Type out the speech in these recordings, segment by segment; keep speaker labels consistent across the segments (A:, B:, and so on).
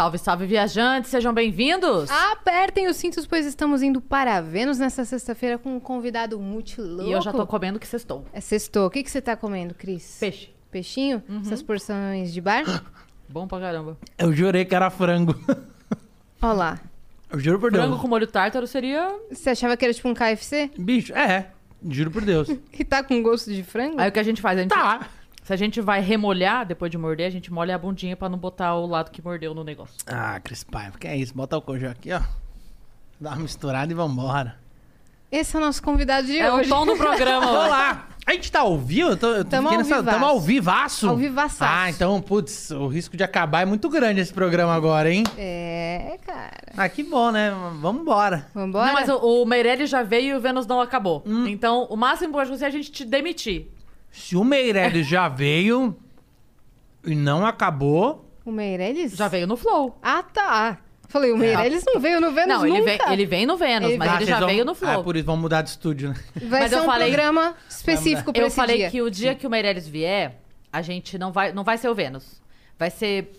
A: Salve, salve, viajantes, sejam bem-vindos!
B: Apertem os cintos, pois estamos indo para Vênus nessa sexta-feira com um convidado muito louco.
A: E eu já tô comendo que cestou.
B: É sextou. O que, que você tá comendo, Cris?
A: Peixe.
B: Peixinho? Essas porções de bar?
A: Bom pra caramba.
C: Eu jurei que era frango.
B: Ó lá.
C: Eu juro por
A: Frango
C: Deus.
A: com molho tártaro seria.
B: Você achava que era tipo um KFC?
C: Bicho, é. Juro por Deus.
B: Que tá com gosto de frango?
A: Aí o que a gente faz? A gente...
C: tá.
A: Se a gente vai remolhar depois de morder, a gente molha a bundinha pra não botar o lado que mordeu no negócio.
C: Ah, Cris Paiva, que é isso? Bota o cojo aqui, ó. Dá uma misturada e vambora.
B: Esse é o nosso convidado de
A: É o
B: hoje.
A: tom do programa hoje.
C: Olá! A gente tá ao vivo? Eu tô, eu tô
B: Tamo ao vivaço.
C: Tamo ao vivaço?
B: Ao vivaçaço.
C: Ah, então, putz, o risco de acabar é muito grande esse programa agora, hein?
B: É, cara.
C: Ah, que bom, né? Vambora.
B: Vambora?
A: Não, mas o, o Meirelles já veio e o Vênus não acabou.
C: Hum.
A: Então, o máximo pode ser a gente te demitir.
C: Se o Meirelles já veio e não acabou...
B: O Meirelles?
A: Já veio no Flow.
B: Ah, tá. Falei, o Meirelles não veio no Vênus
A: não, ele vem,
B: nunca.
A: ele vem no Vênus,
B: Ele
A: mas
C: Ah,
A: ele
C: vocês
A: já
C: vão-
A: veio no Flow.
C: Ah, por isso vamos mudar de estúdio, né?
B: Vai
A: Mas
B: ser
A: eu
B: um
A: falei-
B: programa específico pra
A: Eu
B: esse
A: falei
B: dia.
A: que o dia que o Meirelles vier, a gente não vai, não vai ser o Vênus. Vai ser.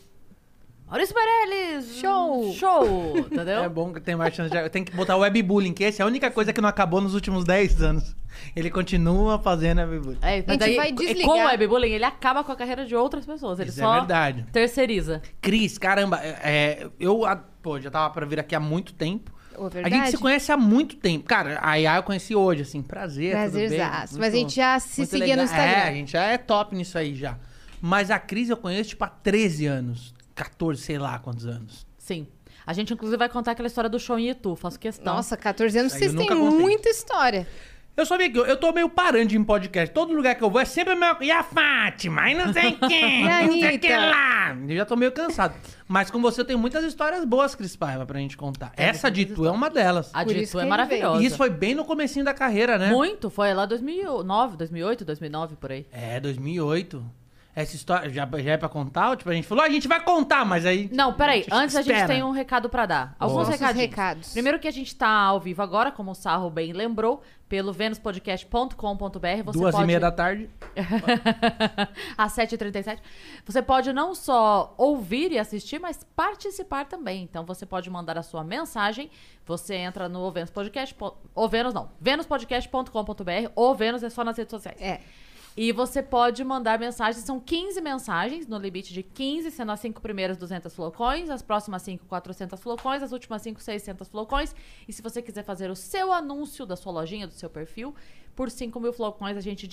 A: Maurício Meirelles!
B: Show!
A: Show! Entendeu?
C: É bom que tem mais chance de... Tem que botar o webbullying, que essa é a única coisa que não acabou nos últimos 10 anos. Ele continua fazendo webbullying.
A: É, mas
B: gente
A: daí,
B: vai
A: e
B: desligar.
A: Com o webbullying, ele acaba com a carreira de outras pessoas. Ele
C: Isso
A: só
C: é verdade.
A: terceiriza.
C: Cris, caramba, é, é, eu a- pô, já tava pra vir aqui há muito tempo.
B: Ô,
C: A gente se conhece há muito tempo. Cara, a Yaya eu conheci hoje, assim, prazer, tudo bem?
B: Prazerzaço.
C: Muito-
B: Mas a gente já se seguia no
C: legal.
B: Instagram.
C: É, a gente já é top nisso aí já. Mas a Cris eu conheço, tipo, há 13 anos. 14, sei lá quantos anos.
A: Sim. A gente, inclusive, vai contar aquela história do show em Itu. Faço questão.
B: Nossa, 14 anos,
C: Isso aí
B: vocês
C: eu
B: têm
C: nunca contei.
B: muita história.
C: Eu só vi que eu, eu tô meio parando em podcast. Todo lugar que eu vou é sempre a mesma coisa. E a Fátima, e não sei quem,
B: E a
C: não sei quem
B: Anitta?
C: lá. Eu já tô meio cansado. Mas com você eu tenho muitas histórias boas, Cris Paiva, pra gente contar. Essa de tu é uma delas.
A: A
B: Por
A: de
B: isso
A: Itu
B: que
A: é
B: ele
A: maravilhosa.
C: E isso foi bem no comecinho da carreira, né?
A: Muito. Foi lá 2009, 2008, 2009, por aí.
C: É, 2008. Essa história já, já é pra contar? Ou, Tipo, a gente falou, "Ah, a gente vai contar, mas aí...
A: Não, peraí. Antes a gente
C: Espera.
A: tem um recado pra dar. Alguns
B: Nossos
A: recadinhos.
B: recados.
A: Primeiro que a gente tá ao vivo agora, como o Sarro bem lembrou, pelo venuspodcast.com.br. Você
C: Duas
A: pode...
C: e meia da tarde.
A: às 7h37. Você pode não só ouvir e assistir, mas participar também. Então você pode mandar a sua mensagem. Você entra no Vênus Podcast. po- Ou Vênus não. venuspodcast.com.br ou Vênus é só nas redes sociais.
B: É.
A: E você pode mandar mensagens, são 15 mensagens, no limite de 15, sendo as 5 primeiras 200 flocões, as próximas 5 400 flocões, as últimas 5 600 flocões. E se você quiser fazer o seu anúncio da sua lojinha, do seu perfil, por 5 mil flocões a gente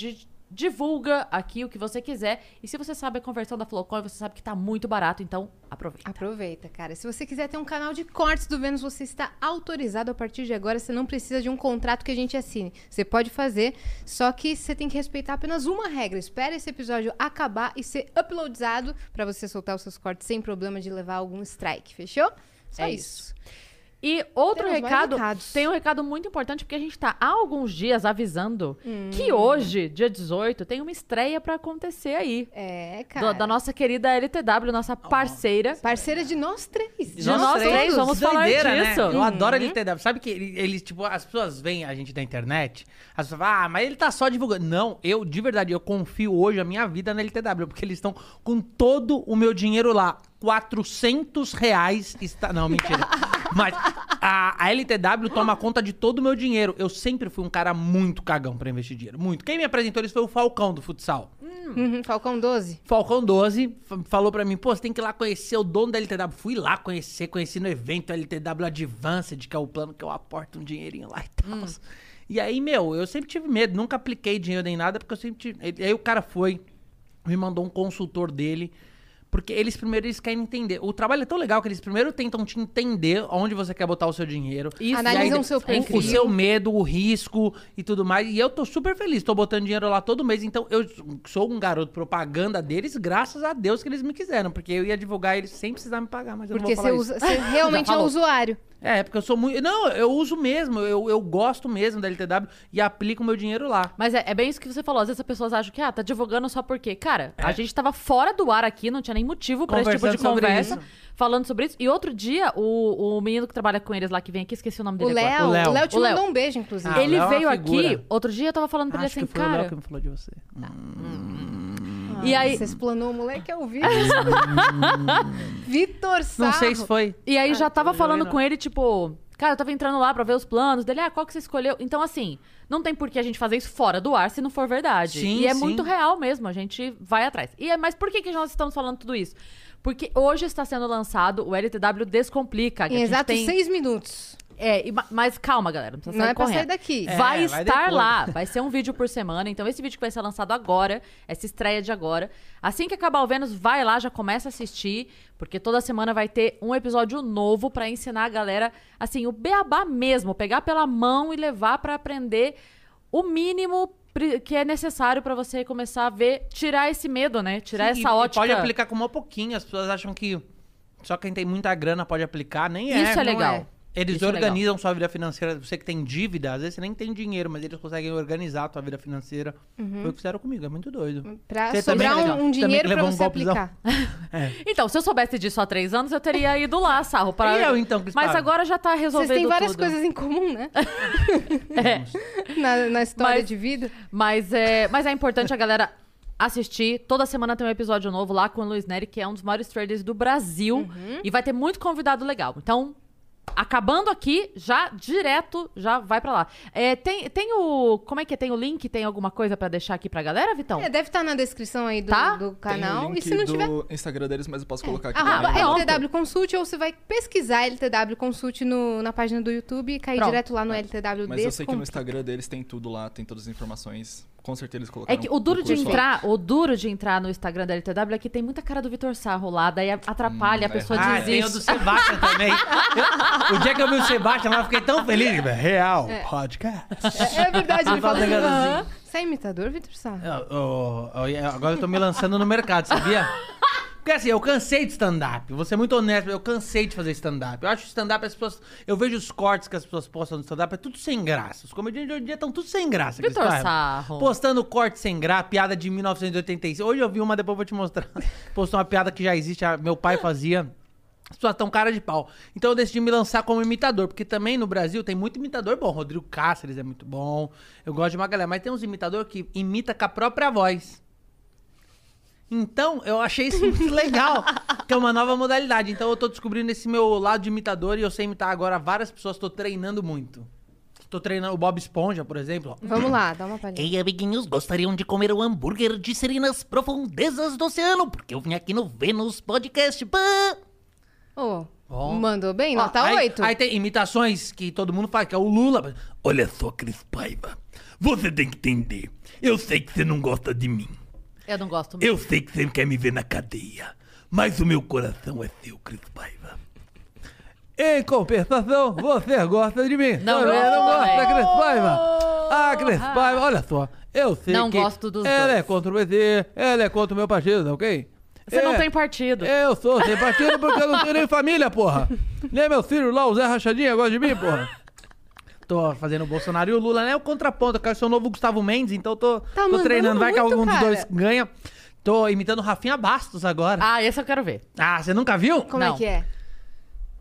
A: divulga aqui o que você quiser. E se você sabe a conversão da flocões, você sabe que tá muito barato, então aproveita.
B: Aproveita, cara. Se você quiser ter um canal de cortes do Vênus, você está autorizado a partir de agora. Você não precisa de um contrato que a gente assine. Você pode fazer, só que você tem que respeitar apenas uma regra. Espere esse episódio acabar e ser uploadizado para você soltar os seus cortes sem problema de levar algum strike. Fechou? Só
A: É
B: isso.
A: E outro
B: Temos
A: recado, tem um recado muito importante, porque a gente tá há alguns dias avisando
B: Hum.
A: que hoje, dia 18, tem uma estreia pra acontecer aí.
B: É,
A: Do-
B: cara.
A: da nossa querida LTW, nossa parceira.
B: Parceira de nós três.
A: De nós três, vamos
C: Que
A: falar
C: doideira,
A: disso.
C: Né? Eu
A: Uhum.
C: adoro ele ter Sabe que ele- eles, tipo, as pessoas veem a gente da internet, as pessoas falam, ah, mas ele tá só divulgando. Não, eu, de verdade, eu confio hoje a minha vida na LTW, porque eles estão com todo o meu dinheiro lá. 400 reais está. Não, mentira. Mas a, a LTW toma conta de todo o meu dinheiro. Eu sempre fui um cara muito cagão pra investir dinheiro. Muito. Quem me apresentou isso foi o Falcão do futsal.
B: Uhum, Falcão 12.
C: Falcão 12 f- falou pra mim, pô, você tem que ir lá conhecer o dono da LTW. Fui lá conhecer, conheci no evento LTW Advanced, que é o plano que eu aporto um dinheirinho lá e tal. E aí, meu, eu sempre tive medo, nunca apliquei dinheiro nem nada, porque eu sempre tive... e- Aí o cara foi, me mandou um consultor dele Porque eles primeiro eles querem entender. O trabalho é tão legal que eles primeiro tentam te entender onde você quer botar o seu dinheiro.
A: Isso.
B: Analisam
C: aí,
B: seu
C: o-
B: perfil.
C: O seu medo, o risco e tudo mais. E eu tô super feliz. Tô botando dinheiro lá todo mês. Então eu sou um garoto propaganda deles, graças a Deus que eles me quiseram. Porque eu ia divulgar eles sem precisar me pagar. Mas eu
B: Porque
C: não vou falar
B: usa, você realmente é
A: falou.
B: usuário.
C: É, porque eu sou muito. Não, eu uso mesmo. Eu, eu gosto mesmo da LTW e aplico o meu dinheiro lá.
A: Mas é, é bem isso que você falou. Às vezes as pessoas acham que, ah, tá divulgando só porque. Cara, a gente tava fora do ar aqui, não tinha nem motivo pra esse tipo de
C: É.
A: Conversa.
C: isso.
A: Falando sobre isso. E outro dia, o, o menino que trabalha com eles lá, que vem aqui, esqueci o nome
B: O
A: dele agora.
B: Léo,
C: O Léo.
B: o Léo te
A: O Léo.
B: mandou um beijo, inclusive.
C: Ah, o
A: ele
C: é
A: veio
C: figura.
A: aqui, outro dia eu tava falando pra ele
C: Acho
A: assim,
C: que foi o Léo
A: cara.
C: que me falou de você.
A: E aí,
B: Você explanou o moleque ao vivo. Vitor Sarro.
C: Não sei se foi.
A: E aí já tava
C: também
A: falando com ele, tipo, cara, eu tava entrando lá pra ver os planos dele, ah, qual que você escolheu? Então, assim, não tem por que a gente fazer isso fora do ar se não for verdade.
C: Sim,
A: e é
C: sim.
A: muito real mesmo, a gente vai atrás. E é, mas por que, que nós estamos falando tudo isso? Porque hoje está sendo lançado o LTW Descomplica. Que
B: Em
A: a gente
B: exatos
A: tem...
B: seis minutos.
A: É, e ma- mas calma, galera, não precisa
B: Não
A: sair
B: é pra sair
A: correndo.
B: daqui.
C: É,
A: vai
C: vai
A: estar
C: depois.
A: lá, vai ser um vídeo por semana. Então, esse vídeo que vai ser lançado agora, essa estreia de agora. Assim que acabar o Vênus, vai lá, já começa a assistir, porque toda semana vai ter um episódio novo pra ensinar a galera, assim, o beabá mesmo, pegar pela mão e levar pra aprender o mínimo que é necessário pra você começar a ver, tirar esse medo, né? Tirar
C: Sim,
A: essa
C: e- e
A: ótica.
C: Pode aplicar com um pouquinho. As pessoas acham que só quem tem muita grana pode aplicar. Nem é.
A: Isso é
C: não
A: legal.
C: é. Eles
A: Isso é
C: organizam sua vida financeira. Você que tem dívida, às vezes você nem tem dinheiro, mas eles conseguem organizar a tua vida financeira.
A: Uhum.
C: Foi o que fizeram comigo, é muito doido.
B: Pra
C: Você
B: sobrar
C: também-
B: um, um dinheiro pra
C: um
B: você aplicar.
A: Então, se eu soubesse disso há três anos, eu teria ido lá, Sarro. Pra...
C: E eu, então, que
A: Mas agora já tá resolvendo
B: Vocês têm várias
A: tudo.
B: coisas em comum, né?
A: É.
B: Na, na história
A: Mas-
B: de vida.
A: Mas é, mas é importante a galera assistir. Toda semana tem um episódio novo lá com o Luiz Neri, que é um dos maiores traders do Brasil.
B: Uhum.
A: E vai ter muito convidado legal. Então, acabando aqui, já direto, já vai pra lá. É, tem, tem o... Como é que é? Tem o link? Tem alguma coisa pra deixar aqui pra galera, Vitão?
B: É, deve estar na descrição aí do,
A: Tá?
B: do
D: Tem
B: canal.
D: o link
B: E se não
D: do
B: tiver.
D: Instagram deles, mas eu posso colocar aqui
B: Arroba
D: também.
A: pronto.
B: LTW Consult ou você vai pesquisar LTW Consult no, na página do YouTube e cair
A: Pronto.
B: direto lá no LTW
D: Mas eu sei que no Instagram deles tem tudo lá, tem todas as informações. Com certeza eles
A: É
D: colocaram
A: que o duro de
D: lá.
A: entrar, o duro de entrar no Instagram da LTW é que tem muita cara do Vitor Sarro lá, daí atrapalha, a
D: Hum,
A: pessoa
C: Ah, tem o do
A: desiste.
C: Sebastian também. Eu- o dia que eu vi o Sebastian lá, eu fiquei tão feliz. Real podcast.
B: É, é verdade, ele
C: negócio
B: assim. Você é imitador, Vitor Sarro?
C: Eu- eu- eu- agora eu tô me lançando no mercado, sabia? Porque assim, eu cansei de stand-up. Vou ser muito honesto, eu cansei de fazer stand-up. Eu acho stand-up, as pessoas. Eu vejo os cortes que as pessoas postam no stand-up, é tudo sem graça. Os comediantes de hoje em dia estão tudo sem graça.
A: Vitor. Sarro.
C: Postando corte sem graça, piada de 1986. Hoje eu vi uma, depois eu vou te mostrar. Postou uma piada que já existe, meu pai fazia. As pessoas tão cara de pau. Então eu decidi me lançar como imitador, porque também no Brasil tem muito imitador bom. Rodrigo Cáceres é muito bom. Eu gosto de uma galera, mas tem uns imitadores que imita com a própria voz. Então, eu achei isso muito legal, que é uma nova modalidade. Então, eu tô descobrindo esse meu lado de imitador e eu sei imitar agora várias pessoas, tô treinando muito. Tô treinando o Bob Esponja, por exemplo.
B: Vamos lá, dá uma palhinha.
E: Ei, amiguinhos, gostariam de comer o hambúrguer de ser nas profundezas do oceano? Porque eu vim aqui no Vênus Podcast. Pã!
B: Ô,
C: Bom.
B: mandou bem? Nota
C: aí,
B: 8.
C: Aí tem imitações que todo mundo faz, que é o Lula.
E: Olha só, Cris Paiva. Você tem que entender. Eu sei que você não gosta de mim.
A: Eu não gosto muito.
E: Eu sei que você quer me ver na cadeia. Mas o meu coração é seu, Cris Paiva.
C: Em compensação, você gosta de mim.
A: Não gosto
C: não gosta
A: também.
C: da Cris Paiva. Ah, Cris Paiva, olha só. Eu sei
A: Não
C: que
A: gosto dos
C: ela
A: dois.
C: é contra o PT, ela é contra o meu partido, ok?
A: Você não
C: É,
A: tem partido.
C: Eu sou sem partido porque eu não tenho nem família, porra. Nem meu filho lá, o Zé Rachadinha, gosta de mim, porra. Tô fazendo o Bolsonaro e o Lula, né? O contraponto. Eu quero ser o novo Gustavo Mendes, então eu tô,
B: Tá
C: tô treinando. Vai que
B: muito,
C: algum dos
B: cara.
C: dois ganha. Tô imitando o Rafinha Bastos agora.
A: Ah, esse eu quero ver.
C: Ah, você nunca viu?
B: Como
A: não.
B: é que é?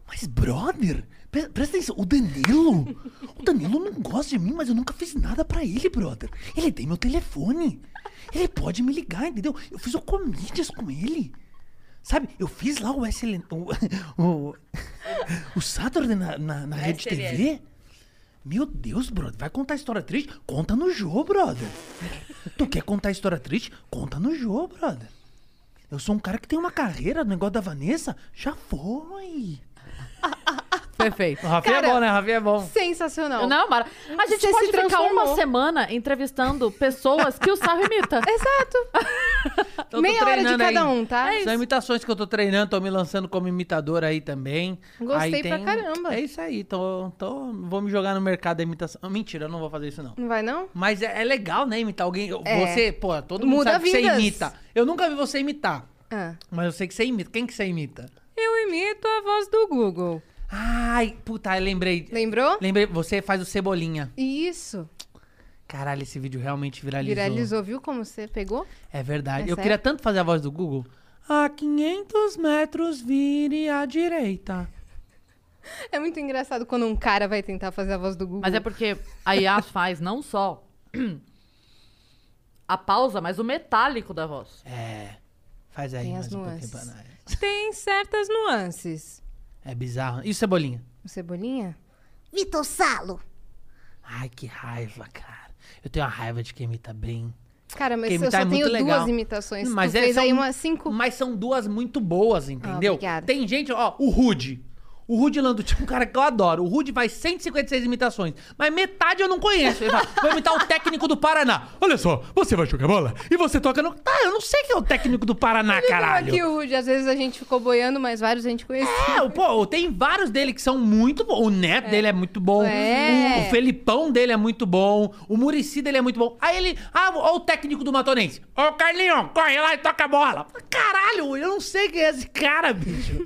E: Mas, brother, pre- presta atenção. O Danilo. O Danilo não gosta de mim, mas eu nunca fiz nada pra ele, brother. Ele tem meu telefone. Ele pode me ligar, entendeu? Eu fiz o comedians com ele. Sabe, eu fiz lá o SL. O, o, o Saturday na, na, na Rede. TV. Meu Deus, brother, vai contar história triste? Conta no Jô, brother. Tu quer contar história triste? Conta no Jô, brother. Eu sou um cara que tem uma carreira no negócio da Vanessa. Já foi.
A: Perfeito.
C: O Rafinha
B: Cara,
C: é bom, né? O Rafinha é bom.
B: Sensacional.
A: Não, Mara. A gente
B: Você
A: pode ficar uma semana entrevistando pessoas que o Sarro imita.
B: Exato.
C: Então,
B: Meia hora de cada
C: aí.
B: um, tá?
A: É
C: São imitações que eu tô treinando, tô me lançando como imitador aí também.
B: Gostei
C: Aí
B: pra caramba.
C: É isso aí, tô, tô, vou me jogar no mercado da imitação. Ah, Mentira, eu não vou fazer isso não.
B: Não vai, não?
C: Mas é, é legal, né, imitar alguém.
B: É.
C: Você, pô, todo mundo
B: Muda
C: sabe que você
B: vidas.
C: imita. Eu nunca vi você imitar,
B: Ah.
C: mas eu sei que você imita. Quem que você imita?
B: Eu imito a voz do Google.
C: Ai, puta, eu lembrei.
B: Lembrou?
C: Lembrei, você faz o Cebolinha.
B: Isso.
C: Caralho, esse vídeo realmente viralizou.
B: Viralizou, viu como você pegou?
C: É verdade.
B: É
C: eu
B: sério?
C: queria tanto fazer a voz do Google. A 500 metros, vire à direita.
B: É muito engraçado quando um cara vai tentar fazer a voz do Google.
A: Mas é porque a IA faz não só a pausa, mas o metálico da voz.
C: É. Faz aí
B: Tem
C: mais
B: as
C: um pouquinho
B: nuances.
C: pra nós.
B: Tem certas nuances.
C: É bizarro. E o Cebolinha?
B: O Cebolinha?
F: Vitor Salo.
C: Ai, que raiva, cara. Eu tenho uma raiva de quem imita bem.
B: Cara, mas
C: Quem
B: eu só
C: é
B: tenho
C: legal.
B: duas imitações.
C: Mas
B: tu
C: é,
B: fez
C: são-
B: aí umas cinco.
C: Mas são duas muito boas, entendeu?
B: obrigada.
C: Tem gente, ó, o Rude. O Rude Landucci é um cara que eu adoro. O Rude faz 156 imitações, mas metade eu não conheço. Ele fala, vou imitar o técnico do Paraná. Olha só, você vai jogar bola e você toca no... Tá, eu não sei quem é o técnico do Paraná, caralho.
B: Aqui o Rude, às vezes a gente ficou boiando, mas vários a gente conhecia.
C: É, o- pô, tem vários dele que são muito bons. O neto dele é muito bom.
B: É.
C: O, o Felipão dele é muito bom. O Murici dele é muito bom. Aí ele. Ah, ó o técnico do Matonense. Ô, Carlinhos, corre lá e toca a bola. Caralho, eu não sei quem é esse cara, bicho.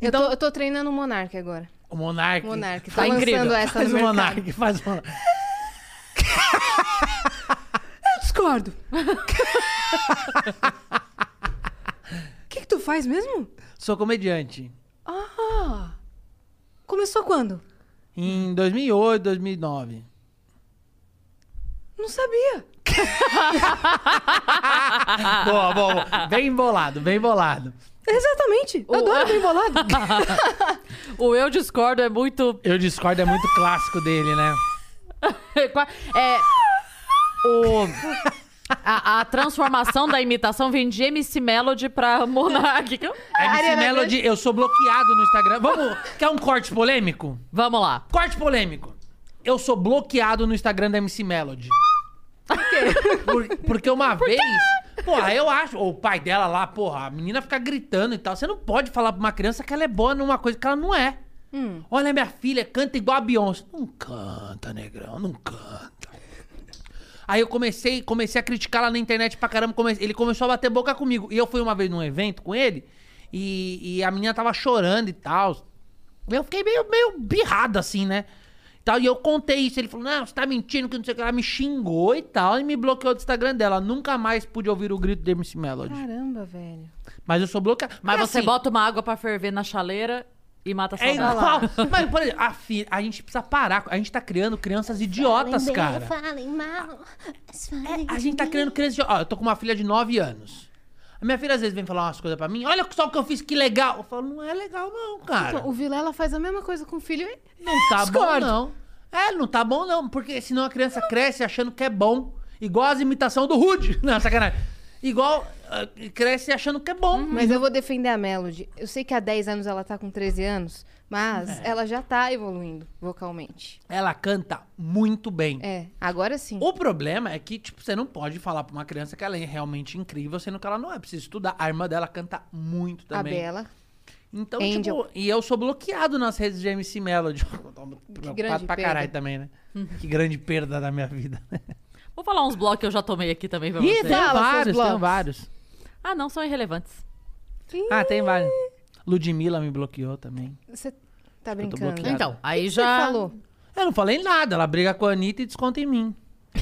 B: Eu, tô, eu tô treinando o Monark agora.
C: O Monark.
B: Monark, tá
C: Tá
B: lançando
C: incrível.
B: essa
C: faz
B: no
C: o. Monark, faz o Monark.
B: Eu discordo. O que, que tu faz mesmo?
C: Sou comediante.
B: Ah! Começou quando?
C: Em 2008, 2009.
B: Não sabia.
C: boa, boa, boa. Bem embolado, bem embolado.
B: Exatamente. Eu adoro bem bolado.
A: O eu discordo é muito.
C: Eu discordo, é muito clássico dele, né?
A: É. O. A, a transformação da imitação vem de MC Melody pra Monark.
C: MC
B: Ariana
C: Melody, eu sou bloqueado no Instagram. Vamos. Quer um corte polêmico?
A: Vamos lá.
C: Corte polêmico. Eu sou bloqueado no Instagram da MC Melody. Por quê? porque uma vez. Porra, eu acho. O pai dela lá, porra, a menina fica gritando e tal. Você não pode falar pra uma criança que ela é boa numa coisa que ela não é. Olha, minha filha canta igual a Beyoncé. Não canta, negrão, não canta. Aí eu comecei, comecei a criticar lá na internet pra caramba. come- Ele começou a bater boca comigo. E eu fui uma vez num evento com ele e, e a menina tava chorando e tal. Eu fiquei meio, meio birrado assim, né? Tal, e eu contei isso. Ele falou: Não, você tá mentindo, que não sei o que. Ela me xingou e tal. E me bloqueou do Instagram dela. Nunca mais pude ouvir o grito de MC Melody.
B: Caramba, velho.
C: Mas eu sou bloqueado.
A: Mas você
C: assim,
A: bota uma água pra ferver na chaleira e mata a
C: É igual. Mas, por exemplo, a, fi- a gente precisa parar. A gente tá criando crianças idiotas,
F: Falem bem,
C: cara.
F: Falem mal. falem
C: A gente tá criando crianças idiotas. Ó, eu tô com uma filha de 9 anos. A minha filha às vezes vem falar umas coisas pra mim. Olha só o que eu fiz, que legal. Eu falo, não é legal não, cara.
B: Então, o Vilela faz a mesma coisa com o filho. e-
C: Não tá bom, não. É, não tá bom, não. Porque senão a criança cresce achando que é bom. Igual as imitações do Rude. Não, sacanagem. Igual ah, cresce achando que é bom.
B: Mas eu vou defender a Melody. Eu sei que há 10 anos ela tá com 13 anos, mas
C: É.
B: ela já tá evoluindo vocalmente.
C: Ela canta muito bem.
B: É, agora sim.
C: O problema é que, tipo, você não pode falar pra uma criança que ela é realmente incrível, sendo que ela não é. Precisa estudar. A irmã dela canta muito
B: a
C: também.
B: Bela.
C: Então,
B: Angel.
C: tipo, e eu sou bloqueado nas redes de MC Melody. Preocupado
B: grande
C: pra
B: perda.
C: caralho também, né? que grande perda da minha vida.
A: Vou falar uns blocos que eu já tomei aqui também pra
C: Ih,
A: você.
C: tem vários, tem vários.
A: Ah, não, são irrelevantes.
C: Ah, tem vários. Ludmilla me bloqueou também.
B: Você tá brincando.
A: Então, aí
B: Você
A: já.
B: falou.
C: Eu não falei nada. Ela briga com a Anitta e desconta em mim.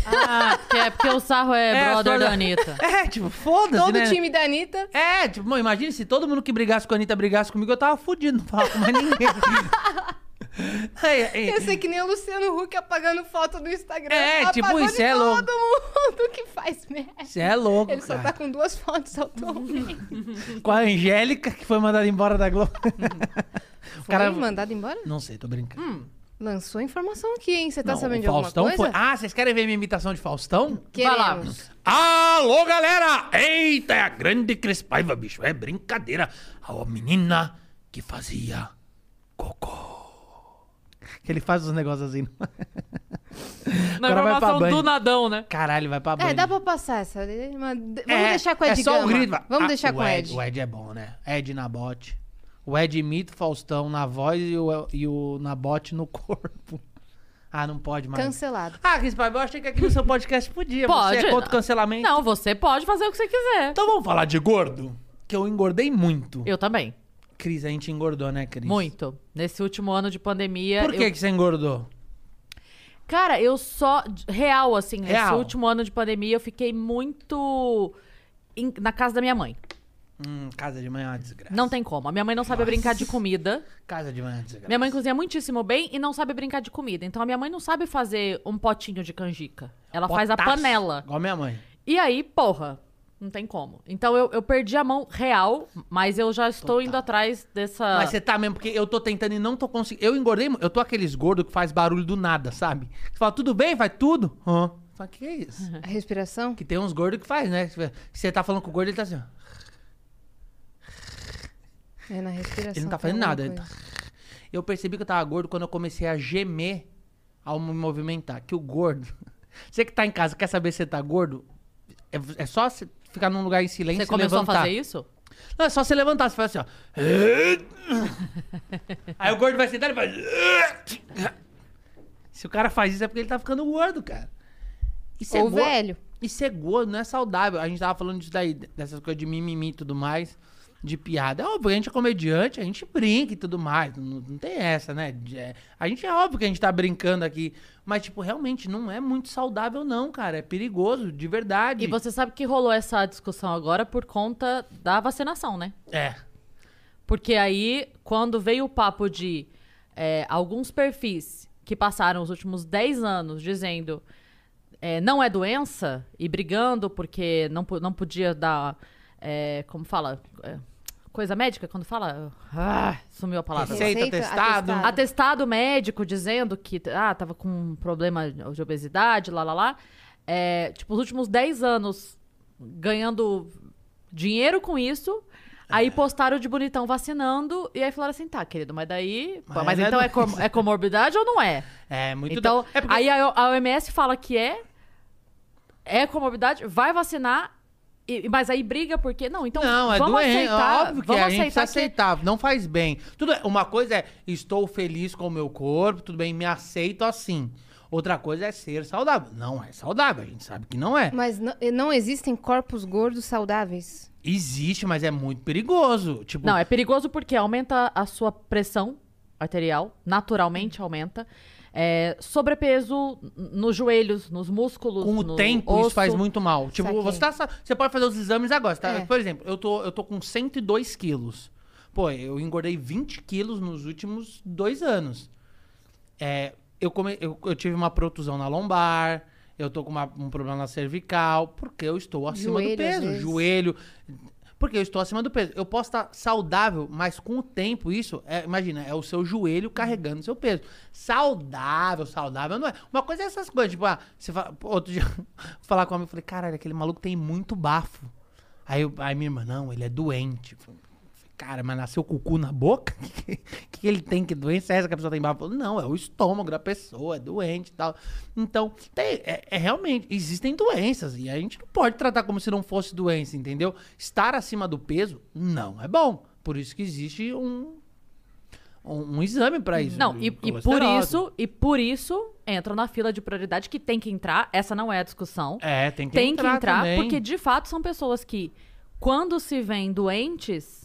A: Ah, que é porque o Sarro é,
C: É,
A: brother
C: toda-
A: da Anitta.
C: É, tipo, foda-se,
B: Todo
C: né?
B: time da Anitta.
C: É, tipo, imagina se todo mundo que brigasse com a Anitta brigasse comigo, eu tava fudido, não falava com mais ninguém. Aí, aí,
B: Eu sei que nem o Luciano Huck apagando foto do Instagram.
C: É, tipo,
B: Apagou
C: isso
B: de
C: é louco.
B: todo mundo que faz merda.
C: Você é louco,
B: Ele só
C: cara.
B: tá com duas fotos atualmente.
C: Com a Angélica, que foi mandada embora da Globo. o
B: Foi
C: cara...
B: mandado embora?
C: Não sei, tô brincando.
B: Lançou informação aqui, hein? Você tá
C: Não,
B: sabendo de alguma
C: Faustão
B: coisa?
C: foi... Ah, vocês querem ver minha imitação de Faustão?
B: Queremos.
E: Alô, galera! Eita, é a grande Cris Paiva, bicho. É brincadeira. A menina que fazia cocô.
C: Ele faz os negócios assim.
A: Na
C: Agora vai pra
A: informação
C: banho.
A: do nadão, né?
C: Caralho, vai pra banho.
B: É, dá pra passar essa. mas Vamos
C: É,
B: deixar com o Ed
C: É só o
B: Gama.
C: grito.
B: Vamos
C: Ah,
B: deixar
C: o
B: com o Ed.
C: O Ed é bom, né? Ed na bote. O Ed imita o Faustão na voz e o, e o na bote no corpo. Ah, não pode mais.
B: Cancelado.
C: Ah, Cris Paiva, eu achei que aqui no seu podcast podia.
A: Pode.
C: Você é contra o cancelamento?
A: Não, você pode fazer o que você quiser.
C: Então vamos falar de gordo? Que eu engordei muito.
A: Eu também.
C: Cris, a gente engordou, né, Cris?
A: Muito. Nesse último ano de pandemia.
C: Por que,
A: eu-
C: que você engordou?
A: Cara, eu só. Real, assim, nesse
C: Real.
A: último ano de pandemia, eu fiquei muito. na casa da minha mãe.
C: Hum, casa de manhã é uma desgraça.
A: Não tem como. A minha mãe não sabe
C: Nossa.
A: brincar de comida.
C: Casa de manhã é uma desgraça.
A: Minha mãe cozinha muitíssimo bem e não sabe brincar de comida. Então a minha mãe não sabe fazer um potinho de canjica. Ela faz a
C: Potaço.
A: panela.
C: Igual minha mãe.
A: E aí, porra, não tem como. Então eu, eu perdi a mão real, mas eu já estou indo atrás dessa.
C: Mas você tá mesmo, porque eu tô tentando e não tô conseguindo. Eu engordei, eu tô aqueles gordos que faz barulho do nada, sabe? Você fala, tudo bem? Faz tudo? Hã? Fala, que é isso?
B: A respiração?
C: Que tem uns gordos que faz, né? Você tá falando com o gordo, ele tá assim, ó.
B: É na respiração.
C: Ele não tá fazendo nada. Tá... Eu percebi que eu tava gordo quando eu comecei a gemer ao me movimentar. Que o gordo. Você que tá em casa, quer saber se você tá gordo? É, é só você ficar num lugar em silêncio
A: Você
C: e
A: começou
C: levantar.
A: a fazer isso?
C: Não, é só você levantar. Você faz assim, ó. Aí o gordo vai sentar e faz. Se o cara faz isso é porque ele tá ficando gordo, cara. Isso é
B: Ou
C: gordo.
B: velho.
C: Isso é gordo, não é saudável. A gente tava falando disso daí, dessas coisas de mimimi e tudo mais, de piada. É óbvio, a gente é comediante, a gente brinca e tudo mais. Não, não tem essa, né? É- a gente é óbvio que a gente tá brincando aqui. Mas, tipo, realmente não é muito saudável, não, cara. É perigoso, de verdade.
A: E você sabe que rolou essa discussão agora por conta da vacinação, né?
C: É.
A: Porque aí, quando veio o papo de é, alguns perfis que passaram os últimos 10 anos dizendo é, não é doença e brigando porque não, não podia dar. é, como fala? Coisa médica, quando fala. Ah, sumiu a palavra.
C: Receita, atestado.
A: Atestado médico dizendo que ah, tava com um problema de obesidade, lá, lá, lá. É, tipo, os últimos 10 anos ganhando dinheiro com isso. Aí
C: É.
A: postaram de bonitão vacinando. E aí falaram assim: tá, querido, mas daí.
C: Mas
A: Mas,
C: é
A: então é, com- é comorbidade ou não é?
C: É muito
A: Então,
C: da- é porque-
A: aí a, a OMS fala que é. É comorbidade, vai vacinar. E- mas aí briga porque. Não, então
C: Não, é
A: vamos
C: doente.
A: aceitar.
C: óbvio que
A: vamos
C: a gente precisa
A: aceitar que
C: aceitar. Não faz bem. Tudo é- Uma coisa é, estou feliz com o meu corpo, tudo bem, me aceito assim. Outra coisa é ser saudável. Não é saudável, a gente sabe que não é.
B: Mas não, não existem corpos gordos saudáveis.
C: Existe, mas é muito perigoso. Tipo,
A: Não, é perigoso porque aumenta a sua pressão arterial, naturalmente aumenta. É, sobrepeso nos joelhos, nos músculos.
C: com o
A: no
C: tempo
A: osso.
C: isso faz muito mal. Tipo, você, tá, você pode fazer os exames agora. tá-
B: É.
C: Por exemplo, eu tô, eu tô com 102 quilos. Pô, eu engordei 20 quilos nos últimos dois anos. É, eu, come, eu, eu tive uma protusão na lombar, eu tô com uma- um problema na cervical, porque eu estou acima
B: Joelho,
C: do peso. Joelho. Porque eu estou acima do peso. Eu posso estar saudável, mas com o tempo, isso, é, imagina, é o seu joelho carregando o seu peso. Saudável, saudável não é. Uma coisa é essas coisas, tipo, ah, você fala, outro dia, falar com um amigo, eu falei, caralho, aquele maluco tem muito bafo. Aí, aí minha irmã, não, ele é doente. Cara, mas nasceu com o cu na boca? O que, que ele tem? Que doença é essa que a pessoa tem bafo? Não, é o estômago da pessoa, é doente e tal. Então, tem- é, é realmente, existem doenças e a gente não pode tratar como se não fosse doença, entendeu? Estar acima do peso não é bom. Por isso que existe um, um, um exame pra isso.
A: Não, e, e por isso, e por isso entra na fila de prioridade que tem que entrar. Essa não é a discussão.
C: É, tem que
A: tem
C: entrar
A: que entrar,
C: também.
A: porque de fato são pessoas que, quando se veem doentes,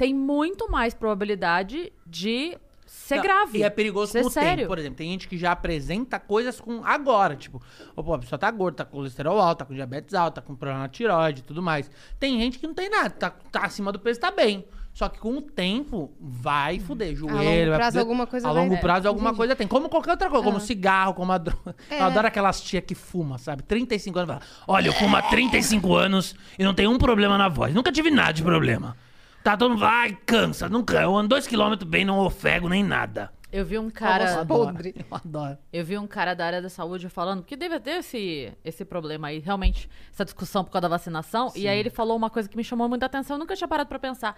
A: tem muito mais probabilidade de ser
C: Não,
A: grave.
C: E é perigoso
A: ser
C: com o
A: sério.
C: tempo. Por exemplo, tem gente que já apresenta coisas com agora. Tipo, opa, a pessoa tá gorda, tá com colesterol alto, tá com diabetes alto, tá com problema na tiroide e tudo mais. Tem gente que não tem nada, tá, tá acima do peso, tá bem. Só que com o tempo vai fuder joelho.
B: longo
C: vai
B: prazo
C: fuder-
B: alguma coisa
C: A
B: vai-
C: longo
B: é,
C: prazo alguma
B: entendi.
C: coisa tem. Como qualquer outra coisa, como
B: Ah.
C: cigarro, como a droga.
B: É.
C: Eu adoro aquelas tia que fuma, sabe? 35 anos. Olha, eu fumo há 35 anos e não tenho um problema na voz. Nunca tive nada de problema. Tá todo mundo, vai, cansa, nunca. Eu ando dois quilômetros bem, não ofego nem nada.
A: Eu vi um
C: Eu
A: cara.
C: adoro,
B: podre.
C: Eu adoro.
A: Eu vi um cara da área da saúde falando que deve ter esse, esse problema aí, realmente, essa discussão por causa da vacinação. E aí ele falou uma coisa que me chamou muita atenção, eu nunca tinha parado pra pensar.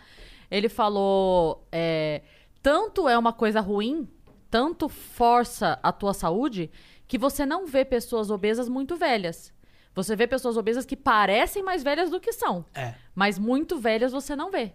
A: Ele falou: é, tanto é uma coisa ruim tanto força a tua saúde que você não vê pessoas obesas muito velhas. Você vê pessoas obesas que parecem mais velhas do que são.
C: É.
A: Mas muito velhas você não vê.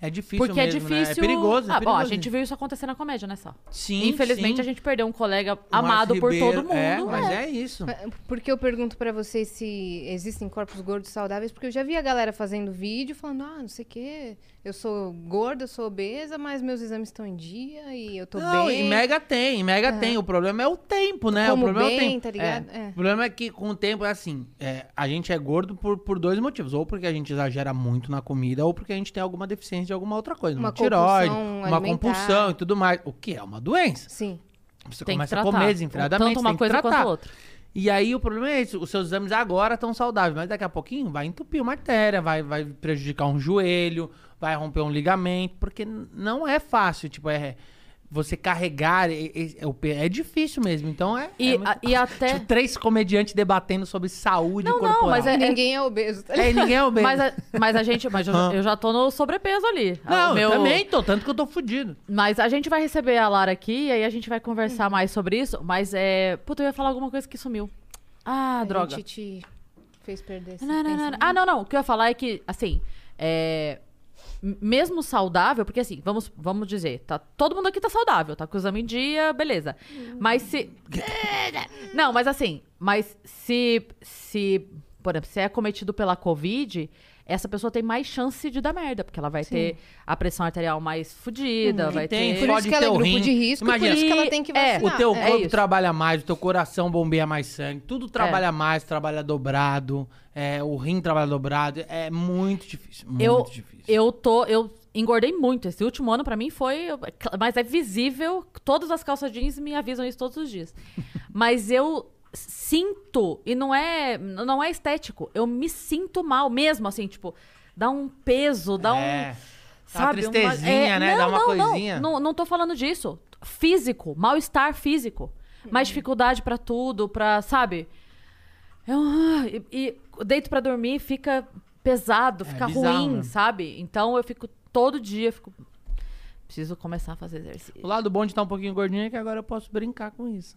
C: É difícil
A: Porque
C: mesmo,
A: é
C: né?
A: difícil.
C: É perigoso, é
A: Ah, bom, a gente viu isso acontecer na comédia, né, Sal?
C: Sim,
A: Infelizmente,
C: sim.
A: a gente perdeu um colega
C: O
A: amado por todo mundo.
C: É, mas é isso.
B: Porque eu pergunto pra vocês se existem corpos gordos saudáveis, porque eu já vi a galera fazendo vídeo falando, ah, não sei o quê, eu sou gorda, eu sou obesa, mas meus exames estão em dia e eu tô
C: Não,
B: bem.
C: em Mega tem, em Mega tem. O problema é o tempo, né?
B: Como
C: o problema é o
B: bem,
C: tempo.
B: tá ligado?
C: É.
B: É.
C: O problema é que com o tempo é assim, é, a gente é gordo por, por dois motivos. Ou porque a gente exagera muito na comida, ou porque a gente tem alguma deficiência de alguma outra coisa. Uma,
B: Uma
C: tiroide,
B: compulsão
C: uma
B: alimentar.
C: compulsão e tudo mais. O que é uma doença.
B: Sim.
C: Você
A: Tem que
C: começa a comer desenfreadamente,
A: Tanto
C: você
A: uma
C: tem que
A: coisa
C: tratar.
A: quanto outra.
C: E aí o problema é esse, os seus exames agora estão saudáveis, mas daqui a pouquinho vai entupir uma artéria, vai, vai prejudicar um joelho, vai romper um ligamento, porque não é fácil, tipo, é você carregar é, o pe- é difícil mesmo, então é,
A: E,
C: é muito-
A: a- e até.
C: tipo, três comediantes debatendo sobre saúde
A: Não, não,
C: corporal.
A: mas é-
B: Ninguém é obeso. tá
C: É, ninguém é obeso.
A: Mas a, mas a gente. Mas eu, eu já tô no sobrepeso ali.
C: Não,
A: meu-
C: eu também tô, tanto que eu tô fudido.
A: Mas a gente vai receber a Lara aqui e aí a gente vai conversar mais sobre isso. Mas é. Puta, eu ia falar alguma coisa que sumiu. Ah,
B: A
A: droga.
B: gente te fez perder esse
A: Não, não, não, não. Ah, não, não. O que eu ia falar é que, assim, é, mesmo saudável, porque assim, vamos, vamos dizer, tá, todo mundo aqui tá saudável, tá com o exame em dia, beleza. Mas se. Não, mas assim, mas se, se, por exemplo, se é cometido pela Covid, essa pessoa tem mais chance de dar merda, porque ela vai ter a pressão arterial mais fodida, vai
C: tem,
A: ter.
B: Por
C: Pode
B: isso que ela é
C: ter o
B: grupo
C: rim.
B: de risco,
C: Imagina.
B: por isso que ela tem que
A: É,
B: vacinar.
C: O teu
A: é
C: corpo
A: isso.
C: trabalha mais, o teu coração bombeia mais sangue, tudo trabalha mais, trabalha dobrado, é, o rim trabalha dobrado, é muito difícil, muito
A: eu,
C: difícil.
A: eu tô. Eu engordei muito. Esse último ano pra mim foi. Mas é visível. Todas as calças jeans me avisam isso todos os dias. mas eu sinto, e não é, não é estético, eu me sinto mal mesmo, assim, tipo, dá um peso, dá
C: É.
A: um.
C: Dá uma
A: Sabe,
C: tristezinha, né?
A: Não,
C: Dá uma
A: não, não.
C: coisinha.
A: Não, não tô falando disso. Físico, mal-estar físico. Mais dificuldade pra tudo, pra, sabe? Eu, ah, e, e deito pra dormir fica pesado,
C: É
A: fica
C: bizarro
A: ruim,
C: mesmo.
A: sabe? Então eu fico todo dia, fico. Preciso começar a fazer exercício.
C: O lado bom de estar um pouquinho gordinho é que agora eu posso brincar com isso.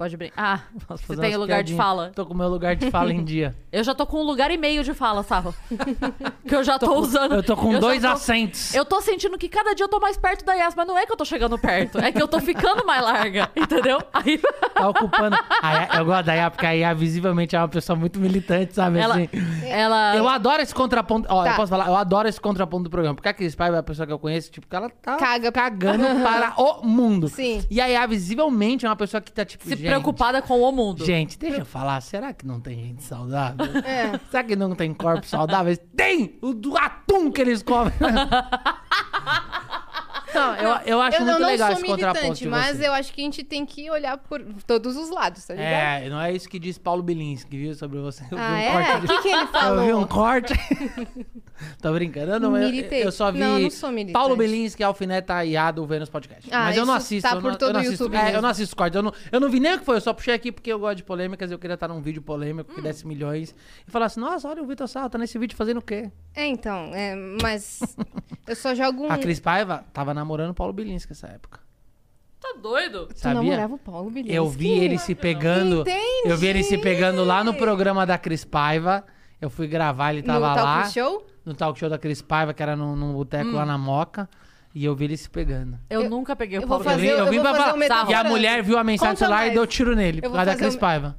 A: Pode brincar. Ah,
C: Posso
A: você
C: fazer
A: tem
C: umas
A: lugar de
C: piadinhas.
A: fala.
C: Tô com o meu lugar de fala em dia.
A: Eu já tô com um lugar e meio de fala, Sarro. que eu já tô, usando.
C: Eu tô com
A: já
C: dois
A: tô-
C: acentos.
A: Eu tô sentindo que cada dia eu tô mais perto da Yas, mas não é que eu tô chegando perto, é que eu tô ficando mais larga, entendeu? Aí
C: Tá ocupando. A Yá- eu gosto da Yá, porque a Yá visivelmente é uma pessoa muito militante, sabe?
A: ela,
C: assim.
A: ela
C: Eu adoro esse contraponto. Ó, eu
B: Tá.
C: posso falar, eu adoro esse contraponto do programa. Porque a Cris Paiva é a pessoa que eu conheço, tipo, que ela tá
B: Caga.
C: cagando para o mundo.
B: Sim.
C: E a Yá visivelmente é uma pessoa que tá, tipo,
A: se
C: gente,
A: preocupada com o mundo.
C: Gente, deixa eu falar, será que não tem gente saudável?
B: É.
C: Será que não tem corpos saudáveis? Tem! O do atum que eles comem. não, eu, eu acho
B: eu
C: muito
B: não,
C: legal
B: não
C: esse
B: sou
C: contraponto
B: mas
C: você.
B: eu acho que a gente tem que olhar por todos os lados, tá ligado?
C: É, não é isso que diz Paulo Bilinski, viu, sobre você. Eu vi
B: Ah,
C: um
B: é?
C: corte
B: O que, que ele
C: Eu
B: falou?
C: vi um corte. Tô brincando, eu não, eu, eu só vi
B: Não, eu não.
C: Paulo Belinski, Alfineta e A do Vênus Podcast.
B: Ah,
C: Mas eu não
B: isso
C: assisto.
B: tá
C: eu
B: por
C: não,
B: todo
C: eu não
B: o
C: assisto,
B: YouTube
C: é, eu não assisto corte. Eu não, eu não vi nem o que foi, eu só puxei aqui porque eu gosto de polêmicas. Eu queria estar num vídeo polêmico que desse milhões. E falar assim, nossa, olha o Vitor Sal, tá nesse vídeo fazendo o quê?
B: É, então, é, mas eu só jogo um...
C: A Cris Paiva tava namorando o Paulo Belinski nessa época.
A: Tá doido?
B: Tu
C: Sabia?
B: namorava o Paulo Bilinski?
C: Eu vi ele se pegando. Eu vi ele se pegando lá no programa da Cris Paiva. Eu fui gravar, ele
B: no
C: tava
B: talk
C: lá.
B: show?
C: No talk show da Cris Paiva, que era num, num boteco lá na Moca. E eu vi ele se pegando.
A: Eu,
B: Eu-
A: nunca peguei o
B: eu vou
A: Paulo
C: Eu
B: fazer-
A: Belinski.
C: eu vim
B: eu
C: pra falar.
B: um.
C: E a mulher viu a mensagem do
B: Conta
C: celular e
B: mais.
C: deu tiro nele,
B: Eu
C: por causa da Cris
B: um-
C: Paiva.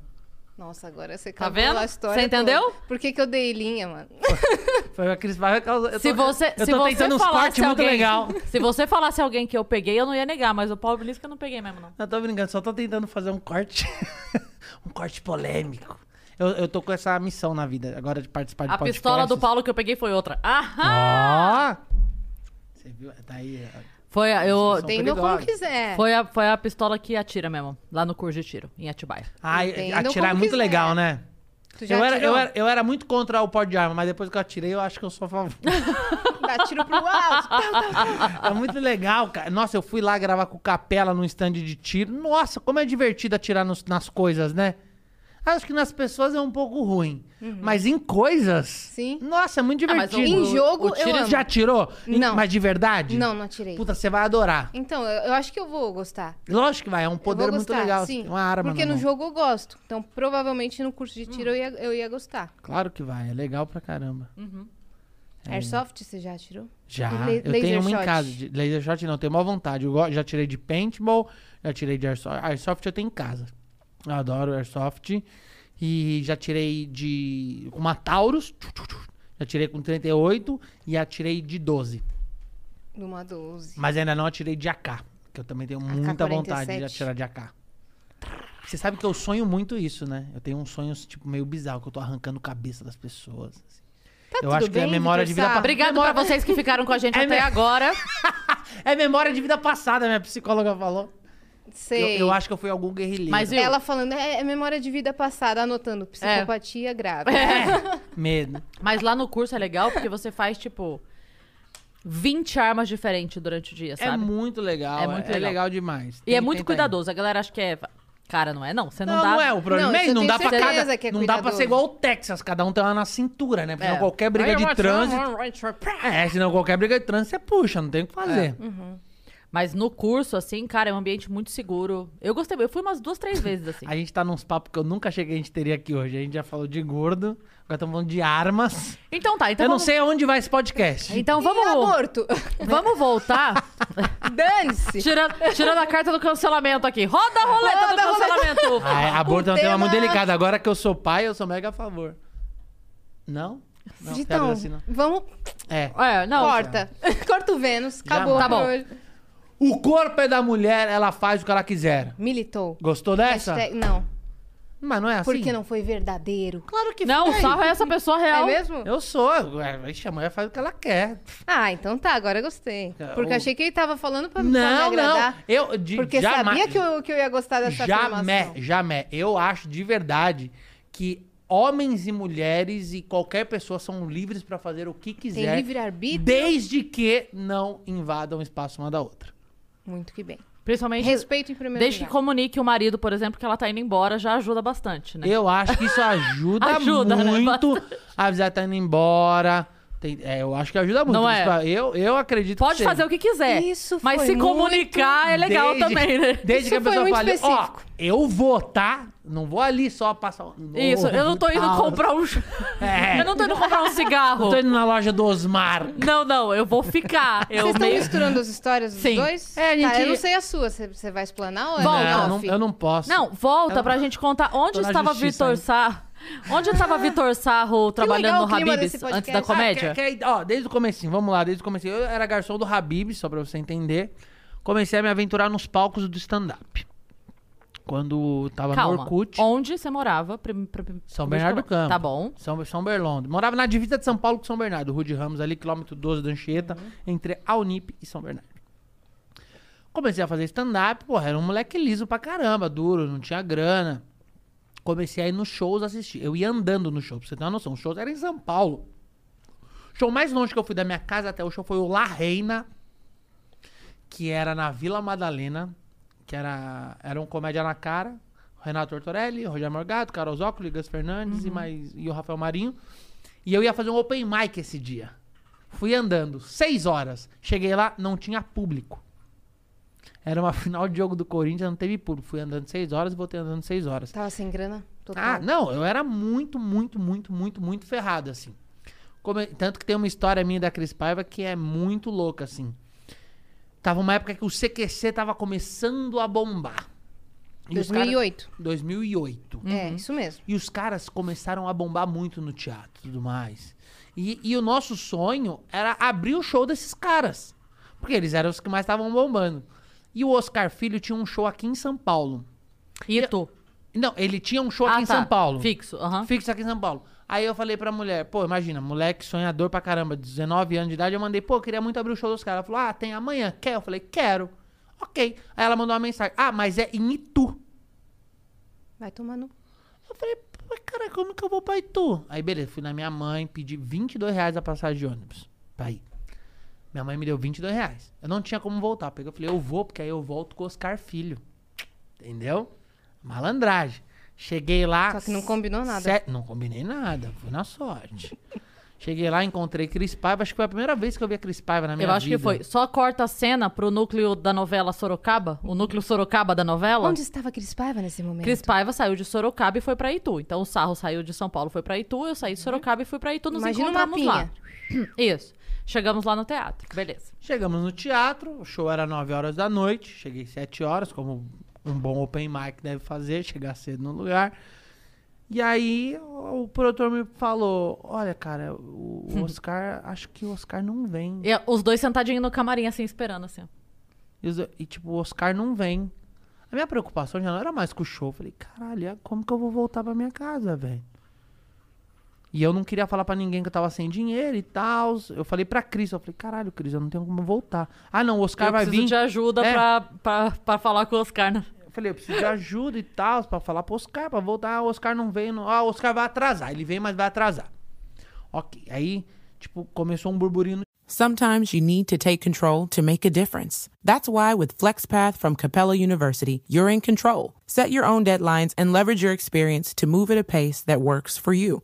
B: Nossa, agora você
A: Tá vendo?
B: a história
A: Você entendeu?
B: toda. Por que, que eu dei linha, mano?
C: Foi a Cris Paiva que causou. eu
A: Se
C: tô-
A: você,
C: eu
A: se
C: tô
A: você
C: tentando uns cortes muito
A: alguém,
C: legal.
A: Se você falasse alguém que eu peguei, eu não ia negar, mas o Paulo Belisca eu não peguei mesmo, não.
C: Eu tô brincando, só tô tentando fazer um corte. um corte polêmico. Eu, eu tô com essa missão na vida, agora de participar de
A: A
C: podcasts.
A: pistola do Paulo que eu peguei foi outra. Aham!
C: Ó! Você viu? Daí.
A: Foi a, eu,
B: Entendam como quiser.
A: foi, a, foi a pistola que atira mesmo, lá no curso de tiro, em Atibaia.
C: Ai,
B: Entendam
C: atirar é
B: como
C: muito
B: quiser.
C: legal, né?
B: Tu já
C: Eu era,
B: atirou?
C: eu, era, eu era muito contra o porte de arma, mas depois que eu atirei, eu acho que eu sou a favor.
B: Dá tiro pro alto. Tá, tá, tá.
C: É muito legal, cara. Nossa, eu fui lá gravar com o Capela num stand de tiro. Nossa, como é divertido atirar nos- nas coisas, né? Acho que nas pessoas é um pouco ruim. Mas em coisas.
B: Sim.
C: Nossa, é muito
A: Ah, mas
C: divertido.
B: Em jogo,
A: o
B: eu
A: tiro
B: amo.
C: Já tirou?
B: Não.
C: Mas de verdade?
B: Não, não atirei.
C: Puta, você vai adorar.
B: Então, eu, eu acho que eu vou gostar.
C: Lógico que vai, é um
B: Eu
C: poder muito
B: gostar,
C: legal.
B: Sim,
C: uma arma
B: porque no
C: mão.
B: jogo eu gosto. Então, provavelmente no curso de tiro
C: Hum.
B: eu, ia, eu ia gostar.
C: Claro que vai, é legal pra caramba. É.
B: Airsoft, você já atirou?
C: Já,
B: la-
C: eu tenho uma em casa. De laser shot não, tenho maior vontade. Eu já tirei de paintball, já tirei de airsoft. Airsoft eu tenho em casa. Eu adoro airsoft. E já tirei de. com uma Taurus. Já tirei com 38 e atirei de 12.
B: Numa 12.
C: Mas ainda não atirei de AK. Que eu também tenho muita vontade de
B: 47.
C: atirar de AK. Você sabe que eu sonho muito isso, né? Eu tenho uns sonhos, tipo, meio bizarro, que eu tô arrancando cabeça das pessoas. assim.
B: Tá
C: eu
B: tudo
C: acho que é
B: bem,
C: memória de vida
B: Sá?
C: pa-
A: Obrigado
C: Memória-
A: pra vocês que ficaram com a gente
C: É
A: até
C: mesmo.
A: agora.
C: É memória de vida passada, minha psicóloga falou. Eu,
B: Sei.
C: eu acho que eu fui algum guerrilheiro.
A: Mas, viu?
B: Ela falando, é, é memória de vida passada, anotando psicopatia grave.
C: Medo.
A: Mas lá no curso é legal porque você faz, tipo, 20 armas diferentes durante o dia,
C: É
A: sabe?
C: muito legal.
A: É
C: É
A: muito
C: legal.
A: legal.
C: demais.
A: E é
C: Tem-
A: muito
C: tenta aí.
A: cuidadoso. A galera acha que é. Cara, não é não. Você não,
C: Não,
A: dá.
C: não é. O problema
B: Não,
C: é
B: eu
C: não dá pra cada.
B: é
C: não dá pra
B: cuidadoso.
C: ser igual o Texas. Cada um tem uma na cintura, né? Porque senão qualquer briga de trânsito. É, senão qualquer briga de trânsito você puxa, não tem o que fazer.
A: Mas no curso, assim, cara, é um ambiente muito seguro. Eu gostei. Eu fui umas duas, três vezes, assim.
C: A gente tá nos papos que eu nunca achei que a gente teria aqui hoje. A gente já falou de gordo, agora estamos falando de armas.
A: Então tá, então
C: eu não
A: vamos...
C: sei aonde vai esse podcast.
A: Então
B: E
A: vamos,
B: aborto.
A: vamos voltar.
B: Dane-se.
A: tirando, tirando a carta do cancelamento aqui. Roda a roleta
B: Roda
A: do
B: a roleta.
A: cancelamento.
C: Ah, é, aborto é um tema
B: tema-
C: muito delicado. Agora que eu sou pai, eu sou mega a favor. Não? Não,
B: Então,
C: assim, não.
B: vamos.
C: É.
A: É, não.
B: Corta. Corta o Vênus. Acabou
A: Tá bom.
C: O corpo é da mulher, ela faz o que ela quiser.
B: Militou.
C: Gostou dessa?
B: Hashtag- não.
C: Mas não é assim?
B: Porque não foi verdadeiro.
C: Claro que
A: Não, o
C: foi.
A: sarro é essa pessoa real.
B: É mesmo?
C: Eu sou. Ué, a mulher faz o que ela quer.
B: Ah, então tá, agora eu gostei. Porque
C: O-
B: achei que ele tava falando pra, pra me
C: Não, não.
B: agradar.
C: Eu de,
B: Porque
C: jamais,
B: sabia que eu, que eu ia gostar dessa
C: Jamais,
B: afirmação.
C: jamais. Eu acho de verdade que homens e mulheres e qualquer pessoa são livres pra fazer o que quiser.
B: Tem livre-arbítrio.
C: Desde que não invadam o espaço uma da outra.
B: Muito que bem.
A: Principalmente.
B: Respeito em primeiro
A: Desde que
B: lugar.
A: comunique o marido, por exemplo, que ela tá indo embora, já ajuda bastante, né?
C: Eu acho que isso ajuda,
A: Ajuda, né?
C: muito a avisar que tá indo embora. Tem- é, eu acho que ajuda muito.
A: Não é?
C: Isso, Eu, eu acredito
A: Pode
C: que
A: fazer o que quiser.
B: Isso
A: mas se comunicar é legal
C: Desde-
A: também, né?
C: Desde
B: Isso
C: que a
B: foi
C: pessoa
B: muito
C: fale, ó,
B: específico.
C: eu vou, tá? Não vou ali só passar
A: Isso, eu não tô indo
C: tal.
A: comprar um.
C: É.
A: Eu não tô indo comprar um cigarro.
C: Não tô indo na loja do Osmar.
A: Não, não, eu vou ficar. Eu
B: Vocês estão misturando as histórias dos
A: Sim.
B: dois?
C: É, a gente-
B: Tá, eu não sei a sua. Você vai explanar ou é
A: Volta.
C: Não, eu não, eu não posso.
A: Não, volta
C: Eu-
A: pra gente contar onde estava Vitor
C: ainda.
A: Onde estava Vitor Sarro trabalhando
B: legal
A: no Habib's antes
B: podcast.
A: da
B: Ah,
A: comédia?
C: Que- que- ó, desde o comecinho, vamos lá, desde o comecinho. Eu era garçom do Habib, só pra você entender. Comecei a me aventurar nos palcos do stand-up. Quando tava no
A: Calma.
C: Orkut.
A: Onde você morava? Prim- prim-
C: São Bernardo do Campo.
A: Tá bom.
C: São, São Berlondo. Morava na divisa de São Paulo com São Bernardo. Rude Ramos ali, quilômetro 12 da Anchieta, entre a Unip e São Bernardo. Comecei a fazer stand-up, porra, era um moleque liso pra caramba, duro, não tinha grana. Comecei a ir nos shows assistir. Eu ia andando no show, pra você ter uma noção. O show era em São Paulo. O show mais longe que eu fui da minha casa até o show foi o La Reina, que era na Vila Madalena, que era, era um comédia na cara. Renato Tortorelli, Rogério Morgado, Carol Zócoli, Gus Fernandes e, mais, e o Rafael Marinho. E eu ia fazer um open mic esse dia. Fui andando, seis horas. Cheguei lá, não tinha público. Era uma final de jogo do Corinthians, não teve público. Fui andando seis horas e voltei andando seis horas.
B: Tava sem grana? Total.
C: Ah, não, eu era muito, muito, muito, muito, muito ferrado, assim. Come- Tanto que tem uma história minha da Cris Paiva que é muito louca, assim. Tava uma época que o CQC tava começando a bombar. E os caras-
B: 2008.
C: 2008.
B: É, isso mesmo.
C: E os caras começaram a bombar muito no teatro e tudo mais. E, e o nosso sonho era abrir o show desses caras. Porque eles eram os que mais estavam bombando. E o Oscar Filho tinha um show aqui em São Paulo.
A: E tu?
C: Não, ele tinha um show
A: Ah,
C: aqui em
A: tá.
C: São Paulo.
A: Fixo, aham.
C: Fixo aqui em São Paulo. Aí eu falei pra mulher, pô, imagina, moleque sonhador pra caramba, 19 anos de idade, eu mandei, pô, eu queria muito abrir o show dos caras. Ela falou, ah, tem amanhã, quer? Eu falei, quero. Ok. Aí ela mandou uma mensagem, ah, mas é em Itu.
B: Vai tomar no...
C: Eu falei, pô, cara, como que eu vou pra Itu? Aí beleza, fui na minha mãe, pedi 22 reais a passagem de ônibus pra ir. Minha mãe me deu 22 reais. Eu não tinha como voltar. Peguei, eu falei, eu vou, porque aí eu volto com o Oscar Filho. Entendeu? Malandragem. Cheguei lá.
B: Só que não combinou nada.
C: se- Não combinei nada, fui na sorte. Cheguei lá, encontrei Cris Paiva. Acho que foi a primeira vez que eu vi a Cris Paiva na minha
A: Eu acho
C: vida.
A: que foi. Só corta a cena pro núcleo da novela Sorocaba, o núcleo Sorocaba da novela.
B: Onde estava Cris Paiva nesse momento?
A: Cris Paiva saiu de Sorocaba e foi pra Itu. Então o Sarro saiu de São Paulo, foi pra Itu, eu saí de Sorocaba e fui pra Itu, nos
B: Imagina
A: encontramos lá. Isso. Chegamos lá no teatro. Beleza.
C: Chegamos no teatro, o show era 9 horas da noite. Cheguei 7 horas, como um bom open mic deve fazer, chegar cedo no lugar. E aí o, produtor me falou: Olha, cara, o Oscar, acho que o Oscar não vem.
A: E os dois sentadinhos no camarim, assim, esperando, assim.
C: E, os- e, tipo, o Oscar não vem. A minha preocupação já não era mais com o show. Eu falei, caralho, como que eu vou voltar pra minha casa, velho? E eu não queria falar pra ninguém que eu tava sem dinheiro e tal. Eu falei pra Cris, eu falei, caralho, Cris, eu não tenho como voltar. Ah, não, o Oscar
A: eu
C: vai
A: preciso
C: vir.
A: de ajuda
C: É.
A: pra, pra, pra falar com o Oscar. né?
C: Eu falei, eu preciso de ajuda e tal, pra falar pro Oscar, pra voltar. Ah, o Oscar não veio. Não... Ah, o Oscar vai atrasar. Ele vem, mas vai atrasar. Ok. Aí, tipo, começou um burburinho.
G: Sometimes you need to take control to make a difference. That's why with FlexPath from Capella University, you're in control. Set your own deadlines and leverage your experience to move at a pace that works for you.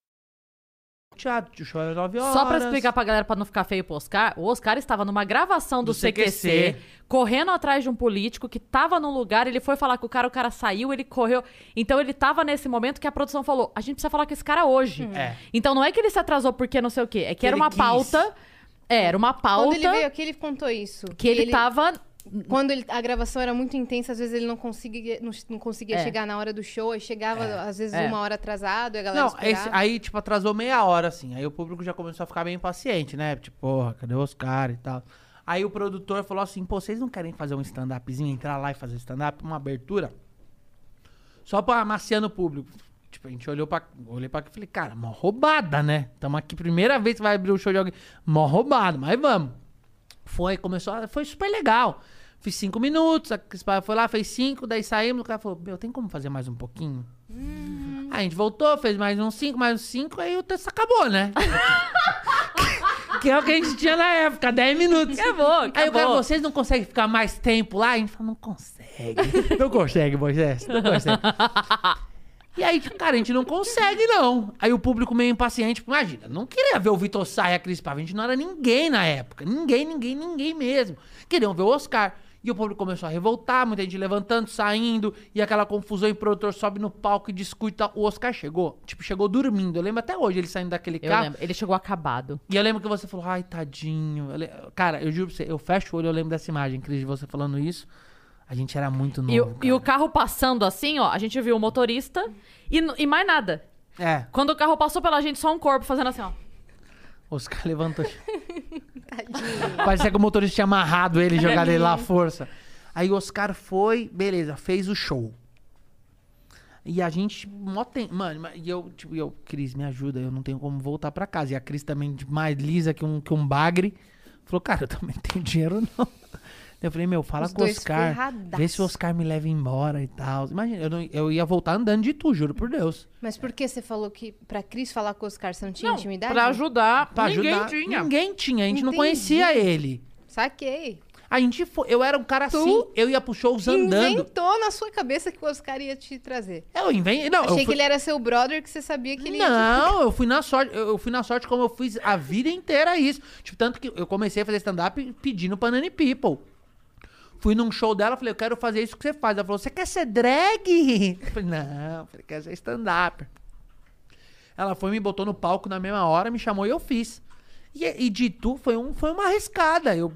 C: Teatro, o show era 9 horas.
A: Só pra explicar pra galera, pra não ficar feio pro Oscar, o Oscar estava numa gravação do,
C: Do
A: CQC,
C: CQC,
A: correndo atrás de um político que tava num lugar, ele foi falar com o cara, o cara saiu, ele correu. Então ele tava nesse momento que a produção falou: a gente precisa falar com esse cara hoje.
C: É.
A: Então não é que ele se atrasou porque não sei o quê, é que,
C: Que
A: era
C: ele
A: uma
C: quis.
A: pauta. É, era uma pauta
B: Quando ele veio aqui, ele contou isso.
A: que ele, tava.
B: Quando ele- a gravação era muito intensa, às vezes ele não conseguia, não, não conseguia
A: É.
B: chegar na hora do show, aí chegava, às vezes,
A: É.
B: uma hora atrasado, e a galera
C: Não, esse- aí, tipo, atrasou meia hora, assim. Aí o público já começou a ficar bem impaciente, né? Tipo, porra, cadê o Oscar e tal. Aí o produtor falou assim, pô, vocês não querem fazer um stand-upzinho, entrar lá e fazer stand-up, uma abertura? Só pra amaciar no público. Tipo, a gente olhou pra. Olhei pra aqui e falei, cara, mó roubada, né? Tamo aqui, primeira vez que vai abrir o show de alguém. Mó roubada, mas vamos. Foi, começou, a- foi super legal. Fiz cinco minutos, a Cris Paiva foi lá, fez cinco, daí saímos, o cara falou, meu, tem como fazer mais um pouquinho? Aí a gente voltou, fez mais uns cinco, mais uns cinco, aí o texto acabou, né? que é o que a gente tinha na época, 10 minutos.
A: Acabou,
C: Aí o cara
A: acabou.
C: vocês não conseguem ficar mais tempo lá? A gente falou, não consegue. não consegue, Moisés, não consegue. E aí, cara, a gente não consegue, não. Aí o público meio impaciente, tipo, imagina, não queria ver o Vitor Sá e a Cris Paiva. A gente não era ninguém na época. Ninguém, ninguém, ninguém mesmo. Queriam ver o Oscar. E o público começou a revoltar, muita gente levantando, saindo, e aquela confusão, e o produtor sobe no palco e discute. tal. O Oscar chegou, tipo, chegou dormindo. Eu lembro até hoje ele saindo daquele
A: Eu
C: carro.
A: lembro. Ele chegou acabado.
C: E eu lembro que você falou, ai, tadinho. Eu le- Cara, eu juro pra você, eu fecho o olho, eu lembro dessa imagem, Cris, de você falando isso. A gente era muito novo.
A: E, o- e o carro passando assim, ó, a gente viu o motorista e, n- e mais nada.
C: É,
A: Quando o carro passou pela gente, só um corpo fazendo assim, ó.
C: o Oscar levantou. Parecia que o motorista tinha amarrado ele e jogado ele lá à força. Aí o Oscar foi, beleza, fez o show. E a gente, mó tem, mano, e eu, tipo, e eu, Cris, me ajuda, eu não tenho como voltar pra casa. E a Cris também, tipo, mais lisa que um, que um bagre, falou, cara, eu também não tenho dinheiro não. Eu falei, meu, fala
B: Os
C: com o Oscar,
B: ferradaço.
C: vê se o Oscar me leva embora e tal. Imagina, eu, não- eu ia voltar andando de tu, juro por Deus.
B: Mas por que você falou que pra Cris falar com o Oscar você não tinha
A: Não,
B: intimidade?
A: pra ajudar,
C: Pra
A: ninguém
C: ajudar.
A: tinha.
C: Ninguém tinha, a gente não
B: Entendi.
C: conhecia ele.
B: Saquei.
C: A gente foi, eu era um cara
B: Tu
C: assim, eu ia pro shows andando.
B: Inventou na sua cabeça que o Oscar ia te trazer.
C: Eu inventei, não, eu
B: Achei
C: fui-
B: que ele era seu brother, que você sabia que ele ia te...
C: Não, eu fui na sorte. Eu fui na sorte como eu fiz a vida inteira isso. Tipo, tanto que eu comecei a fazer stand-up pedindo pra Nani People. Fui num show dela, falei, eu quero fazer isso que você faz. Ela falou, você quer ser drag? Eu falei, não, falei, quero ser stand-up. Ela foi, me botou no palco na mesma hora, me chamou e eu fiz. E, e de tu foi, um, foi uma arriscada. Eu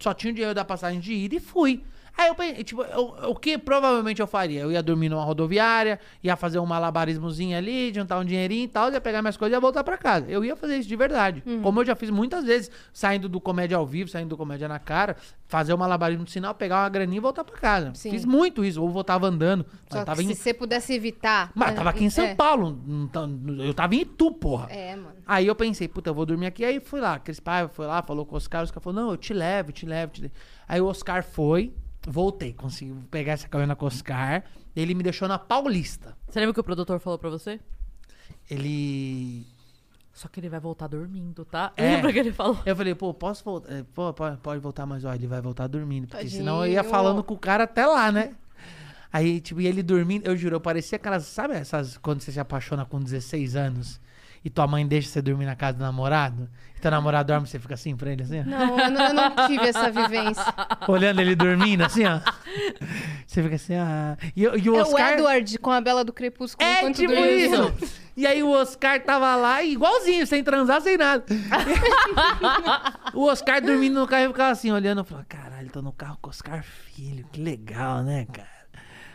C: só tinha o dinheiro da passagem de ida e fui. Aí eu pensei, tipo, eu- o que provavelmente eu faria? Eu ia dormir numa rodoviária, ia fazer um malabarismozinho ali, juntar um dinheirinho e tal, ia pegar minhas coisas e ia voltar pra casa. Eu ia fazer isso de verdade. Como eu já fiz muitas vezes, saindo do comédia ao vivo, saindo do comédia na cara, fazer o malabarismo no sinal, pegar uma graninha e voltar pra casa.
B: Sim.
C: Fiz muito isso, ou voltava andando. Mas
B: Só que se
C: em...
B: você pudesse evitar.
C: Mas eu tava aqui em São
B: é.
C: Paulo, tá- eu tava em Itu, porra.
B: É, mano.
C: Aí eu pensei, puta, eu vou dormir aqui. Aí fui lá, Cris Paiva foi lá, falou com o Oscar. O Oscar falou, não, eu te levo, te levo, te levo. Aí o Oscar foi, voltei, consegui pegar essa carona com o Oscar. Ele me deixou na Paulista.
A: Você lembra o que o produtor falou pra você?
C: Ele...
A: Só que ele vai voltar dormindo, tá?
C: É.
A: Lembra que ele falou?
C: Eu falei, pô, posso voltar? É, Pô, pode, pode voltar, mas ó, ele vai voltar dormindo. Porque
B: Tadinho.
C: senão eu ia falando com o cara até lá, né? Aí, tipo, e ele dormindo, eu juro, eu parecia aquelas, sabe essas, quando você se apaixona com 16 anos e tua mãe deixa você dormir na casa do namorado? E teu namorado dorme, você fica assim pra ele, assim?
B: Não, eu não, eu não tive essa vivência.
C: olhando ele dormindo, assim, ó. Você fica assim, ah. E, e o
B: É o
C: Oscar.
B: Edward com a Bela do Crepúsculo.
C: É tipo isso. E aí o Oscar tava lá, igualzinho, sem transar, sem nada. o Oscar dormindo no carro e ficava assim, olhando. Eu falava, caralho, tô no carro com o Oscar Filho, que legal, né, cara?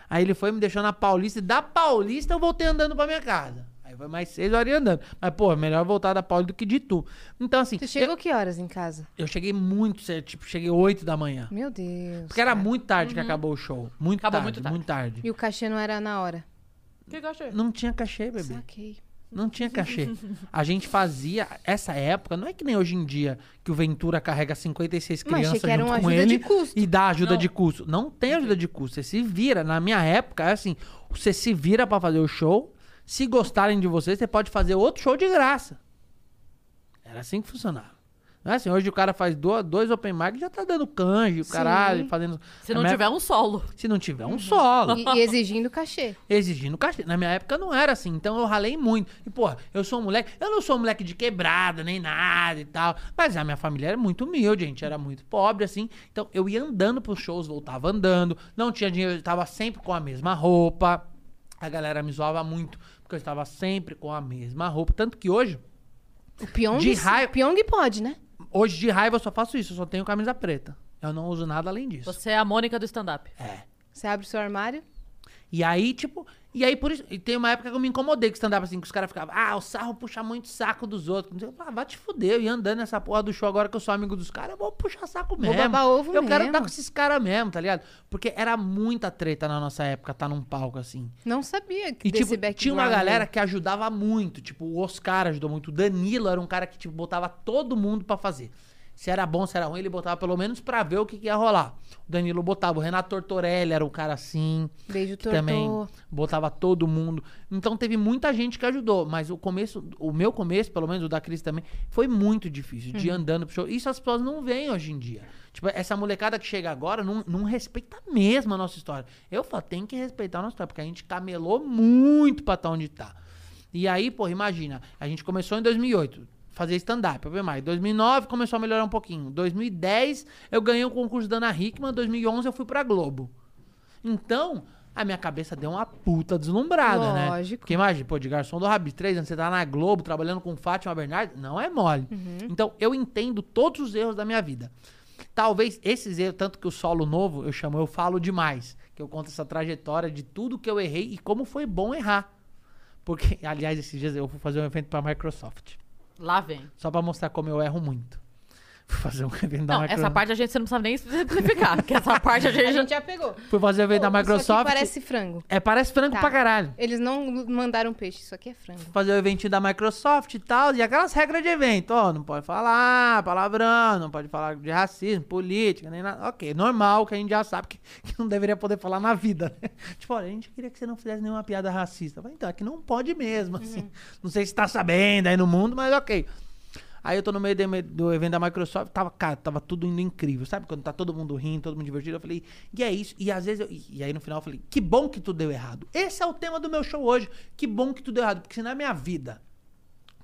C: Aí ele foi me deixou na Paulista e da Paulista eu voltei andando pra minha casa. Aí foi mais seis horas andando. Mas, pô, melhor voltar da Paulista do que de tu. Então, assim,
B: Você chegou que horas em casa?
C: eu, eu cheguei muito cedo, tipo, cheguei oito da manhã.
B: Meu Deus.
C: Porque era muito tarde que acabou o show. Muito
A: Acabou
C: tarde,
A: muito tarde.
C: muito tarde.
B: E o cachê não era na hora.
A: O que eu achei?
C: Não tinha cachê, bebê.
B: Saquei.
C: Não tinha cachê. A gente fazia, essa época, não é que nem hoje em dia, que o Ventura carrega 56
B: Mas
C: crianças
B: que
C: junto com
B: ajuda
C: ele
B: de custo.
C: e dá ajuda
A: Não.
C: de custo. Não tem ajuda de custo, você se vira. Na minha época, é assim, você se vira pra fazer o show, se gostarem de você, você pode fazer outro show de graça. Era assim que funcionava. Não é assim, hoje o cara faz do- dois open mic e já tá dando canje, o
B: Sim.
C: caralho, fazendo...
A: Se não
C: minha-
A: tiver um solo.
C: Se não tiver um solo.
B: E, e exigindo cachê.
C: exigindo cachê. Na minha época não era assim, então eu ralei muito. E, pô, eu sou um moleque, eu não sou um moleque de quebrada, nem nada e tal. Mas a minha família era muito humilde, a gente era muito pobre, assim. Então eu ia andando pros shows, voltava andando, não tinha dinheiro, eu tava sempre com a mesma roupa. A galera me zoava muito, porque eu estava sempre com a mesma roupa. Tanto que hoje,
B: O Pyong,
C: De raiva-
B: Pyong pode, né?
C: hoje de raiva eu só faço isso, eu só tenho camisa preta. Eu não uso nada além disso.
A: Você é a Mônica do stand-up.
C: É.
B: Você abre o seu armário.
C: E aí, tipo, e aí por isso. E tem uma época que eu me incomodei com stand-up assim, que os caras ficavam, ah, o sarro puxa muito saco dos outros. Eu falava, ah, vai te fuder, eu ia andando nessa porra do show agora que eu sou amigo dos caras, eu vou puxar saco mesmo.
B: babar ovo
C: eu quero
B: mesmo.
C: estar com esses caras mesmo, tá ligado? Porque era muita treta na nossa época, tá num palco assim.
B: Não sabia que
C: E, tipo, tinha uma galera que ajudava muito. Tipo, o Oscar ajudou muito. O Danilo era um cara que, tipo, botava todo mundo pra fazer. Se era bom, se era ruim, ele botava pelo menos pra ver o que, que ia rolar. O Danilo botava. O Renato Tortorelli era o cara assim.
B: Beijo, Tortor.
C: também botava todo mundo. Então teve muita gente que ajudou. Mas o começo, o meu começo, pelo menos o da Cris também, foi muito difícil. De ir andando pro show. Isso as pessoas não veem hoje em dia. Tipo, essa molecada que chega agora não, não respeita mesmo a nossa história. Eu falo, tem que respeitar a nossa história, porque a gente camelou muito pra estar onde tá. E aí, pô, imagina, a gente começou em 2008, fazer stand-up, open mic. 2009 começou a melhorar um pouquinho. 2010 eu ganhei o concurso da Ana Hickman, 2011 eu fui pra Globo. Então, a minha cabeça deu uma puta deslumbrada, né?
B: Lógico.
C: Porque imagina, pô, de garçom do Rabi, três anos, você tá na Globo, trabalhando com Fátima Bernardes, não é mole. Então, eu entendo todos os erros da minha vida. Talvez esses erros, tanto que o solo novo, eu chamo Eu Falo Demais, que eu conto essa trajetória de tudo que eu errei e como foi bom errar. Porque, aliás, esses dias eu fui fazer um evento pra Microsoft,
A: Lá vem.
C: só pra mostrar como eu erro muito. Fui fazer um evento da
A: Não,
C: Microsoft.
A: essa parte a gente você não sabe nem simplificar. que essa parte a gente,
B: A gente já pegou.
C: Fui fazer um evento da
B: Pô,
C: Microsoft.
B: aqui parece frango.
C: É, parece frango
B: Tá.
C: pra caralho.
B: Eles não mandaram peixe, isso aqui é frango.
C: fazer o eventinho da Microsoft e tal, e aquelas regras de evento, ó, não pode falar palavrão, não pode falar de racismo, política, nem nada. Ok, normal, que a gente já sabe que, que não deveria poder falar na vida, né? Tipo, olha, a gente queria que você não fizesse nenhuma piada racista. Então, é que não pode mesmo, assim. Não sei se tá sabendo aí no mundo, mas ok. Aí eu tô no meio do, do evento da Microsoft, tava, cara, tava tudo indo incrível. Sabe quando tá todo mundo rindo, todo mundo divertido? Eu falei, e é isso. E às vezes, eu, e, aí no final eu falei, que bom que tudo deu errado. Esse é o tema do meu show hoje. Que bom que tudo deu errado. Porque se na minha vida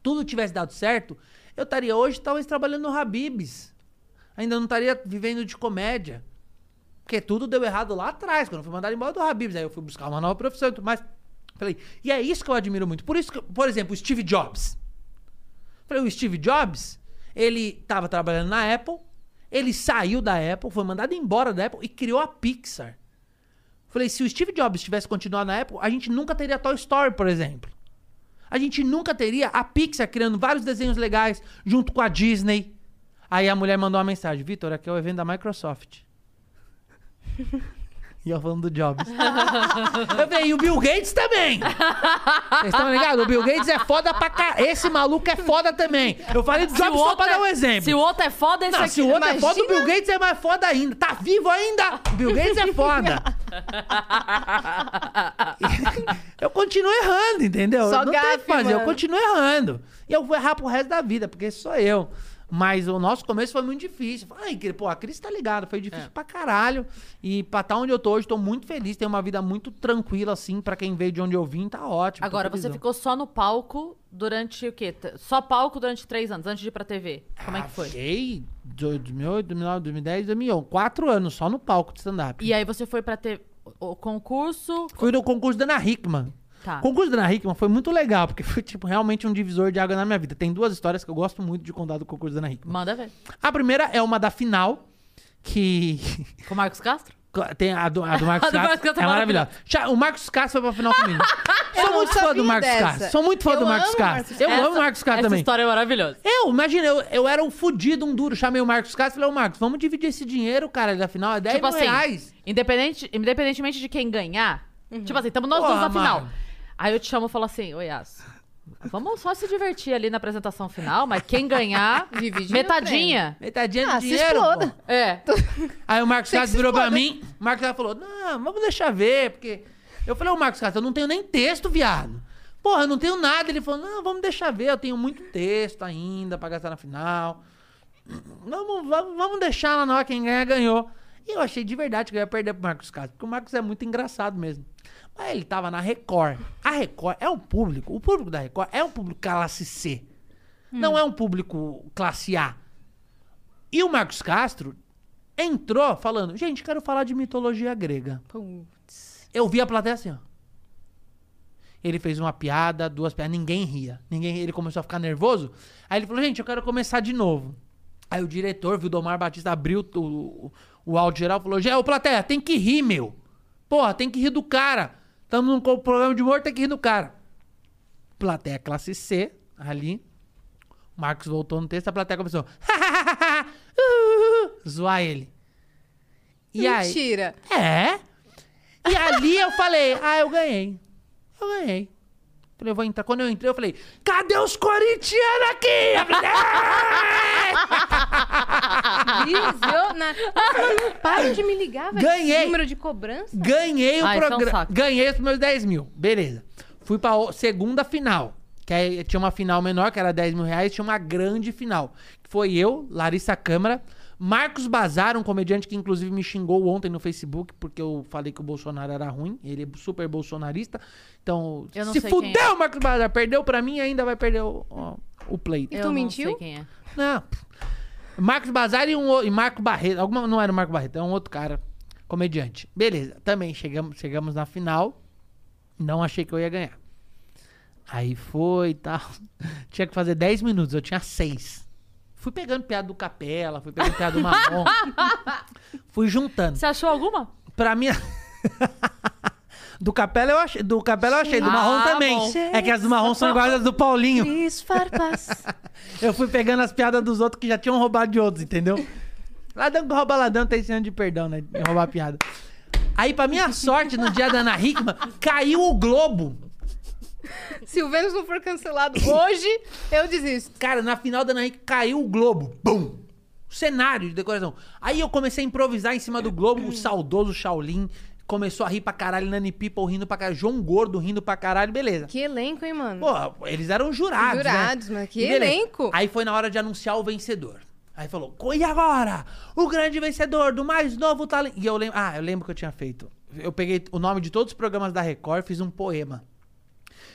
C: tudo tivesse dado certo, eu estaria hoje talvez trabalhando no Habibs. Ainda não estaria vivendo de comédia. Porque tudo deu errado lá atrás, quando eu fui mandado embora do Habibs. Aí eu fui buscar uma nova profissão e tudo mais. Falei, e é isso que eu admiro muito. Por isso que, por exemplo, Steve Jobs. Falei, o Steve Jobs, ele tava trabalhando na Apple, Ele saiu da Apple, foi mandado embora da Apple e criou a Pixar. Falei, se o Steve Jobs tivesse continuado na Apple, a gente nunca teria Toy Story, por exemplo. A gente nunca teria a Pixar criando vários desenhos legais junto com a Disney. Aí a mulher mandou uma mensagem: Vitor, aqui é o evento da Microsoft. E eu falando do Jobs. eu falei, e o Bill Gates também. Vocês estão ligados? O Bill Gates é foda pra cá. Esse maluco é foda também. Eu falei do Jobs só pra dar um
A: é-
C: exemplo.
A: Se o outro é foda, esse
C: Não,
A: aqui.
C: se o outro é foda, o
B: imagina.
C: Bill Gates é mais foda ainda. Tá vivo ainda? O Bill Gates é foda. eu continuo errando, entendeu?
B: Só
C: Não tem o que
B: gafe,
C: fazer, eu
B: mano.
C: continuo errando. E eu vou errar pro resto da vida, porque sou eu. Mas o nosso começo foi muito difícil. Ai, pô, a Cris tá ligada, foi
A: É.
C: difícil pra caralho. E pra estar onde eu tô hoje, tô muito feliz. Tenho uma vida muito tranquila, assim, pra quem veio de onde eu vim, tá ótimo.
A: Agora, você ficou só no palco durante o quê? Só palco durante três anos, antes de ir pra TV. Como é que
C: Ah,
A: foi?
C: Fiquei 2008, 2009, 2010, 2011. Quatro anos só no palco de stand-up.
A: E aí você foi pra ter o o concurso.
C: Fui no concurso da Ana Hickman.
A: Tá.
C: O concurso da Ana Hickman foi muito legal, porque foi, tipo, realmente um divisor de água na minha vida. Tem duas histórias que eu gosto muito de contar do concurso da Ana Hickman.
A: Manda ver.
C: A primeira é uma da final, que...
A: Com o Marcos Castro?
C: Tem a do, a do Marcos Castro.
A: Marcos Castro
C: é
A: é
C: maravilhosa. O Marcos Castro foi pra final comigo. Sou muito fã do Marcos
B: dessa.
C: Castro. Sou muito fã
B: Eu
C: do Marcos Castro. Eu
A: Essa-
C: amo o Marcos Castro
A: Essa
C: também.
A: história é maravilhosa.
C: Eu, imagina, eu, eu era um fudido, um duro. Chamei o Marcos Castro e falei, ô Marcos, vamos dividir esse dinheiro, cara. Da final é 10
A: tipo
C: mil
A: assim,
C: reais.
A: independente, independentemente de quem ganhar, tipo assim, estamos nós
C: Porra,
A: dois na final. Aí eu te chamo e falo assim, oi, Yas, vamos só se divertir ali na apresentação final, mas quem ganhar, metadinha.
C: Metadinha
B: Ah,
C: de
B: se
C: dinheiro, pô.
A: É.
C: Aí o Marcos Castro
B: se
C: virou pra
B: exploda.
C: mim. O Marcos Castro falou: Não, vamos deixar ver, porque. Eu falei, ô Marcos Castro, eu não tenho nem texto, viado. Porra, eu não tenho nada. Ele falou: Não, vamos deixar ver, eu tenho muito texto ainda pra gastar na final. Vamos, vamos, vamos deixar lá na hora quem ganhar, ganhou. E eu achei de verdade que eu ia perder pro Marcos Castro, porque o Marcos é muito engraçado mesmo. Mas ele tava na Record. A Record é um público, o público da Record é um público classe C. Não é um público classe A. E o Marcos Castro entrou falando, gente, quero falar de mitologia grega.
B: Putz.
C: Eu vi a plateia assim, ó. Ele fez uma piada, duas piadas, ninguém ria. Ninguém, ele começou a ficar nervoso. Aí ele falou, gente, eu quero começar de novo. Aí o diretor, Vildomar Batista, abriu o, o, o áudio geral e falou, Gé, ô plateia, tem que rir, meu. Porra, tem que rir do cara. Estamos num programa de humor, tem que rir do cara. Plateia classe C, ali. O Marcos voltou no texto, a plateia começou... zoar ele. E aí...
B: Mentira.
C: É. E ali eu falei, ah, eu ganhei. Eu ganhei. Falei, eu vou entrar. Quando eu entrei, eu falei, cadê os corintianos aqui? Eu falei, "Ah!"
B: Não para de me ligar, velho.
C: Ganhei.
B: Número de cobrança.
C: Ganhei o
A: Ah, isso é um
C: programa.
A: saco.
C: Ganhei os meus 10 mil. Beleza. Fui pra o- segunda final. Que aí tinha uma final menor, que era 10 mil reais, tinha uma grande final. Que foi eu, Larissa Câmara, Marcos Bazar, um comediante que inclusive me xingou ontem no Facebook, porque eu falei que o Bolsonaro era ruim. Ele é super bolsonarista. Então,
A: Eu não
C: se
A: sei quem
C: fudeu,
A: é.
C: Marcos Bazar. Perdeu pra mim ainda vai perder o, o, o pleito.
B: E
A: Eu
B: tu
A: não
B: mentiu?
A: sei quem é.
C: Não. Marcos Bazar e, um, e Marco Barreto. Alguma, não era o Marco Barreto, é um outro cara, comediante. Beleza, também chegamos, chegamos na final. Não achei que eu ia ganhar. Aí foi e tal. Tinha que fazer 10 minutos, eu tinha 6. Fui pegando piada do Capela, fui pegando piada do Marrom. fui juntando.
A: Você achou alguma?
C: Pra minha. do Capela eu achei, do Capela eu achei, do
A: Ah,
C: Marrom também.
A: bom.
C: É que as do Marrom são iguais às do Paulinho. Eu fui pegando as piadas dos outros que já tinham roubado de outros, entendeu? Ladrão que rouba ladrão tem esse ano de perdão, né? De roubar piada. Aí, pra minha sorte, no dia da Ana Hickman, caiu o Globo.
B: Se o Vênus não for cancelado hoje, eu desisto.
C: Cara, na final da Ana caiu o Globo. Bum! Cenário de decoração. Aí eu comecei a improvisar em cima do Globo, o saudoso Shaolin. Começou a rir pra caralho, Nani People rindo pra caralho, João Gordo rindo pra caralho, beleza.
B: Que elenco, hein, mano?
C: Pô, eles eram jurados,
B: Jurados,
C: né?
B: mas que
C: beleza.
B: elenco.
C: Aí foi na hora de anunciar o vencedor. Aí falou, "Co- e agora? O grande vencedor do mais novo talento. E eu lembro, ah, eu lembro que eu tinha feito. Eu peguei o nome de todos os programas da Record, fiz um poema.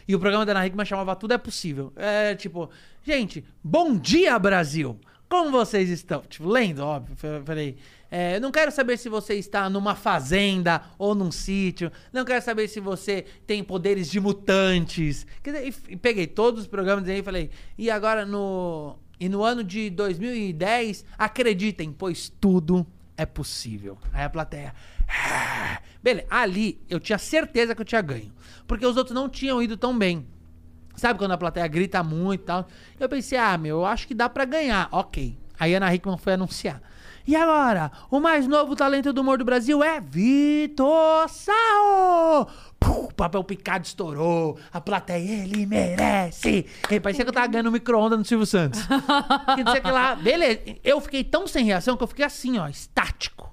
C: E o programa da Ana Hickman chamava Tudo é Possível. É tipo, gente, bom dia, Brasil! Como vocês estão? Tipo, lendo, óbvio. Falei, é, não quero saber se você está numa fazenda ou num sítio. Não quero saber se você tem poderes de mutantes. Dizer, e, e peguei todos os programas e falei, e agora no. E no ano de 2010, acreditem, pois tudo é possível. Aí a plateia. "Ah." Beleza, ali eu tinha certeza que eu tinha ganho. Porque os outros não tinham ido tão bem. Sabe quando a plateia grita muito e tal? Eu pensei, ah, meu, eu acho que dá pra ganhar. Ok. Aí a Ana Hickman foi anunciar. E agora, o mais novo talento do humor do Brasil é Vitor Sarro! Pum, O papel picado estourou. A plateia, ele merece. E parecia que eu tava ganhando um micro-ondas no Silvio Santos. Quer dizer que lá, beleza. Eu fiquei tão sem reação que eu fiquei assim, ó, estático.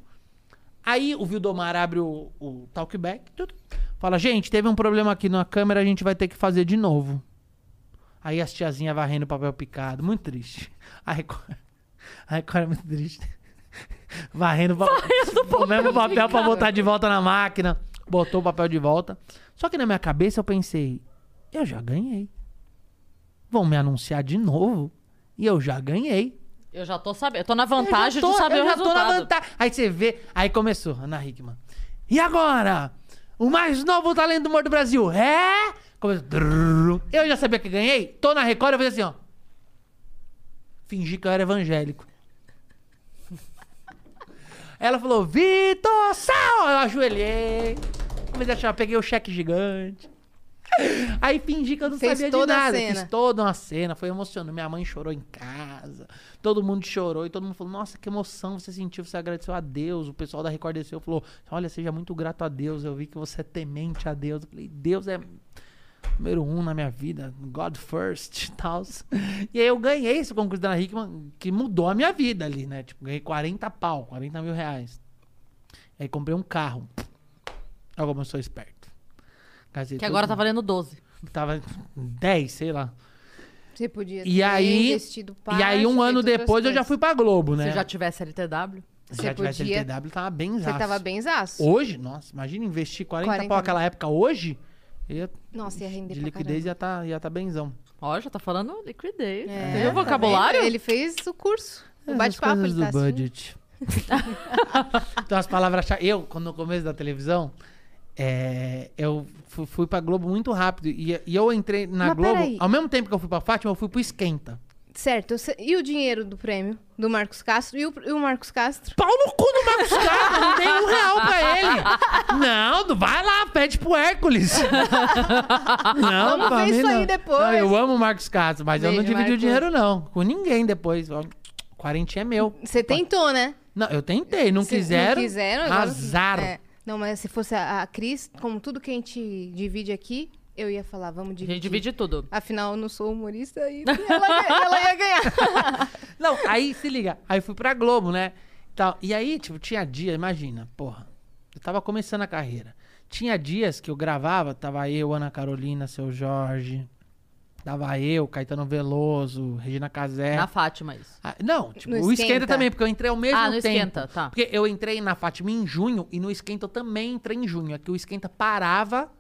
C: Aí o Vildomar abre o, o talkback, tudo. Fala, gente, teve um problema aqui na câmera, a gente vai ter que fazer de novo. Aí as tiazinhas varrendo papel picado, muito triste. A Record, a Record é muito triste. Varrendo, pa- o mesmo papel pra botar de volta na máquina. Botou o papel de volta. Só que na minha cabeça eu pensei, eu já ganhei. Vão me anunciar de novo. E eu já ganhei.
A: Eu já tô sabendo. Eu tô na vantagem
C: Eu tô-
A: de saber
C: eu
A: o
C: já tô
A: resultado.
C: na vantagem. Aí você vê, aí começou, Ana Hickman. E agora? O mais novo talento do humor do Brasil é... Começou, eu já sabia que ganhei. Tô na Record, eu fiz assim, ó. Fingi que eu era evangélico. Ela falou, Vitor Sal! Eu ajoelhei. Comecei a chamar, peguei o cheque gigante. Aí fingi que eu não
B: Fez
C: sabia de nada. Fiz toda uma cena, foi emocionante. Minha mãe chorou em casa, todo mundo chorou e todo mundo falou: Nossa, que emoção você sentiu, você agradeceu a Deus. O pessoal da Record desceu falou: Olha, seja muito grato a Deus. Eu vi que você é temente a Deus. Eu falei: Deus é número um na minha vida, God first e tal. E aí eu ganhei esse concurso da Ana Hickman, que mudou a minha vida ali, né? Tipo, ganhei 40 pau, 40 mil reais. Aí comprei um carro. Olha como eu sou esperto. Gastei
A: Que agora tá valendo 12.
C: Tava 10, sei lá.
B: Você podia
C: E
B: ter
C: aí,
B: investido
C: e aí um ano
B: feito outras
C: depois eu já
B: coisas.
C: fui pra Globo, né?
A: Se já tivesse LTW.
C: Se
B: Você
C: já tivesse
B: podia-
C: LTW, tava bem
B: Você tava bem zaço.
C: Hoje, nossa, imagina investir 40,
B: 40
C: pau naquela época hoje, ia,
B: Nossa, ia render
C: de
B: pra
C: liquidez ia tá, ia tá benzão.
A: Ó, já tá falando liquidez.
B: É,
A: Você viu o
B: tá
A: vocabulário?
B: vendo? Ele fez o curso. O
C: Essas
B: bate-papo,
C: coisas
B: ele tá
C: do
B: assistindo.
C: budget. então as palavras chave Eu, quando no começo da televisão, é, eu fui, pra Globo muito rápido. E, e eu entrei na
B: Mas
C: Globo.
B: peraí.
C: Ao mesmo tempo que eu fui pra Fátima, eu fui pro Esquenta.
B: Certo. E o dinheiro do prêmio do Marcos Castro? E o, e o Marcos Castro?
C: Pau no cu do Marcos Castro, não tem um real pra ele. Não, vai lá, pede pro Hércules. Não,
B: Vamos ver isso aí
C: não.
B: depois.
C: Não, eu amo o Marcos Castro, mas eu não
B: Beijo,
C: dividi o
B: Marcos.
C: dinheiro, não. Com ninguém depois. Quarentinha é meu.
B: Você tentou, né?
C: Não, eu tentei, não
B: Se
C: quiseram.
B: Não quiseram.
C: Azar.
B: É. Não, mas se fosse a, a Cris, como tudo que a gente divide aqui, eu ia falar, vamos
A: A
B: dividir.
A: gente divide tudo.
B: Afinal, eu não sou humorista e ela, ela ia ganhar.
C: Não, aí se liga. Aí fui pra Globo, né? Tal. E aí, tipo, tinha dia, imagina, porra. Eu tava começando a carreira. Tinha dias que eu gravava, tava eu, Ana Carolina, seu Jorge. Tava eu, Caetano Veloso, Regina Casé.
A: Na Fátima, isso.
C: Ah, não, tipo,
B: No
C: o esquenta.
B: Esquenta.
C: também, porque eu entrei ao mesmo
A: Ah, no
C: tempo.
A: Esquenta, tá.
C: Porque eu entrei na Fátima em junho e no esquenta eu também entrei em junho. É que o esquenta parava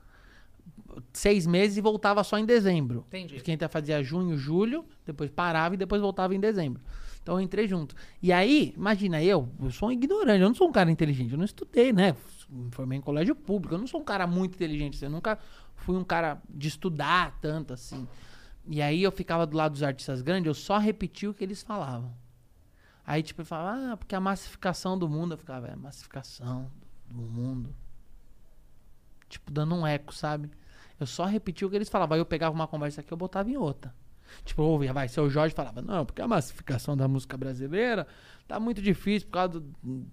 C: seis meses e voltava só em dezembro.
A: Entendi.
C: O esquenta fazia junho, julho, depois parava e depois voltava em dezembro. Então eu entrei junto. E aí, imagina, eu, eu sou um ignorante, eu não sou um cara inteligente, eu não estudei, né? Me formei em colégio público, eu não sou um cara muito inteligente, assim, eu nunca fui um cara de estudar tanto assim. E aí eu ficava do lado dos artistas grandes, eu só repetia o que eles falavam. Aí, tipo, ele falava, ah, porque a massificação do mundo. Eu ficava, é, massificação do mundo. Tipo, dando um eco, sabe? Eu só repetia o que eles falavam. Aí eu pegava uma conversa aqui, eu botava em outra. Tipo, eu ouvia, vai, seu Jorge falava, não, porque a massificação da música brasileira tá muito difícil por causa do-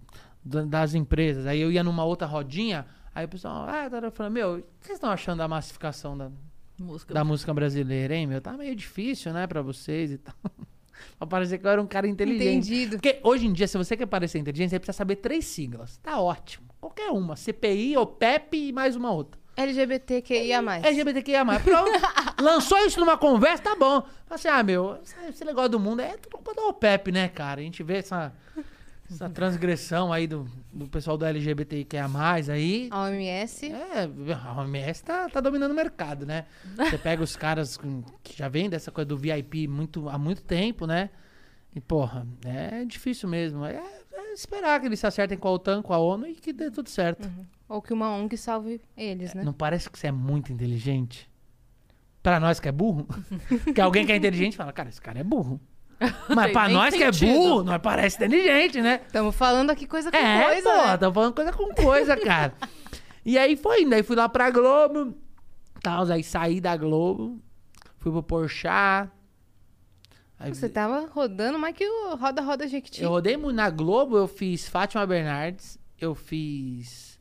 C: da- das empresas. Aí eu ia numa outra rodinha, aí o pessoal, ah, tá falando, meu, o que vocês estão achando da massificação da,
A: Música.
C: da música brasileira, hein, meu? Tá meio difícil, né, pra vocês e tal. pra parecer que eu era um cara inteligente.
B: Entendido.
C: Porque hoje em dia, se você quer parecer inteligente, você precisa saber três siglas. Tá ótimo. Qualquer uma. CPI, OPEP e mais uma outra.
B: LGBTQIA+.
C: LGBTQIA+. Pronto. Lançou isso numa conversa, tá bom. Fala assim, ah, meu, esse- negócio do mundo é tudo culpa da OPEP, né, cara? A gente vê essa, essa transgressão aí do, do pessoal do LGBTQIA+, aí...
B: A OMS.
C: É, a OMS tá, tá dominando o mercado, né? Você pega os caras que já vêm dessa coisa do VIP muito, há muito tempo, né? E, porra, é difícil mesmo. É, é esperar que eles se acertem com a OTAN, com a ONU e que dê tudo certo.
B: Ou que uma ONG salve eles, né?
C: Não parece que você é muito inteligente? Pra nós que é burro? que alguém que é inteligente fala, cara, esse cara é burro. Mas pra nós que é
A: sentido.
C: burro, nós parece inteligente, né?
B: Estamos falando aqui coisa com
C: É,
B: coisa,
C: pô,
B: né?
C: tamo falando coisa com coisa, cara. e aí foi indo, aí fui lá pra Globo, tal, aí saí da Globo, fui pro Porchat. Aí
B: Você tava rodando mais que o Roda Roda Jequiti.
C: Eu rodei muito na Globo, eu fiz Fátima Bernardes, eu fiz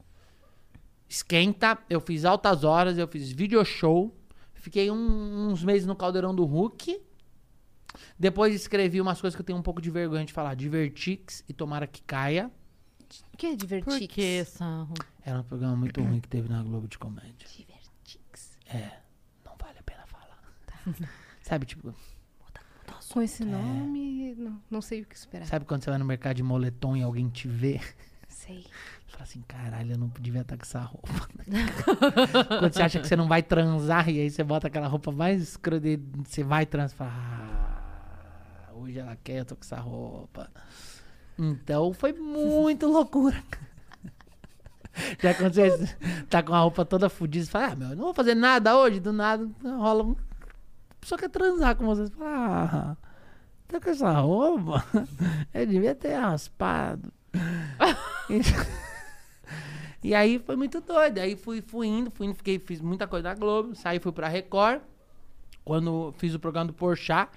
C: Esquenta, eu fiz Altas Horas, eu fiz Video Show. Fiquei um- uns meses no Caldeirão do Hulk. Depois escrevi umas coisas que eu tenho um pouco de vergonha de falar. Divertix e Tomara que Caia.
B: O que é
A: Por
B: divertir?
A: que, Sarro?
C: Era um programa muito ruim que teve na Globo de comédia.
B: Divertix.
C: É, não vale a pena falar. Sabe, tipo,
B: Com esse nome, não, não sei o que esperar.
C: sabe quando você vai no mercado de moletom e alguém te vê?
B: Sei.
C: Fala assim, caralho, eu não devia estar com essa roupa. Quando você acha que você não vai transar e aí você bota aquela roupa mais escrota e você vai transar, fala, ah, hoje ela quer, eu tô com essa roupa. Então foi muito loucura. Já quando você tá com a roupa toda fodida, você fala, ah, meu, eu não vou fazer nada hoje, do nada rola um... A pessoa quer transar com você, fala, ah, tá com essa roupa? Eu devia ter raspado. E aí foi muito doido. Aí fui, fui indo, fui indo, fiquei, fiz muita coisa na Globo, saí, fui pra Record. Quando fiz o programa do Porchat,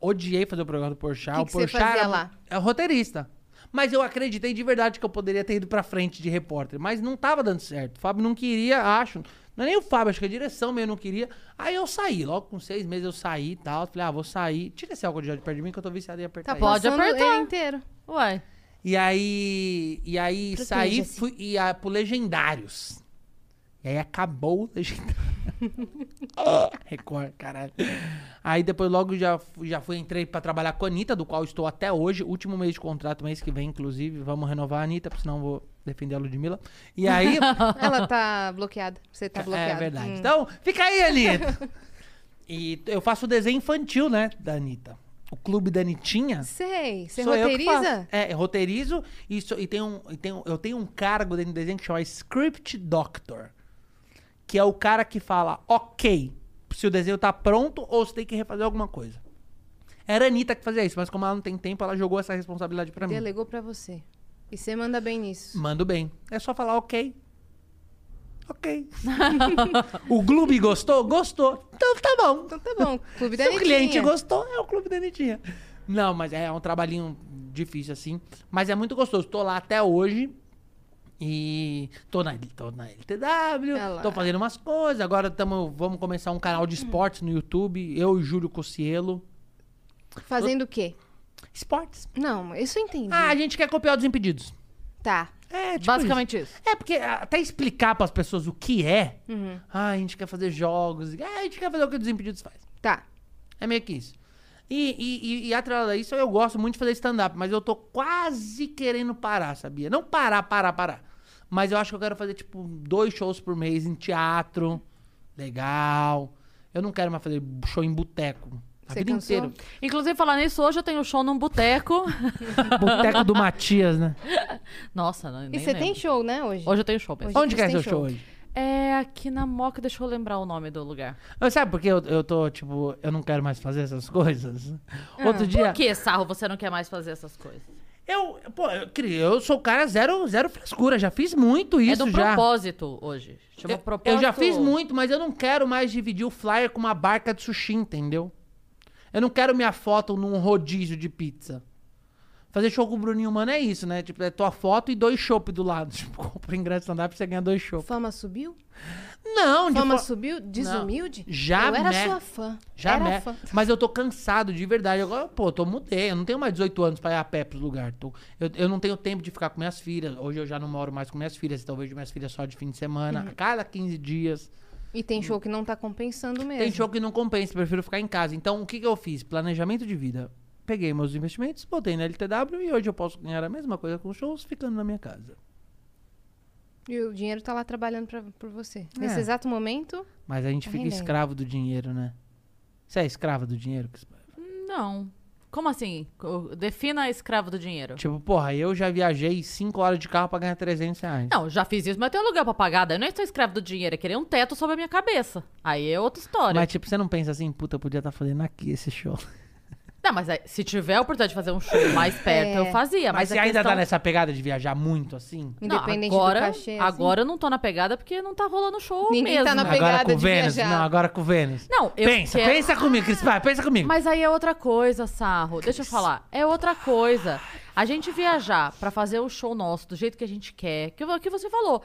C: odiei fazer o programa do Porchat.
B: Que
C: o
B: que você
C: Porchat
B: fazia
C: era-
B: lá?
C: É roteirista. Mas eu acreditei de verdade que eu poderia ter ido pra frente de repórter. Mas não tava dando certo. O Fábio não queria, acho. Não é nem o Fábio, acho que a direção mesmo não queria. Aí eu saí. Logo com seis meses eu saí e tal. Falei, ah, vou sair. Tira esse álcool de gel de perto de mim que eu tô viciado em apertar
B: Tá.
A: Pode
B: passando
A: apertar.
B: ele inteiro.
A: Uai.
C: E aí, e aí saí fui e a, pro Legendários. E aí acabou o Legendário. Record, caralho. Aí depois logo já, já fui, entrei pra trabalhar com a Anitta, do qual estou até hoje. Último mês de contrato, mês que vem, inclusive. Vamos renovar a Anitta, porque senão eu vou defender a Ludmilla. E aí...
B: Ela tá bloqueada. Você tá bloqueado.
C: É verdade.
B: Hum.
C: Então, fica aí, Anitta. e eu faço o desenho infantil, né, da Anitta. O clube da Anitinha.
B: Sei. Você roteiriza?
C: É, roteirizo e, e tem um, e tem um- eu tenho um cargo dentro do desenho que chama Script Doctor. Que é o cara que fala, ok, se o desenho tá pronto ou se tem que refazer alguma coisa. Era a Anitta que fazia isso, mas como ela não tem tempo, ela jogou essa responsabilidade pra mim.
B: Delegou pra você. E você manda bem nisso.
C: Mando bem. É só falar ok. Ok. o Gloob gostou? Gostou. Então tá bom.
B: Então tá bom. Clube da
C: Se o cliente gostou, é o clube da Anitinha. Não, mas é um trabalhinho difícil assim. Mas é muito gostoso. Tô lá até hoje. E tô na, tô na LTW,
B: lá.
C: tô fazendo umas coisas. Agora tamo, vamos começar um canal de esportes no YouTube. Eu e Júlio Cossielo.
B: Fazendo o quê?
C: Esportes.
B: Não, isso eu entendi.
C: Ah, a gente quer copiar os impedidos.
B: Tá.
C: É, tipo
A: Basicamente isso.
C: isso. É, porque até explicar pras pessoas o que é.
B: Uhum.
C: Ah, a gente quer fazer jogos. Ah, a gente quer fazer o que os impedidos faz.
B: Tá.
C: É meio que isso. E, e, e, e atrelado a isso, eu gosto muito de fazer stand-up, mas eu tô quase querendo parar, sabia? Não parar, parar, parar. Mas eu acho que eu quero fazer, tipo, dois shows por mês em teatro. Legal. Eu não quero mais fazer show em boteco. A
B: Você
C: vida
B: cansou?
C: inteira.
A: Inclusive, falar nisso, hoje eu tenho show num boteco.
C: Boteco do Matias, né?
A: Nossa, não,
B: E você tem show, né, hoje?
A: Hoje eu tenho show mesmo.
B: Hoje
C: Onde que é seu
B: show.
C: show hoje?
A: É aqui na Moca, deixa eu lembrar o nome do lugar.
C: Mas Sabe por que eu, eu tô, tipo, eu não quero mais fazer essas coisas?
B: Ah.
C: Outro dia.
A: Por que, Sarro, você não quer mais fazer essas coisas?
C: Eu, pô, eu, eu sou o cara zero, zero frescura, já fiz muito isso
A: é do
C: já.
A: propósito hoje. Chama
C: Eu,
A: propósito.
C: eu já fiz muito, mas eu não quero mais dividir o flyer com uma barca de sushi, entendeu? Eu não quero minha foto num rodízio de pizza. Fazer show com o Bruninho Mano é isso, né? Tipo, é tua foto e dois chopp do lado. Tipo, compra ingresso stand-up você ganha dois chopp.
B: Fama subiu?
C: Não, de
B: Fama
C: fo-
B: subiu? Desumilde?
C: Já
B: Eu era
C: me-
B: sua fã.
C: Já
B: era
C: né?
B: fã.
C: Mas eu tô cansado, de verdade. Agora, pô, tô mudei. Eu não tenho mais 18 anos pra ir a pé pros lugares. Tô- eu, eu não tenho tempo de ficar com minhas filhas. Hoje eu já não moro mais com minhas filhas. Então eu vejo minhas filhas só de fim de semana.
B: Uhum.
C: A cada 15 dias.
B: E tem show que não tá compensando mesmo.
C: Tem show que não compensa. Prefiro ficar em casa. Então, o que que eu fiz? Planejamento de vida. Peguei meus investimentos, botei na LTW e hoje eu posso ganhar a mesma coisa com shows ficando na minha casa.
B: E o dinheiro tá lá trabalhando pra, por você.
C: É.
B: Nesse exato momento,
C: Mas a gente
B: Tá
C: fica
B: rendendo.
C: escravo do dinheiro, né? Você é escravo do dinheiro?
A: Não. Como assim? Defina escravo do dinheiro.
C: Tipo, porra, eu já viajei 5 horas de carro pra ganhar 300 reais.
A: Não, já fiz isso, mas tem um aluguel pra pagar. Daí eu não estou escravo do dinheiro, é querer um teto sobre a minha cabeça. Aí é outra história.
C: Mas, tipo, você não pensa assim, puta, eu podia estar fazendo aqui esse show.
A: Não, mas aí, se tiver a oportunidade de fazer um show mais perto,
B: É.
A: eu fazia.
C: Mas
A: Mas,
C: você
A: a
C: ainda
A: questão...
C: tá nessa pegada de viajar muito assim?
A: Não,
B: Independente
A: agora,
B: do cachê. assim.
A: agora eu não tô na pegada porque não tá rolando show
B: Ninguém
A: mesmo.
B: tá na pegada
C: agora com
B: de
C: Vênus?
B: viajar.
C: Não, agora com Vênus.
A: Não, eu
C: pensa,
A: quero-
C: pensa comigo, Cris Paiva, pensa comigo.
A: Mas aí é outra coisa, Sarro. Deixa eu falar. É outra coisa. A gente viajar pra fazer o show nosso do jeito que a gente quer, que, o que você falou.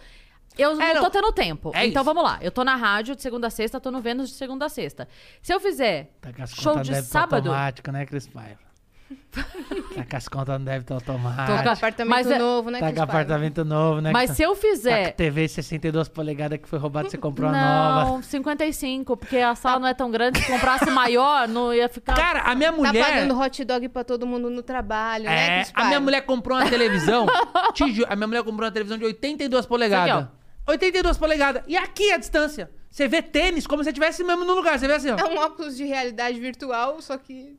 A: Eu
C: É,
A: não
C: não.
A: tô tendo tempo.
C: É
A: então
C: isso.
A: vamos lá. Eu tô na rádio de segunda a sexta, tô no Vênus de segunda a sexta. Se eu fizer
C: Tá com as
A: show
C: contas
A: de sábado.
C: automático, né, Cris Paiva? tá com as contas no débito
A: Tô
C: automático.
A: com-
B: Apartamento
A: Mas é-
B: novo, né,
C: Tá
B: Cris
C: com
B: Paiva?
C: apartamento novo, né?
A: Mas
C: que
A: se eu
C: tá, tá com
A: fizer.
C: TV 62 polegadas que foi roubado, você comprou uma nova.
A: Não, 55, porque a sala não é tão grande. Se comprasse maior, não ia ficar.
C: Cara, a minha
B: Tá
C: mulher...
B: pagando hot dog pra todo mundo no trabalho, né,
C: É,
B: Cris
C: a minha mulher comprou uma televisão. te ju- a minha mulher comprou uma televisão de 82 polegadas. 82 polegadas. E aqui a distância. Você vê tênis como se estivesse mesmo no lugar. Você vê assim, ó.
B: É um óculos de realidade virtual, só que...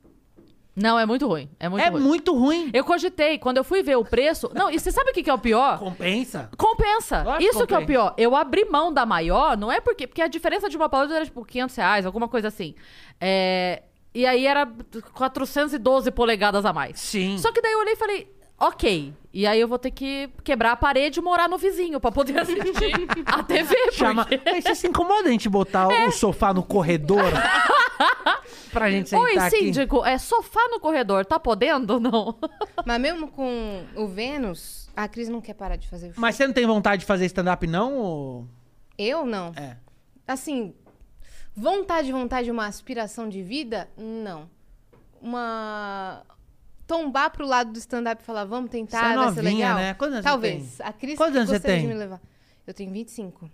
A: Não, é muito ruim. É muito
C: É
A: ruim.
C: muito ruim.
A: Eu cogitei, quando eu fui ver o preço. Não, e você sabe o que, que é o pior?
C: Compensa.
A: Compensa.
C: Lógico
A: Isso que é o
C: compensa.
A: pior. Eu abri mão da maior, não é porque. Porque a diferença de uma pra outra era tipo 500 reais, alguma coisa assim. É, e aí era 412 polegadas a mais.
C: Sim.
A: Só que daí eu olhei e falei, ok. E aí eu vou ter que quebrar a parede e morar no vizinho pra poder assistir a TV.
C: Chama.
A: porque-
C: Mas você se incomoda a gente botar o sofá no corredor? pra gente sentar
A: Oi,
C: aqui?
A: síndico, é sofá no corredor, tá podendo? Não.
B: Mas mesmo com o Vênus, a Cris não quer parar de fazer show.
C: Mas você não tem vontade de fazer stand-up, não? ou-
B: Eu não.
C: É.
B: Assim, vontade, vontade, uma aspiração de vida? Não. Uma... Tombar pro lado do stand-up e falar, vamos tentar,
C: Você é
B: vai ser legal?
C: né? Quantos anos você
B: Talvez. A Cris
C: Quantos anos você
B: gostaria
C: tem?
B: de me levar. Eu tenho 25.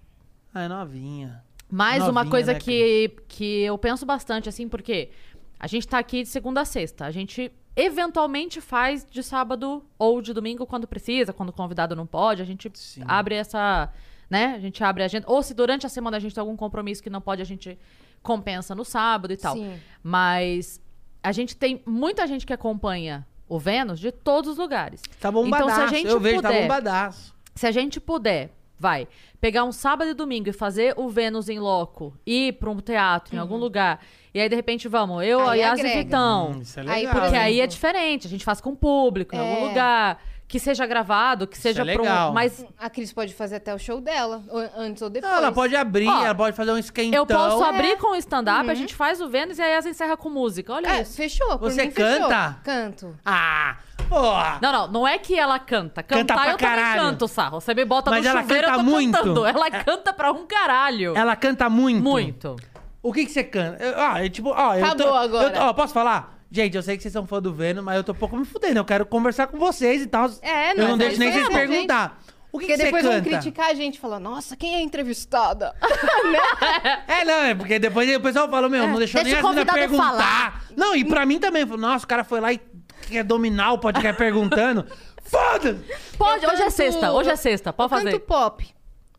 C: Ah, é novinha.
A: Mais uma
C: Novinha,
A: coisa
C: né,
A: que, que eu penso bastante, assim, porque a gente tá aqui de segunda a sexta. A gente eventualmente faz de sábado ou de domingo quando precisa, quando o convidado não pode. A gente
C: Sim.
A: abre essa. Né? A gente abre a agenda. Ou se durante a semana a gente tem algum compromisso que não pode, a gente compensa no sábado e tal.
B: Sim.
A: Mas a gente tem muita gente que acompanha o Vênus de todos os lugares.
C: Tá bombadaço.
A: Então, se a gente
C: Eu vejo, tá
A: puder-
C: bombadaço.
A: Se a gente puder, vai, pegar um sábado e domingo e fazer o Vênus em loco, ir pra um teatro em algum lugar, e aí de repente vamos, eu,
B: Aí
A: a Yas e. Vitão.
C: Hum, isso é
B: Aí,
C: legal.
B: por
A: Porque aí é diferente, a gente faz com o público, em algum
B: É.
A: lugar, que seja gravado, que seja
C: é
A: pra um-
C: legal.
A: Mas
B: A Cris pode fazer até o show dela, ou- antes ou depois.
C: Não, ela pode abrir,
A: Ó,
C: ela pode fazer um esquentão.
A: eu posso
B: é.
A: abrir com o stand-up,
B: Uhum.
A: a gente faz o Vênus e a Yas encerra com música. Olha
B: É,
A: isso.
B: fechou.
C: Você
B: mim, fechou.
C: canta?
B: Canto.
C: Ah, porra.
A: Não, não, não é que ela canta.
C: Canta
A: Cantar
C: pra
A: eu também
C: caralho.
A: canto, Sarro. Você me bota
C: Mas
A: no
C: ela
A: chuveiro, eu
C: canta
A: tô
C: muito.
A: cantando. Ela canta pra um caralho.
C: Ela canta muito.
A: Muito.
C: O que que você canta? Eu- Ah, é tipo, ó, eu tô,
B: Acabou agora.
C: eu ó, posso falar? Gente, eu sei que vocês são fã do Vênus, mas eu tô um pouco me fudendo. Eu quero conversar com vocês e tal.
B: É,
C: Eu
B: não,
C: não
B: mas
C: deixo nem
B: é
C: vocês
B: isso aí,
C: perguntar. O que,
B: Porque
C: que você
B: depois vão criticar a gente e falar, nossa, quem é entrevistada?
C: É, não, é porque depois o pessoal fala, meu, não deixou
A: deixa
C: nem a menina
A: convidado
C: perguntar.
A: falar.
C: Não, e pra mim também. falou, Nossa, o cara foi lá e quer dominar o podcast perguntando. Foda-se!
A: Pode,
B: Eu
A: hoje é
B: canto-
A: sexta, hoje é sexta, pode
B: eu
A: fazer.
B: canto pop.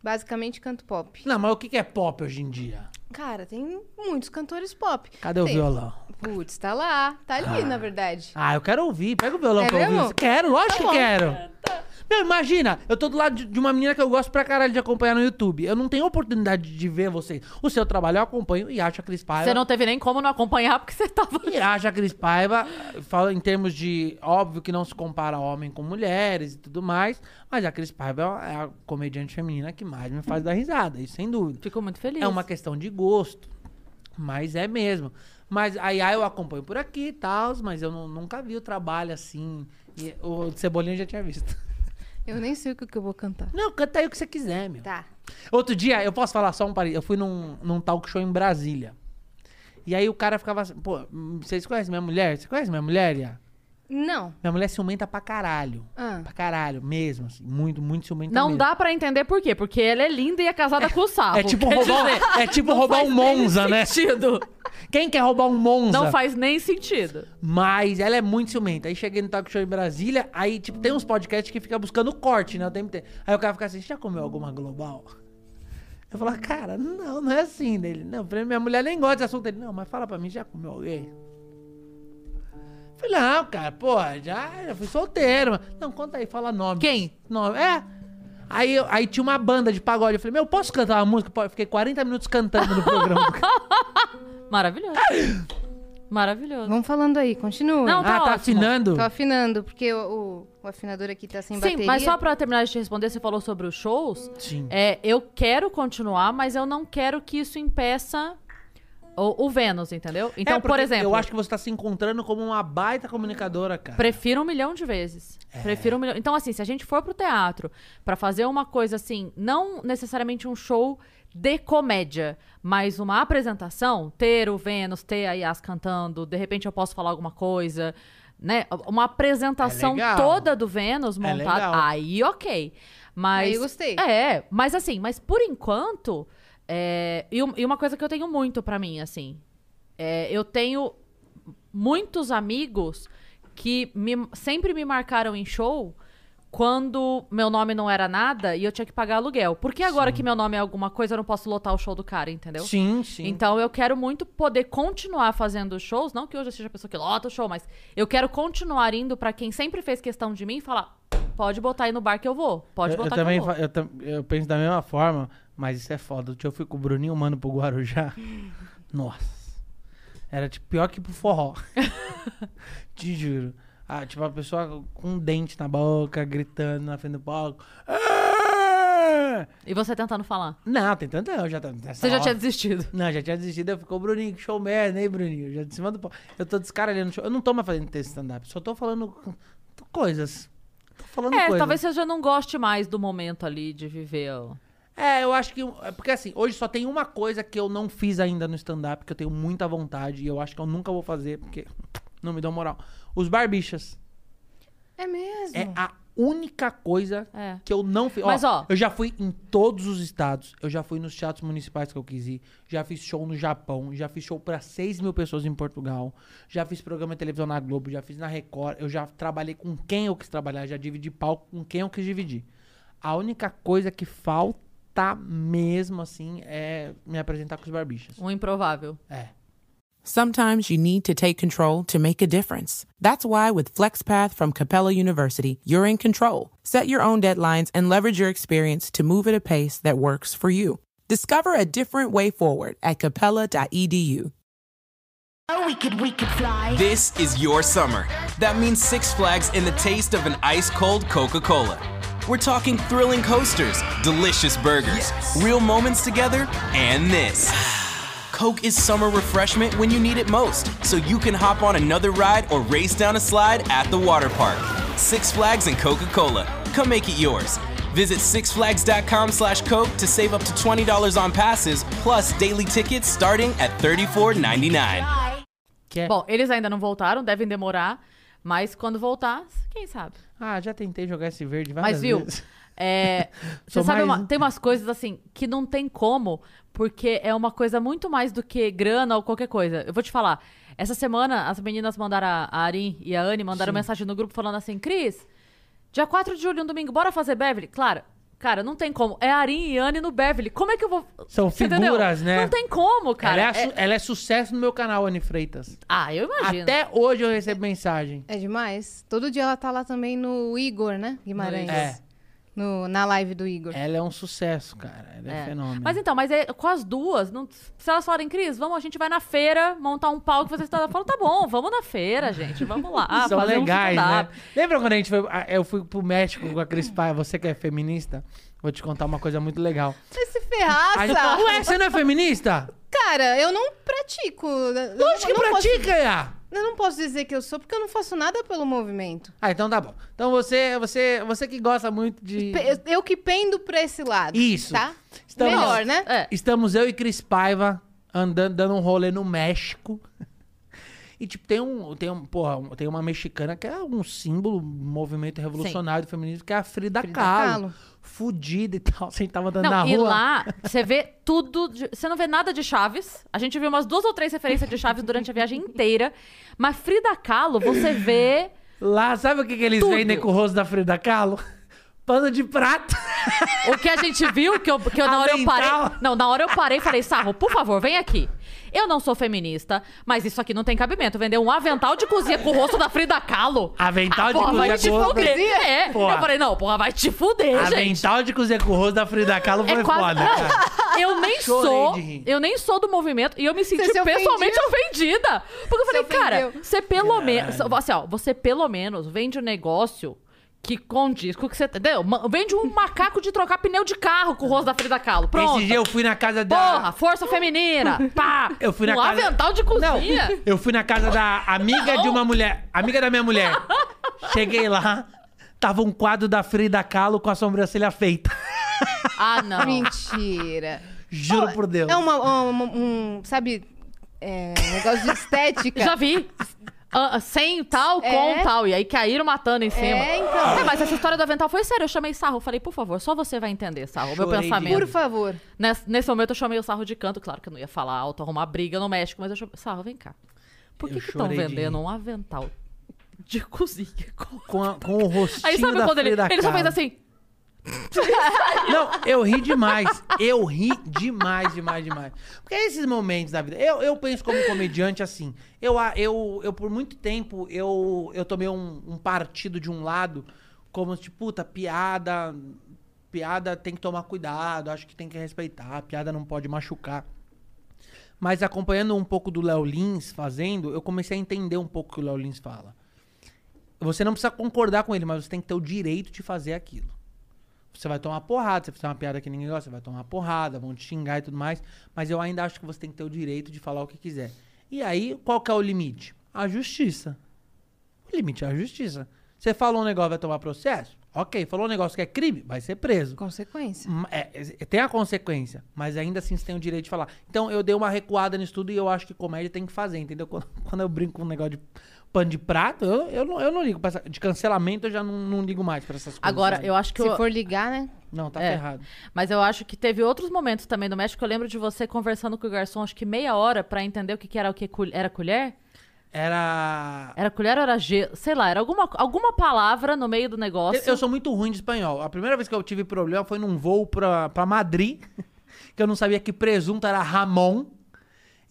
B: Basicamente canto pop.
C: Não, mas o que é pop hoje em dia?
B: Cara, tem muitos cantores pop.
C: Cadê o
B: Tem-
C: violão?
B: Putz, tá lá. Tá ali, na verdade.
C: Ah, eu quero ouvir. Pega o violão
B: É
C: pra ouvir.
B: mesmo?
C: Quero, lógico
B: Tá
C: que quero. Meu, imagina, eu tô do lado de- de uma menina que eu gosto pra caralho de acompanhar no YouTube. Eu não tenho oportunidade de ver vocês. O seu trabalho eu acompanho e acho a Cris Paiva.
A: Você não teve nem como não acompanhar porque você tava.
C: E acho a Cris Paiva, fala em termos de. Óbvio que não se compara homem com mulheres e tudo mais, mas a Cris Paiva é a comediante feminina que mais me faz dar risada, isso sem dúvida.
A: Fico muito feliz.
C: É uma questão de gosto, mas é mesmo. Mas a Yaya eu acompanho por aqui e tal, mas eu nu- nunca vi o trabalho assim. E o Cebolinha eu já tinha visto.
B: Eu nem sei o que que eu vou cantar.
C: Não, canta aí o que você quiser, meu.
B: Tá.
C: Outro dia, eu posso falar só um parênteses. Eu fui num, num talk show em Brasília. E aí o cara ficava assim, pô, hum, vocês conhecem minha mulher? Você conhece minha mulher, Ia?
B: Não.
C: Minha mulher ciumenta pra caralho.
B: Ah.
C: Pra caralho, mesmo, assim. Muito, muito ciumenta
A: Não
C: mesmo.
A: dá pra entender por quê. Porque ela é linda e é casada com o Sarro.
C: É tipo
A: Quer
C: roubar,
A: dizer,
C: é tipo roubar um Monza, né?
A: sentido.
C: Quem quer roubar um Monza?
A: Não faz nem sentido.
C: Mas ela é muito ciumenta. Aí cheguei no talk show em Brasília, aí, tipo, tem uns podcasts que fica buscando corte, né? O tempo inteiro. Aí o cara fica assim, "Você já comeu alguma global? Eu falo, cara, não, não é assim dele. Não, eu falei, minha mulher nem gosta desse assunto dele. Não, mas fala pra mim, já comeu alguém? Eu Falei, não, cara, pô, já, já fui solteiro. Não, conta aí, fala nome.
A: Quem?
C: Nome. É. Aí, aí tinha uma banda de pagode. Eu falei, meu, posso cantar uma música? Eu fiquei 40 minutos cantando no programa.
A: Maravilhoso. Maravilhoso.
B: Vamos falando aí, continua.
A: Não,
C: Ah,
A: tá
C: tá
A: ótimo.
C: afinando?
B: Tô afinando, porque o, o- o afinador aqui tá sem
A: Sim,
B: bateria.
A: mas só pra terminar de te responder, você falou sobre os shows.
C: Sim.
A: É, eu quero continuar, mas eu não quero que isso impeça o, o Vênus, entendeu? Então,
C: É,
A: por
C: porque
A: exemplo,
C: Eu acho que você tá se encontrando como uma baita comunicadora, cara.
A: prefiro um milhão de vezes.
C: É.
A: Prefiro um milhão. Então, assim, se a gente for pro teatro pra fazer uma coisa assim, não necessariamente um show de comédia, mas uma apresentação, ter o Vênus, ter a Yas cantando, de repente eu posso falar alguma coisa, né? Uma apresentação
C: É
A: toda do Vênus
C: É
A: montada,
C: legal.
A: aí ok. Mas
B: Aí eu gostei.
A: É, mas assim, mas por enquanto, é, e, e uma coisa que eu tenho muito pra mim, assim, é, eu tenho muitos amigos que me- sempre me marcaram em show quando meu nome não era nada e eu tinha que pagar aluguel. Porque agora que meu nome é alguma coisa, eu não posso lotar o show do cara, entendeu?
C: Sim, sim.
A: Então eu quero muito poder continuar fazendo shows, não que hoje eu seja a pessoa que lota o show, mas eu quero continuar indo pra quem sempre fez questão de mim e falar: pode botar aí no bar que eu vou, pode
C: eu, eu
A: botar
C: também
A: eu
C: eu, eu penso da mesma forma, mas isso é foda. Eu fui com o Bruninho Mano pro Guarujá. Nossa. Era tipo pior que pro forró. Te juro. Ah, tipo, a pessoa com um dente na boca, gritando na frente do palco.
A: E você tentando falar.
C: Não, tem tanto eu já
A: Você já
C: hora-
A: tinha desistido.
C: Não, já tinha desistido. Eu ficou, Bruninho, que show merda, hein, Bruninho? Já de cima do palco. Eu tô descaralhando show. Eu não tô mais fazendo texto stand-up, só tô falando coisas. Tô falando
A: É,
C: coisas.
A: talvez você já não goste mais do momento ali de viver. ó.
C: É, eu acho que. é Porque assim, hoje só tem uma coisa que eu não fiz ainda no stand-up, que eu tenho muita vontade, e eu acho que eu nunca vou fazer, porque não me dão moral. Os barbichas.
B: É mesmo?
C: É a única coisa
A: É.
C: que eu não fiz.
A: Mas, ó-
C: Eu já fui em todos os estados, eu já fui nos teatros municipais que eu quis ir, já fiz show no Japão, já fiz show pra 6 mil pessoas em Portugal, já fiz programa de televisão na Globo, já fiz na Record, eu já trabalhei com quem eu quis trabalhar, já dividi palco com quem eu quis dividir. A única coisa que falta mesmo, assim, é me apresentar com os barbichas.
A: Um improvável.
C: É.
G: Sometimes you need to take control to make a difference. That's why with FlexPath from Capella University, you're in control. Set your own deadlines and leverage your experience to move at a pace that works for you. Discover a different way forward at capella.edu.
F: Oh, we could, we could fly.
H: This is your summer. That means Six Flags and the taste of an ice cold Coca Cola. We're talking thrilling coasters, delicious burgers, real moments together, and this. Coke is summer refreshment when you need it most, so you can hop on another ride or race down a slide at the water park. Six Flags and Coca Cola. Come make it yours. Visit sixflags.com slash Coke to save up to $20 on passes, plus daily tickets starting at $34.99.
A: Bom, eles ainda não voltaram, devem demorar, mas quando voltar, quem sabe?
C: Ah, já tentei jogar esse verde várias
A: Mas viu,
C: vezes.
A: é, você sabe,
C: mais
A: uma-
C: um.
A: tem umas coisas assim que não tem como, porque é uma coisa muito mais do que grana ou qualquer coisa. Eu vou te falar, essa semana as meninas mandaram, a Arin e a Anne mandaram mensagem no grupo falando assim, Cris, dia 4 de julho, um domingo, bora fazer Beverly? Claro, cara, não tem como. É a Arin e Anne no Beverly. Como é que eu vou...
C: São
A: Você entendeu?
C: figuras, né?
A: Não tem como, cara.
C: ela, é, su-
A: É-
C: ela é sucesso no meu canal, Anne Freitas.
A: Ah, eu imagino.
C: Até hoje eu recebo mensagem.
B: É demais. Todo dia ela tá lá também no Igor, né? Guimarães.
C: É.
B: No, na live do Igor.
C: Ela é um sucesso, cara. Ela é,
A: É.
C: fenômeno.
A: Mas então, mas é, com as duas, não- se elas falarem, Cris, vamos, a gente vai na feira montar um palco, você está falando, tá bom, vamos na feira, gente, vamos lá.
C: São
A: fazer um
C: legais, né?
A: stand-up.
C: Lembra quando a gente foi. Eu fui pro México com a Cris Pai, você que é feminista? Vou te contar uma coisa muito legal.
B: Vai se
C: A gente-
B: ferraça!
C: Ué, você não é feminista?
B: Cara, eu não pratico.
C: Lógico que
B: não posso-
C: pratica, Iá.
B: Eu não posso dizer que eu sou, porque eu não faço nada pelo movimento.
C: Ah, então tá bom. Então você, você, você que gosta muito de.
B: Eu que pendo pra esse lado.
C: Isso.
B: Tá?
C: Estamos-
B: Melhor, né?
A: É.
C: Estamos eu e Cris Paiva andando, dando um rolê no México. E, tipo, tem um. Tem um, porra, tem uma mexicana que é um símbolo, um movimento revolucionário do feminismo, que é a Frida,
B: Frida
C: Kahlo.
B: Kahlo.
C: Fudida e tal. Você tava andando
A: Não,
C: na
A: e
C: rua.
A: lá, você vê tudo. de- você não vê nada de Chaves. A gente viu umas duas ou três referências de Chaves durante a viagem inteira. Mas Frida Kahlo, você vê.
C: Lá, sabe o que, que eles
A: Tudo.
C: vendem com o rosto da Frida Kahlo? Pano de prato.
A: O que a gente viu, que, eu, que eu, na hora eu parei. Não, na hora eu parei e falei, Sarro, por favor, vem aqui. Eu não sou feminista, mas isso aqui não tem cabimento. Vender um avental de cozinha com o rosto da Frida Kahlo.
C: Avental
A: Ah,
C: de
A: porra, vai
C: cozinha
A: te
C: com o rosto da-
A: fuder. É.
C: Porra.
A: Eu falei, não, porra, vai te fuder, gente.
C: Avental de cozinha com o rosto da Frida Kahlo foi
A: É quase-
C: foda, cara.
A: eu nem
C: Chorei
A: sou. Eu nem sou do movimento e eu me senti
B: se
A: pessoalmente ofendida. Porque eu falei, cara, você pelo menos. Assim, ó, você pelo menos vende um negócio que condiz com o que você. Entendeu? Ma- Vende um macaco de trocar pneu de carro com o rosto da Frida Kahlo. Pronto.
C: Esse dia eu fui na casa da.
A: Porra, força feminina. Pá.
C: Eu fui na
A: um
C: casa-
A: avental de cozinha.
C: Eu fui na casa da amiga de uma mulher. Amiga da minha mulher. Cheguei lá, tava um quadro da Frida Kahlo com a sobrancelha feita.
A: Ah, não.
B: Mentira.
C: Juro por Deus.
B: É uma, uma- um, sabe, é, um negócio de estética.
A: Já vi. Ah, sem tal,
B: É.
A: com tal. E aí caíram matando em cima.
B: É, então.
A: É, mas essa história do avental foi séria. Eu chamei Sarro. Eu falei, por favor, só você vai entender, Sarro. O meu
C: Chorei de
A: pensamento.
B: Por favor.
A: Nesse, nesse momento eu chamei o Sarro de canto. Claro que eu não ia falar alto, arrumar briga no México, mas eu chamei. Sarro, vem cá. Por que estão vendendo um avental de cozinha?
C: Com, a- com o rostinho
A: Aí sabe
C: da
A: quando ele, ele só fez assim.
C: Não, eu ri demais. Eu ri demais, demais, demais. Porque é esses momentos da vida. Eu, eu penso como comediante assim. Eu, eu, eu por muito tempo, eu, eu tomei um, um partido de um lado, como tipo, puta, piada. Piada tem que tomar cuidado, acho que tem que respeitar, piada não pode machucar. Mas acompanhando um pouco do Léo Lins fazendo, eu comecei a entender um pouco o que o Léo Lins fala. Você não precisa concordar com ele, mas você tem que ter o direito de fazer aquilo. Você vai tomar porrada, você fizer uma piada que ninguém gosta, você vai tomar porrada, vão te xingar e tudo mais. Mas eu ainda acho que você tem que ter o direito de falar o que quiser. E aí, qual que é o limite? A justiça. O limite é a justiça. Você falou um negócio, vai tomar processo? Ok. Falou um negócio que é crime? Vai ser preso.
B: Consequência.
C: É, é, tem a consequência, mas ainda assim você tem o direito de falar. Então eu dei uma recuada nisso tudo e eu acho que comédia tem que fazer, entendeu? Quando, quando eu brinco com um negócio de pano de prato, eu, eu, não, eu não ligo. pra essa- De cancelamento eu já não, não ligo mais pra essas coisas.
A: Agora, eu acho que.
B: Se
A: eu-
B: for ligar, né?
C: Não, tá
A: É.
C: ferrado.
A: Mas eu acho que teve outros momentos também do México. Eu lembro de você conversando com o garçom, acho que meia hora, pra entender o que, que era o que era colher.
C: Era.
A: Era colher ou era gelo? Sei lá, era alguma, alguma palavra no meio do negócio.
C: Eu, eu sou muito ruim de espanhol. A primeira vez que eu tive problema foi num voo pra, pra Madrid, que eu não sabia que presunto era Ramon.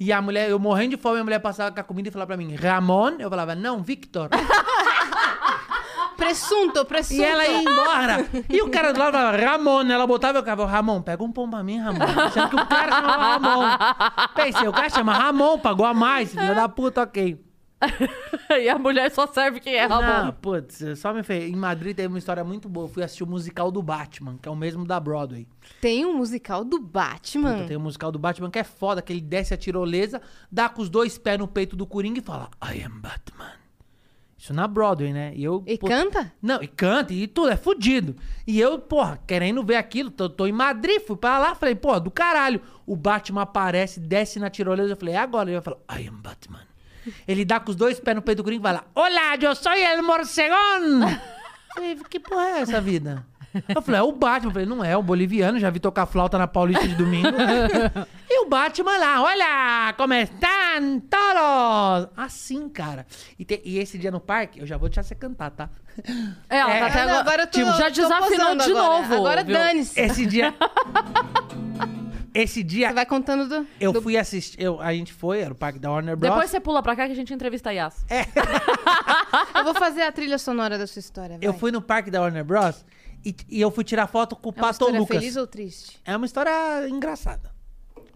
C: E a mulher, eu morrendo de fome, a mulher passava com a comida e falava pra mim, Ramon? Eu falava, não, Victor.
B: Presunto, presunto.
C: E ela ia embora. E o cara do lado falava, Ramon. Ela botava e eu ficava, Ramon, pega um pão pra mim, Ramon. Achando que o cara chamava Ramon. Pensei, o cara chama Ramon, pagou a mais, filha da puta, ok.
A: e a mulher só serve quem é
C: Não,
A: Ramon.
C: putz, só me fez. Em Madrid teve uma história muito boa. Eu fui assistir o musical do Batman, que é o mesmo da Broadway.
B: Tem um musical do Batman.
C: Puta, tem um musical do Batman que é foda, que ele desce a tirolesa, dá com os dois pés no peito do Coringa e fala, I am Batman. Isso na Broadway, né? E, eu,
B: E
C: pô,
B: canta?
C: Não, e canta, e tudo, é fudido. E eu, porra, querendo ver aquilo, tô, tô em Madrid, fui pra lá, falei, porra, do caralho. O Batman aparece, desce na tirolesa, eu falei, é agora. Ele vai falar, I am Batman. Ele dá com os dois pés no peito do Coringa e vai lá, Olá, eu sou el morcegón. falei, que porra é essa vida? Eu falei, é o Batman. Eu falei, não é, é o boliviano, já vi tocar flauta na Paulista de domingo. e o Batman lá, olha, como estão todos? Assim, cara. E, te- e esse dia no parque, eu já vou deixar você cantar, tá?
A: É, ela
C: É,
A: tá até agora.
B: agora eu tô,
A: tipo, já desafinou de
B: agora.
A: novo.
B: Agora
A: viu?
B: dane-se.
C: Esse dia... esse dia,
B: Você vai contando do...
C: eu
B: do-
C: fui assistir, eu, a gente foi, era o parque da Warner Bros.
A: Depois você pula pra cá que a gente entrevista a Yas.
B: Eu vou fazer a trilha sonora da sua história, vai.
C: Eu fui no parque da Warner Bros. E, e eu fui tirar foto com o
B: É uma
C: Pato
B: história
C: Lucas.
B: feliz ou triste?
C: É uma história engraçada.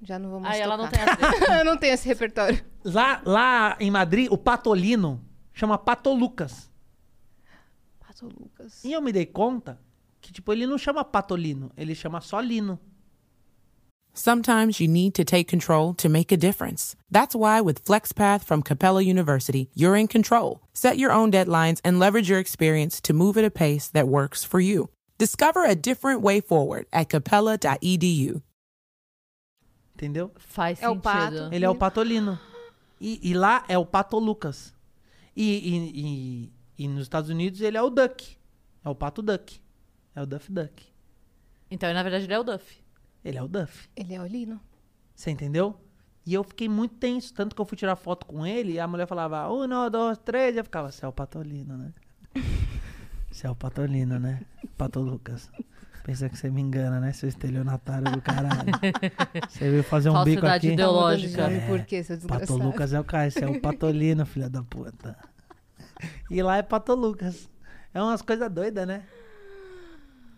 B: Já não vou mais
A: Aí ela não tem.
B: Eu não tenho esse repertório.
C: Lá, lá em Madrid, o Patolino chama Pato Lucas.
B: Pato Lucas.
C: E eu me dei conta que, tipo, ele não chama Patolino, ele chama só Lino.
G: Sometimes you need to take control to make a difference. That's why with FlexPath from Capella University, you're in control. Set your own deadlines and leverage your experience to move at a pace that works for you. Discover a different way forward at capella.edu.
C: Entendeu?
A: Faz
B: É o
A: sentido.
B: pato.
C: Ele é o Patolino. E, e lá é o Pato Lucas. E, e, e, e nos Estados Unidos ele é o Duck. É o Pato Duck. É o Duff Duck.
A: Então, na verdade, ele é o Duff.
C: Ele é o Duff.
B: Ele é o Lino.
C: Você entendeu? E eu fiquei muito tenso, tanto que eu fui tirar foto com ele e a mulher falava, um, dois, três, e eu ficava, é o Patolino, né? Você é o Patolino, né? Pato Lucas. Pensa que você me engana, né, seu estelionatário do caralho. Você veio fazer um bico
A: Falsidade
C: aqui.
A: ideológica.
C: É.
B: Por quê, seu
C: Pato? Lucas é o cara, esse é o Patolino, filha da puta. E lá é Pato Lucas. É umas coisas doidas, né?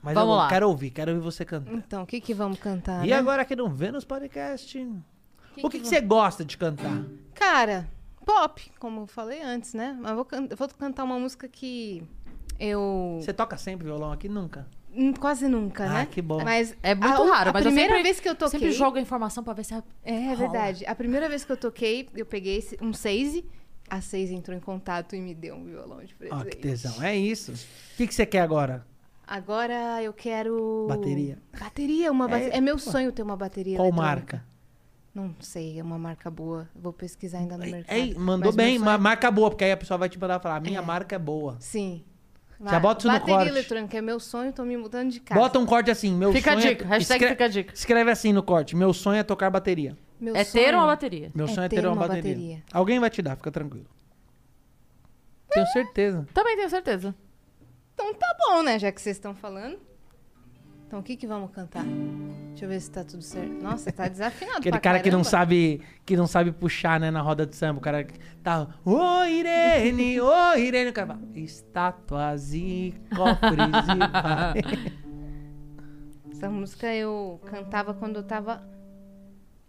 C: Mas
A: Vamos
C: eu
A: lá.
C: quero ouvir, quero ouvir você cantar.
B: Então, o que que vamos cantar,
C: E
B: né?
C: agora aqui no Vênus Podcast, o que,
B: que
C: que você gosta de cantar?
B: Cara, pop, como eu falei antes, né? Mas eu vou, can- vou cantar uma música que eu...
C: Você toca sempre violão aqui? Nunca?
B: Hum, Quase nunca,
C: Ah,
B: né?
C: que bom.
B: Mas
A: É muito
B: a,
A: raro,
B: a
A: mas eu
B: primeira
A: sempre-
B: vez que eu toquei...
A: Sempre jogo a informação pra ver se é...
B: É, é verdade. A primeira vez que eu toquei, eu peguei esse- um seis, a seis entrou em contato e me deu um violão de presente.
C: Ó, que tesão. É isso. O que, que você quer agora?
B: Agora eu quero...
C: Bateria.
B: Bateria, uma
C: É,
B: bateria. É, meu
C: pô.
B: sonho ter uma bateria
C: Qual marca?
B: Não sei, é uma marca boa. Vou pesquisar ainda no mercado.
C: Ei, mandou bem,
B: sonho-
C: ma- marca boa, porque aí a pessoa vai te mandar falar, minha
B: É.
C: marca é boa.
B: Sim.
C: Já bota isso no
B: bateria
C: corte.
B: eletrônica é meu sonho, tô me mudando de casa.
C: Bota um corte assim, meu
A: Fica a
C: sonho
A: dica,
C: é...
A: hashtag
C: escre-
A: fica a dica.
C: Escreve assim no corte, meu sonho é tocar bateria.
B: Meu
A: É
B: sonho-
A: ter uma bateria.
C: Meu
B: É
C: sonho é ter, uma, bateria. Alguém vai te dar, fica tranquilo. Tenho certeza.
A: Também tenho certeza.
B: Então tá bom, né? Já que vocês estão falando. Então o que que vamos cantar? Deixa eu ver se tá tudo certo. Nossa, tá desafinado
C: Aquele cara que não
B: caramba.
C: sabe que não sabe puxar, né, na roda de samba. O cara que tá, ô Irene, ô Irene. O cara fala, estátuas e cofres e.
B: Essa música eu cantava quando eu tava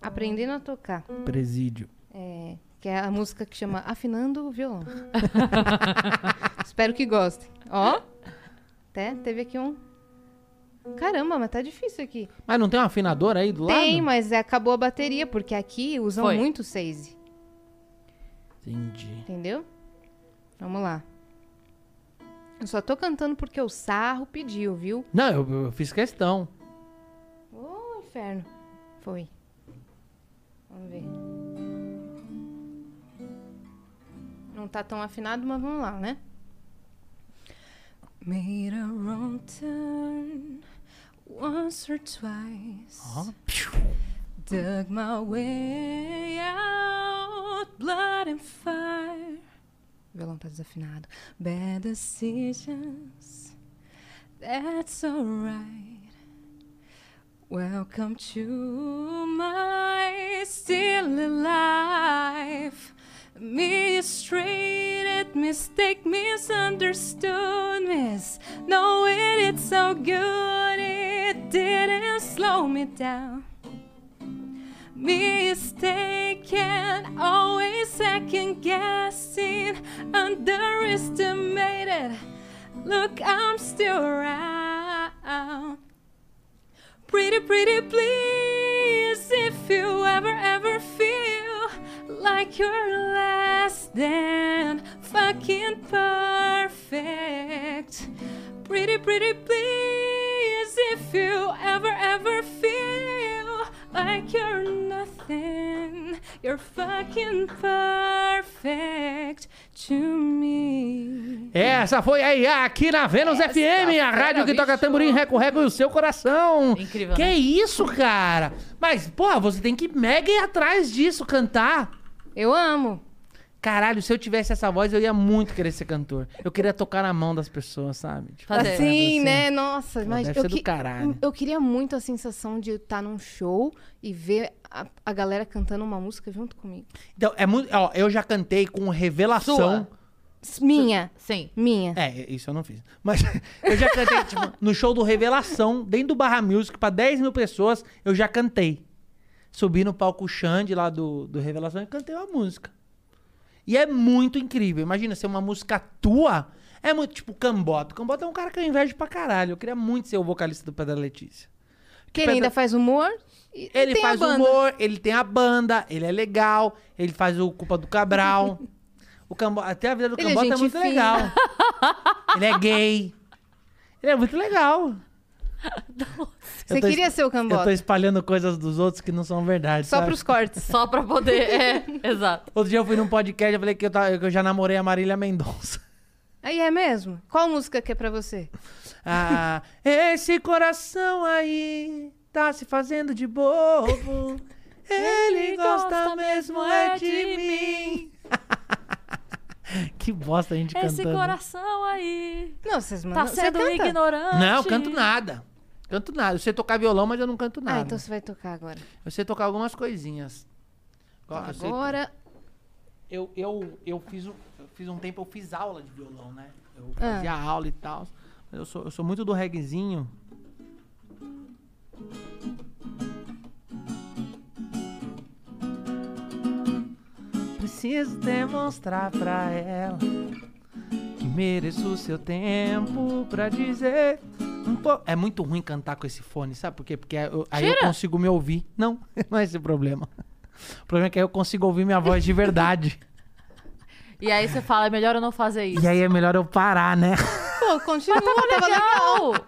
B: aprendendo a tocar.
C: Presídio.
B: É, que é a música que chama Afinando o Violão. Espero que gostem. Ó, até teve aqui um... Caramba, mas tá difícil aqui.
C: Mas não tem um afinador aí do lado?
B: Tem, mas acabou a bateria, porque aqui usam
A: Foi.
B: muito seis.
C: Entendi.
B: Entendeu? Vamos lá. Eu só tô cantando porque o sarro pediu, viu?
C: Não, eu, eu fiz questão.
B: Ô, inferno. Foi. Vamos ver. Não tá tão afinado, mas vamos lá, né? Made a wrong turn once or twice. Uh-huh.
C: Ó.
B: Dug my way out, blood and fire. O violão tá desafinado. Bad decisions, that's alright. Welcome to my still life. Mistreated, mistake, misunderstood, miss. Knowing it's so good, it didn't slow me down mistaken, always second guessing, underestimated. Look, I'm still around. Pretty, pretty, please, if you ever, ever feel like you're less than fucking perfect. Pretty, pretty, please, if you ever, ever feel like you're nothing, you're fucking perfect to me.
C: Essa foi aí, aqui na Vênus
B: Essa
C: FM, a rádio que toca
B: bicho.
C: tamborim, reco-reco e o seu coração.
A: Incrível,
C: Que
A: né?
C: isso, cara? Mas, pô, você tem que mega ir atrás disso, cantar.
B: Eu amo.
C: Caralho, se eu tivesse essa voz, eu ia muito querer ser cantor. Eu queria tocar na mão das pessoas, sabe? Tipo,
A: Fazer.
B: Assim,
C: assim.
B: né? Nossa, mas
C: deve
B: eu,
C: ser do caralho.
B: eu queria muito a sensação de estar num show e ver a, a galera cantando uma música junto comigo.
C: Então, é muito. Ó, eu já cantei com revelação.
B: Minha,
A: Sim.
B: minha.
C: É, isso eu não fiz. Mas eu já cantei, tipo, no show do Revelação, dentro do Barra Music, pra 10 mil pessoas, eu já cantei. Subi no palco Xande lá do, do Revelação e cantei uma música. E é muito incrível. Imagina ser uma música tua. É muito tipo Cambota. Cambota é um cara que eu invejo pra caralho. Eu queria muito ser o vocalista do Pedro Letícia.
B: Que ele ainda faz humor.
C: Ele
B: tem a
C: faz
B: banda.
C: humor, ele tem a banda, ele é legal, ele faz o Culpa do Cabral. O Cambo... Até a vida do
B: Ele é
C: Cambota é,
B: gente
C: muito
B: fina.
C: legal. ele é gay. Ele é muito legal.
B: Você queria
C: es-
B: ser o
C: Eu tô
B: Cambota.
C: espalhando coisas dos outros que não são verdade.
B: Só
C: sabe?
B: pros cortes.
A: Só pra poder. É, exato.
C: Outro dia eu fui num podcast e falei que eu, tava- que eu já namorei a Marília Mendonça.
B: Aí é mesmo? Qual música que é pra você?
C: Ah, esse coração aí tá se fazendo de bobo. Ele gosta mesmo é de mim. que bosta a gente
A: Esse
C: cantando.
A: coração aí.
B: Não, vocês mandam.
A: Tá
B: você
A: sendo
B: canta?
A: ignorante.
C: Não, eu canto nada. Canto nada. Eu sei tocar violão, mas eu não canto nada.
B: Ah, então você vai tocar agora.
C: Eu sei tocar algumas coisinhas. Ó, eu sei-
B: Agora.
C: eu, eu, eu, fiz, um- eu fiz um tempo, eu fiz aula de violão, né? Eu
B: Ah.
C: fazia aula e tal. Mas eu sou, eu sou muito do reguezinho. Preciso demonstrar pra ela que mereço o seu tempo pra dizer um pouco. É muito ruim cantar com esse fone, sabe por quê? Porque eu- aí eu consigo me ouvir. Não, não é esse o problema. O problema é que aí eu consigo ouvir minha voz de verdade.
A: E aí você fala, é melhor eu não fazer isso.
C: e aí é melhor eu parar, né?
B: Pô, continua, tava legal.
A: Legal!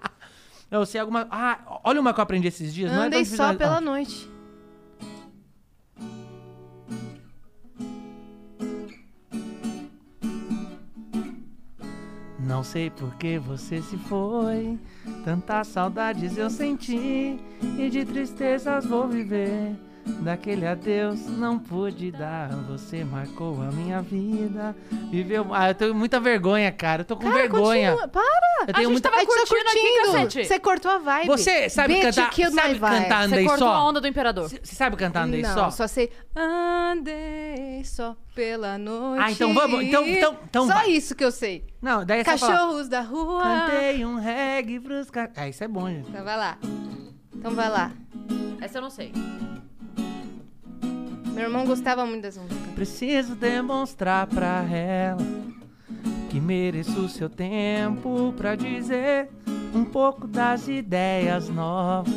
C: Eu sei alguma. Ah, olha uma que eu aprendi esses dias. não é
B: Andei só pela
C: ah.
B: noite.
C: Não sei por que você se foi. Tantas saudades eu senti. E de tristezas vou viver. Daquele adeus não pude dar. Você marcou a minha vida. Viveu. Ah, eu tenho muita vergonha, cara. Eu tô com
B: Cara,
C: vergonha.
B: continua. Para!
C: Eu tenho
A: gente
C: muita.
A: tava
B: A gente tá
A: curtindo aqui,
B: curtindo.
A: cacete.
B: Você cortou a vibe.
C: Você sabe
B: Bitch,
C: cantar. Sabe cantar
A: Você
C: Andei
A: cortou
C: só?
A: a onda do imperador.
C: Você sabe cantar Andei
B: Não,
C: só?
B: só sei. Andei só pela noite.
C: Ah, então vamos- então- então- então
B: Só
C: vai.
B: isso que eu sei.
C: Não, daí é
B: Cachorros da rua.
C: Cantei um reggae pros caras. Ah, isso é bom, gente.
B: Então vai lá. Então vai lá.
A: Essa eu não sei.
B: Meu irmão gostava muito dessa música.
C: Preciso demonstrar pra ela que mereço seu tempo pra dizer um pouco das ideias novas,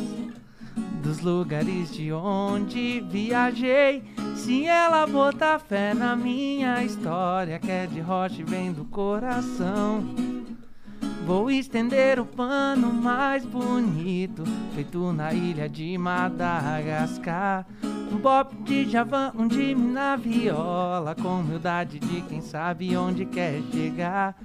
C: dos lugares de onde viajei. Se ela botar fé na minha história, que é de rocha e vem do coração. Vou estender o pano mais bonito, feito na ilha de Madagascar. Um bop de Javan, um de na viola, com humildade de quem sabe onde quer chegar.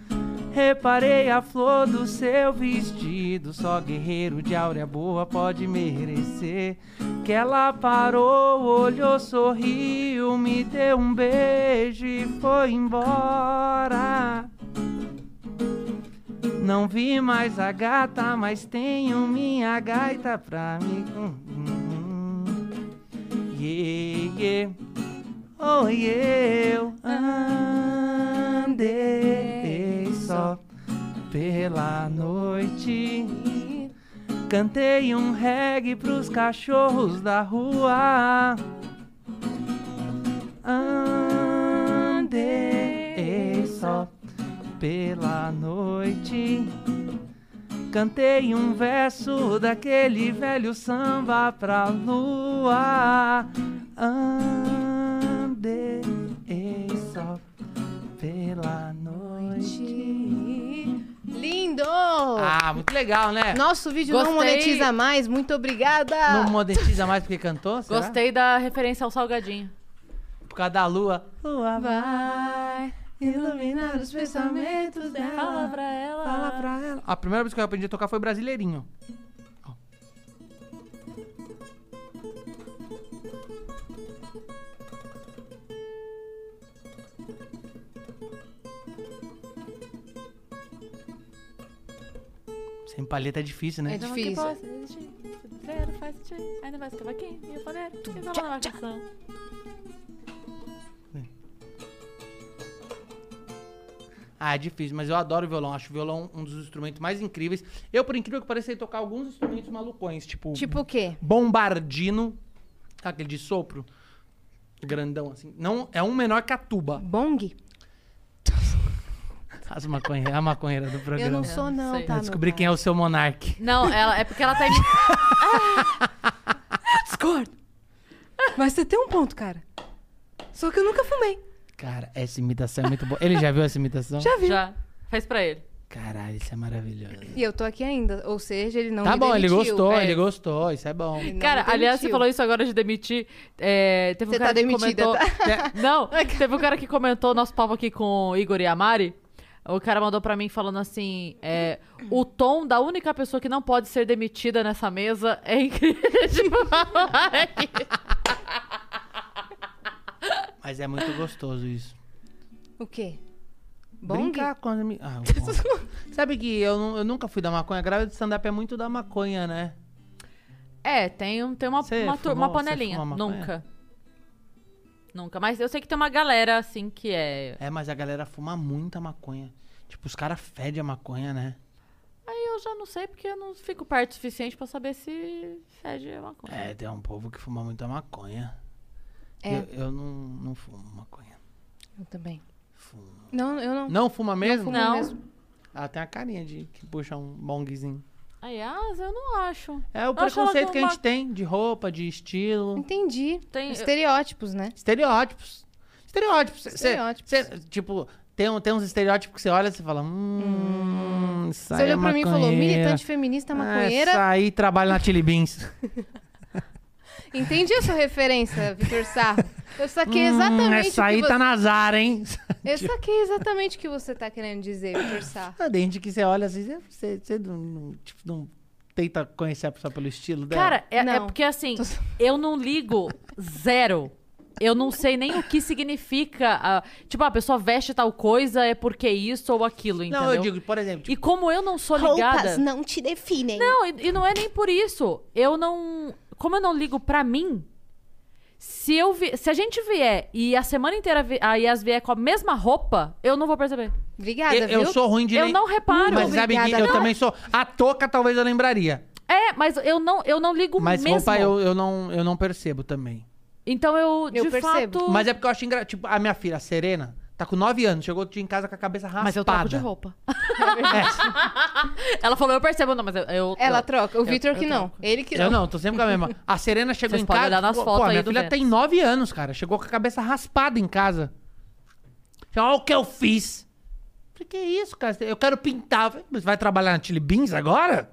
C: Reparei a flor do seu vestido, só guerreiro de áurea boa pode merecer. Que ela parou, olhou, sorriu, me deu um beijo e foi embora. Não vi mais a gata, mas tenho minha gaita pra hum. Yeah, yeah. Oh, eu andei só pela noite. Cantei um reggae pros cachorros da rua. Andei só pela noite. Cantei um verso daquele velho samba pra lua. Andei só pela noite.
B: Lindo!
C: Ah, muito legal, né?
B: Nosso vídeo não
A: Gostei.
B: monetiza mais. Muito obrigada.
C: Não monetiza mais porque cantou? será?
A: Gostei da referência ao salgadinho.
C: Por causa da lua. Lua vai iluminar os pensamentos dela.
A: Fala pra ela.
C: Fala pra ela. A primeira vez que eu aprendi a tocar foi brasileirinho. Ó. Sem palheta é difícil, né?
B: É
A: Então,
B: difícil.
A: que Ainda mais cavaquinho e o pandeiro. E vamos na marcação.
C: Ah, é difícil, mas eu adoro o violão. Acho o violão um dos instrumentos mais incríveis. Eu, por incrível que pareça, sei tocar alguns instrumentos malucões, tipo,
B: Tipo o quê?
C: bombardino, aquele de sopro, grandão assim. Não, é um menor que a tuba.
B: Bong?
C: As maconheiras, a maconheira do
B: Eu
C: programa.
B: não sou, não,
A: sei.
B: tá?
C: Eu descobri quem é o seu monarque.
A: Não, ela, é porque ela tá imi-
B: Discordo. Mas você tem um ponto, cara. Só que eu nunca fumei.
C: Cara, essa imitação é muito boa. Ele já viu essa imitação?
B: Já vi.
A: Já. Faz pra ele.
C: Caralho, isso é maravilhoso.
B: E eu tô aqui ainda. Ou seja, ele não
C: tá
B: me
C: bom, ele
B: demitiu.
C: gostou,
B: É.
C: ele gostou, isso é bom.
B: Ele não
A: Cara,
B: me
A: aliás, você
B: demitiu.
A: falou isso agora de demitir. É, teve um
B: Você
A: cara
B: tá
A: que
B: demitida,
A: comentou...
B: tá?
C: É,
A: Não, teve um cara que comentou nosso papo aqui com o Igor e a Mari. O cara mandou pra mim falando assim: é, o tom da única pessoa que não pode ser demitida nessa mesa é incrível. Tipo, aqui.
C: Mas é muito gostoso isso.
B: O quê? Bong?
C: Brincar com as ah, bom. Sabe que eu, eu nunca fui da maconha. A grave de stand-up é muito da maconha, né?
A: é, tem, um- tem uma,
C: Você
A: uma,
C: fumou-
A: uma panelinha.
C: maconha?
A: Nunca. Nunca. Mas eu sei que tem uma galera assim que é.
C: É, mas a galera fuma muita maconha. Tipo, os caras fedem a maconha, né?
A: Aí eu já não sei porque eu não fico perto o suficiente pra saber se fede a maconha.
C: É, tem um povo que fuma muita maconha.
B: É.
C: Eu, eu não, não fumo maconha.
B: Eu também. Não, eu não.
C: Não fuma mesmo?
B: fumo
A: Não.
B: mesmo.
C: Ela tem a carinha de que puxa um bongzinho.
A: Aliás, eu não acho.
C: É o
A: Eu
C: preconceito que a gente
A: uma-
C: tem de roupa, de estilo.
B: Entendi.
A: Tem-
B: Estereótipos, né?
C: Estereótipos. Estereótipos. Cê-
B: Estereótipos.
C: cê- tipo, tem, um- tem uns estereótipos que você olha e você fala, hum, isso
B: Você
C: aí é
B: olhou pra mim e falou, militante feminista maconheira.
C: Essa aí trabalha na Chili Beans.
B: Entendi a sua referência, Vitor Sarro. Eu saquei
C: Hum,
B: exatamente
C: essa
B: o que
C: aí
B: você...
C: tá na Zara, hein?
B: Eu saquei exatamente o que você tá querendo dizer, Vitor Sarro.
C: Ah, gente que você olha assim, você, você, não, tipo, não tenta conhecer a pessoa pelo estilo dela.
A: Cara, é, é porque assim, eu não ligo zero. Eu não sei nem o que significa. ah, tipo, a pessoa veste tal coisa, é porque isso ou aquilo, entendeu?
C: não, eu digo, por exemplo,
A: E
C: tipo,
A: como eu não sou ligada.
B: não te definem.
A: Não, e, e não é nem por isso. Eu não. Como eu não ligo pra mim, se eu vi, se a gente vier e a semana inteira vi, a Yas vier com a mesma roupa, eu não vou perceber.
B: Obrigada,
C: eu,
B: viu?
C: eu sou ruim de
A: Eu não reparo.
C: Mas sabe que eu
B: Não.
C: também sou. A touca talvez eu lembraria.
A: É, mas eu não, eu não ligo
C: Mas
A: mesmo.
C: roupa eu, eu, não, eu não percebo também.
A: Então eu,
B: Eu
A: de
B: percebo.
A: fato.
C: Mas é porque eu acho engraçado. Tipo, a minha filha, a Serena, tá com 9 anos, chegou em casa com a cabeça raspada.
A: Mas eu troco de roupa. Ela falou, eu percebo, não, mas eu. eu
B: Ela troca. O Vitor
A: eu
B: que não.
A: troco.
B: Ele que
C: Eu
B: não.
C: não, tô sempre com a mesma. A Serena chegou
A: Vocês
C: em
A: podem
C: casa.
A: olhar nas
C: pô,
A: fotos
C: pô,
A: aí
C: minha
A: do
C: filha
A: Vênus.
C: tem 9 anos, cara. Chegou com a cabeça raspada em casa. Olha o que eu fiz. Falei, que isso, cara? Eu quero pintar. Eu falei, Você vai trabalhar na Chili Beans agora?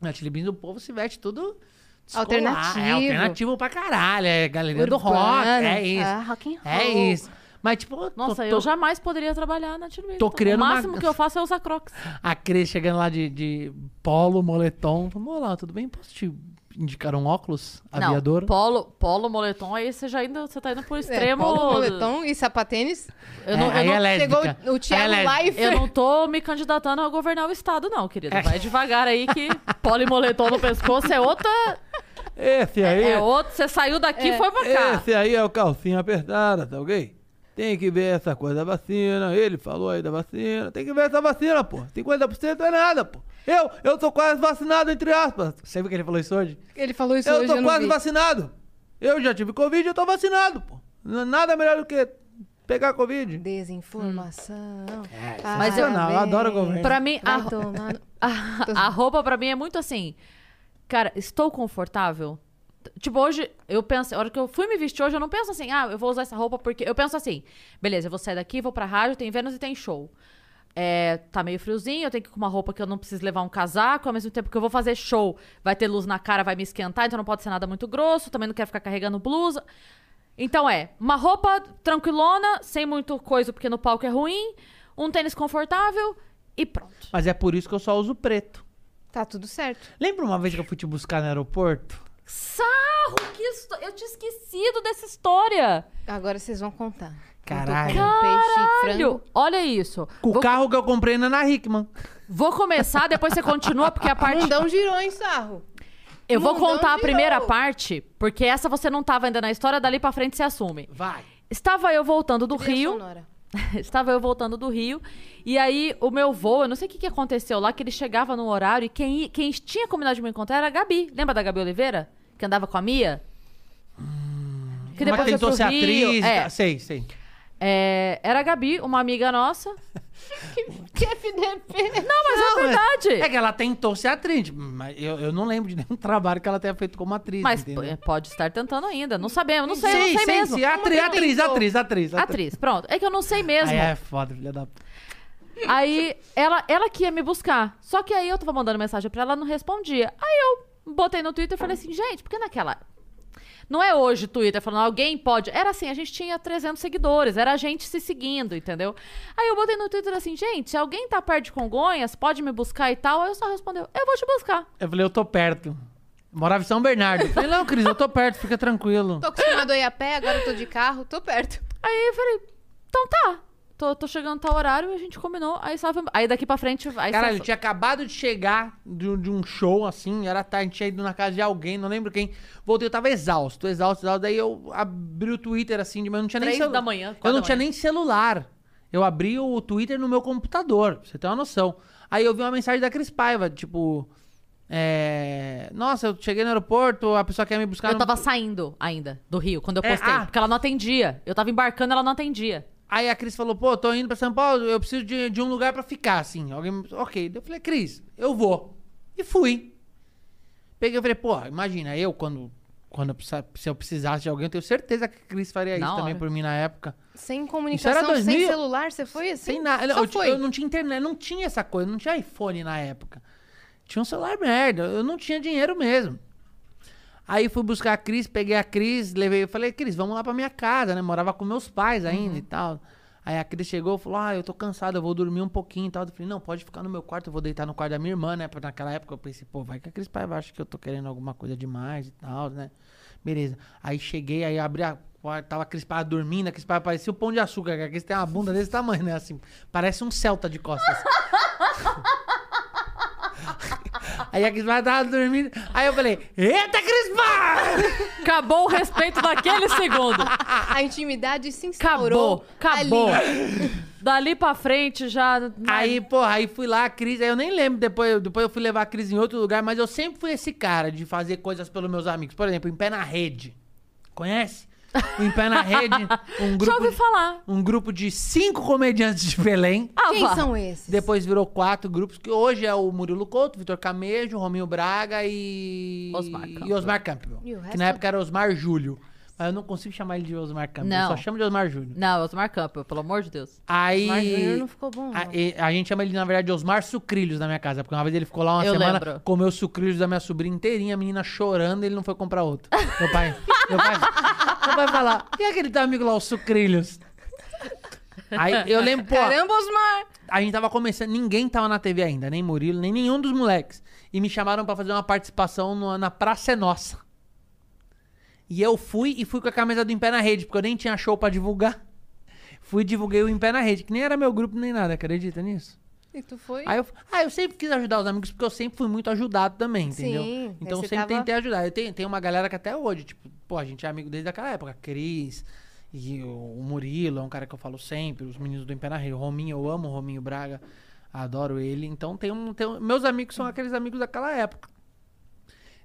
C: Na Chili Beans o povo se veste tudo. descolar.
B: Alternativo.
C: É alternativo pra caralho. É galeria do rock.
B: Urbano.
C: É isso.
B: Ah, rock and
C: É
B: roll.
C: isso. Mas, tipo,
A: Nossa,
C: tô-
A: eu jamais poderia trabalhar na Tilbury.
C: Tô criando
A: O
C: uma-
A: máximo que eu faço é usar crocs.
C: A Cris chegando lá de, de polo, moletom. Falei, Olá, tudo bem? Posso te indicar um óculos aviador?
A: Não, polo, polo, moletom, aí você já ainda, você tá indo pro
B: É,
A: extremo.
B: polo, moletom e sapatênis.
A: Eu não,
C: É,
A: eu não-
C: é.
B: Chegou o Thiago
C: Aí é lésbica.
B: Leifert.
A: eu não tô me candidatando a governar o estado, não, querido.
C: É.
A: Vai devagar aí que polo e moletom no pescoço é outra.
C: Esse aí
A: É outro. Você saiu daqui e foi pra cá.
C: Esse aí é o calcinha apertada, tá ok? Tem que ver essa coisa da vacina. Ele falou aí da vacina. Tem que ver essa vacina, pô. 50% é nada, pô. Eu, eu tô quase vacinado, entre aspas. Você viu que ele falou isso hoje?
B: Ele falou isso
C: eu
B: hoje,
C: tô
B: eu não
C: quase
B: vi.
C: vacinado. Eu já tive Covid, eu tô vacinado, pô. Nada melhor do que pegar Covid.
B: Desinformação.
C: É,
A: Mas eu-
C: sensacional, eu adoro o governo.
A: Pra mim, a, a, a roupa pra mim é muito assim. Cara, estou confortável? Tipo, hoje, eu penso, a hora que eu fui me vestir hoje, eu não penso assim, ah, eu vou usar essa roupa porque. Eu penso assim, beleza, eu vou sair daqui, vou pra rádio, tem Vênus e tem show. É, tá meio friozinho, eu tenho que ir com uma roupa que eu não preciso levar um casaco, ao mesmo tempo que eu vou fazer show, vai ter luz na cara, vai me esquentar, então não pode ser nada muito grosso, também não quero ficar carregando blusa. Então é, uma roupa tranquilona, sem muito coisa, porque no palco é ruim, um tênis confortável e pronto.
C: Mas é por isso que eu só uso preto.
B: Tá tudo certo.
C: Lembra uma vez que eu fui te buscar no aeroporto?
A: Sarro, que histó- Eu tinha esquecido dessa história.
B: Agora vocês vão contar.
C: Caralho.
B: Peixe frango.
A: Olha, isso.
C: Com o
A: Vou,
C: carro que eu comprei na Ana Hickman.
A: vou começar, depois você continua, porque a parte.
B: Mundão girou, hein, Sarro?
A: Eu vou
B: Mundão
A: contar a primeira parte, porque essa você não tava ainda na história, dali pra frente você assume.
C: Vai.
A: Estava eu voltando do
B: Trilha
A: Rio.
B: sonora.
A: Estava eu voltando do Rio. E aí, o meu voo, eu não sei o que, que aconteceu lá, que ele chegava no horário e quem, quem tinha combinado de me encontrar era a Gabi. Lembra da Gabi Oliveira? Que andava com a Mia? Que
C: Uma que
A: foi
C: tentou ser
A: Rio.
C: atriz.
A: É,
C: tá- Sei, sei.
A: É, era a Gabi, uma amiga nossa.
B: Que FDP.
A: Não, mas é verdade.
C: É que ela tentou ser atriz, mas eu, eu não lembro de nenhum trabalho que ela tenha feito como atriz.
A: Mas
C: entendeu?
A: pode estar tentando ainda. Não sabemos, não sei, eu
C: Sim,
A: não sei
C: sim,
A: mesmo.
C: sim. Atri- atriz,
B: tentou.
C: atriz, atriz,
A: Atriz, pronto. É que eu não sei mesmo.
C: Aí é foda, filha da...
A: Aí ela, ela que ia me buscar. Só que aí eu tava mandando mensagem pra ela, ela não respondia. Aí eu botei no Twitter e falei assim, gente, porque naquela. Não é hoje o Twitter falando, alguém pode. Era assim, a gente tinha 300 seguidores, era a gente se seguindo, entendeu? Aí eu botei no Twitter assim, gente, se alguém tá perto de Congonhas, pode me buscar e tal. Aí eu só respondeu, eu vou te buscar.
C: Eu falei, eu tô perto. Morava em São Bernardo. Eu falei, não, Cris, eu tô perto, fica tranquilo.
B: Tô acostumado a ir a pé, agora eu tô de carro, tô perto.
A: Aí eu falei, então tá. Tô, tô chegando tal horário e a gente combinou. Aí só Aí daqui pra frente. Aí
C: Caralho,
A: só-
C: eu tinha acabado de chegar de, um- de um show, assim, era tarde, a gente tinha ido na casa de alguém, não lembro quem. Voltei, eu tava exausto, exausto, exausto. Daí eu abri o Twitter, assim, mas eu não tinha nem
A: Três
C: celu-
A: da manhã,
C: Eu não tinha
A: manhã.
C: nem celular. Eu abri o Twitter no meu computador, pra você ter uma noção. Aí eu vi uma mensagem da Cris Paiva, tipo... É... Nossa, eu cheguei no aeroporto, a pessoa quer me buscar...
A: Eu
C: no-
A: tava saindo ainda do Rio, quando eu
C: É,
A: postei.
C: ah.
A: Porque ela não atendia. Eu tava embarcando, ela não atendia.
C: Aí a Cris falou, pô, tô indo pra São Paulo, eu preciso de, de um lugar pra ficar, assim. Alguém, me- ok. Eu falei, Cris, eu vou. E fui. Peguei e falei, pô, imagina, eu quando, quando eu precisar- se eu precisasse de alguém, eu tenho certeza que a Cris faria
A: Na
C: isso também
A: hora.
C: por mim na época.
B: Sem comunicação,
C: era 2000?
B: sem celular, você foi assim?
C: Sem nada. Eu,
B: foi.
C: eu não tinha internet, não tinha essa coisa, não tinha iPhone na época. Tinha um celular merda, eu não tinha dinheiro mesmo. Aí fui buscar a Cris, peguei a Cris, levei, eu falei, Cris, vamos lá pra minha casa, né? Morava com meus pais ainda e tal. Aí a Cris chegou e falou, ah, eu tô cansado, eu vou dormir um pouquinho e tal. Eu falei, não, pode ficar no meu quarto, eu vou deitar no quarto da minha irmã, né? Porque naquela época eu pensei, pô, vai que a Cris Paiva acha que eu tô querendo alguma coisa demais e tal, né? Beleza. Aí cheguei, aí abri a porta, tava a Cris Paiva dormindo, a Cris Paiva parecia o pão de açúcar, que a Cris tem uma bunda desse tamanho, né? Assim, parece um celta de costas. Aí a Cris Paiva tava dormindo, aí eu falei, eita, Cris Paiva!
A: Acabou o respeito daquele segundo.
B: A intimidade se instaurou
A: Acabou, acabou.
B: ali.
A: Dali pra frente já.
C: Aí, porra, aí fui lá, a Cris, aí eu nem lembro, depois, depois eu fui levar a Cris em outro lugar, mas eu sempre fui esse cara de fazer coisas pelos meus amigos. Por exemplo, em pé na rede. Conhece? Em pé na rede, um
A: Já
C: grupo,
A: ouvi falar.
C: um grupo de cinco comediantes de Belém.
A: Ah,
B: Quem
A: vá.
B: são esses?
C: Depois virou quatro grupos, que hoje é o Murilo Couto, Vitor Camejo, Rominho Braga e.
A: Osmar
C: E
A: Campbell.
C: Osmar Campbell.
B: E
C: Que na época era Osmar Júlio. Mas eu não consigo chamar ele de Osmar Campbell. Eu
A: Não.
C: só chamo de Osmar Júlio.
A: Não, Osmar Campbell, pelo amor de Deus.
C: Aí.
B: Osmar Júnior não ficou bom, não.
C: A, a gente chama ele, na verdade, de Osmar Sucrilhos na minha casa. Porque uma vez ele ficou lá uma
A: Eu
C: semana,
A: lembro.
C: comeu sucrilhos da minha sobrinha inteirinha, a menina chorando e ele não foi comprar outro. meu pai. Meu pai. Meu pai falar, e aquele teu amigo lá, os sucrilhos? Aí eu lembro, pô,
B: Caramba, Osmar!
C: a gente tava começando, ninguém tava na TV ainda, nem Murilo, nem nenhum dos moleques. E me chamaram pra fazer uma participação no- na Praça é Nossa. E eu fui e fui com a camisa do Em Pé na Rede, porque eu nem tinha show pra divulgar. Fui e divulguei o Em Pé na Rede, que nem era meu grupo nem nada, acredita nisso?
B: E tu foi?
C: Aí eu, ah, eu sempre quis ajudar os amigos, porque eu sempre fui muito ajudado também, entendeu?
B: Sim,
C: então eu sempre
B: tava-
C: tentei ajudar. Eu tenho, tem uma galera que até hoje, tipo, pô, a gente é amigo desde aquela época. Cris e o, Murilo, é um cara que eu falo sempre, os meninos do Impera Rei. O Rominho, eu amo o Rominho Braga, adoro ele. Então tem um, tem um- meus amigos são aqueles amigos daquela época.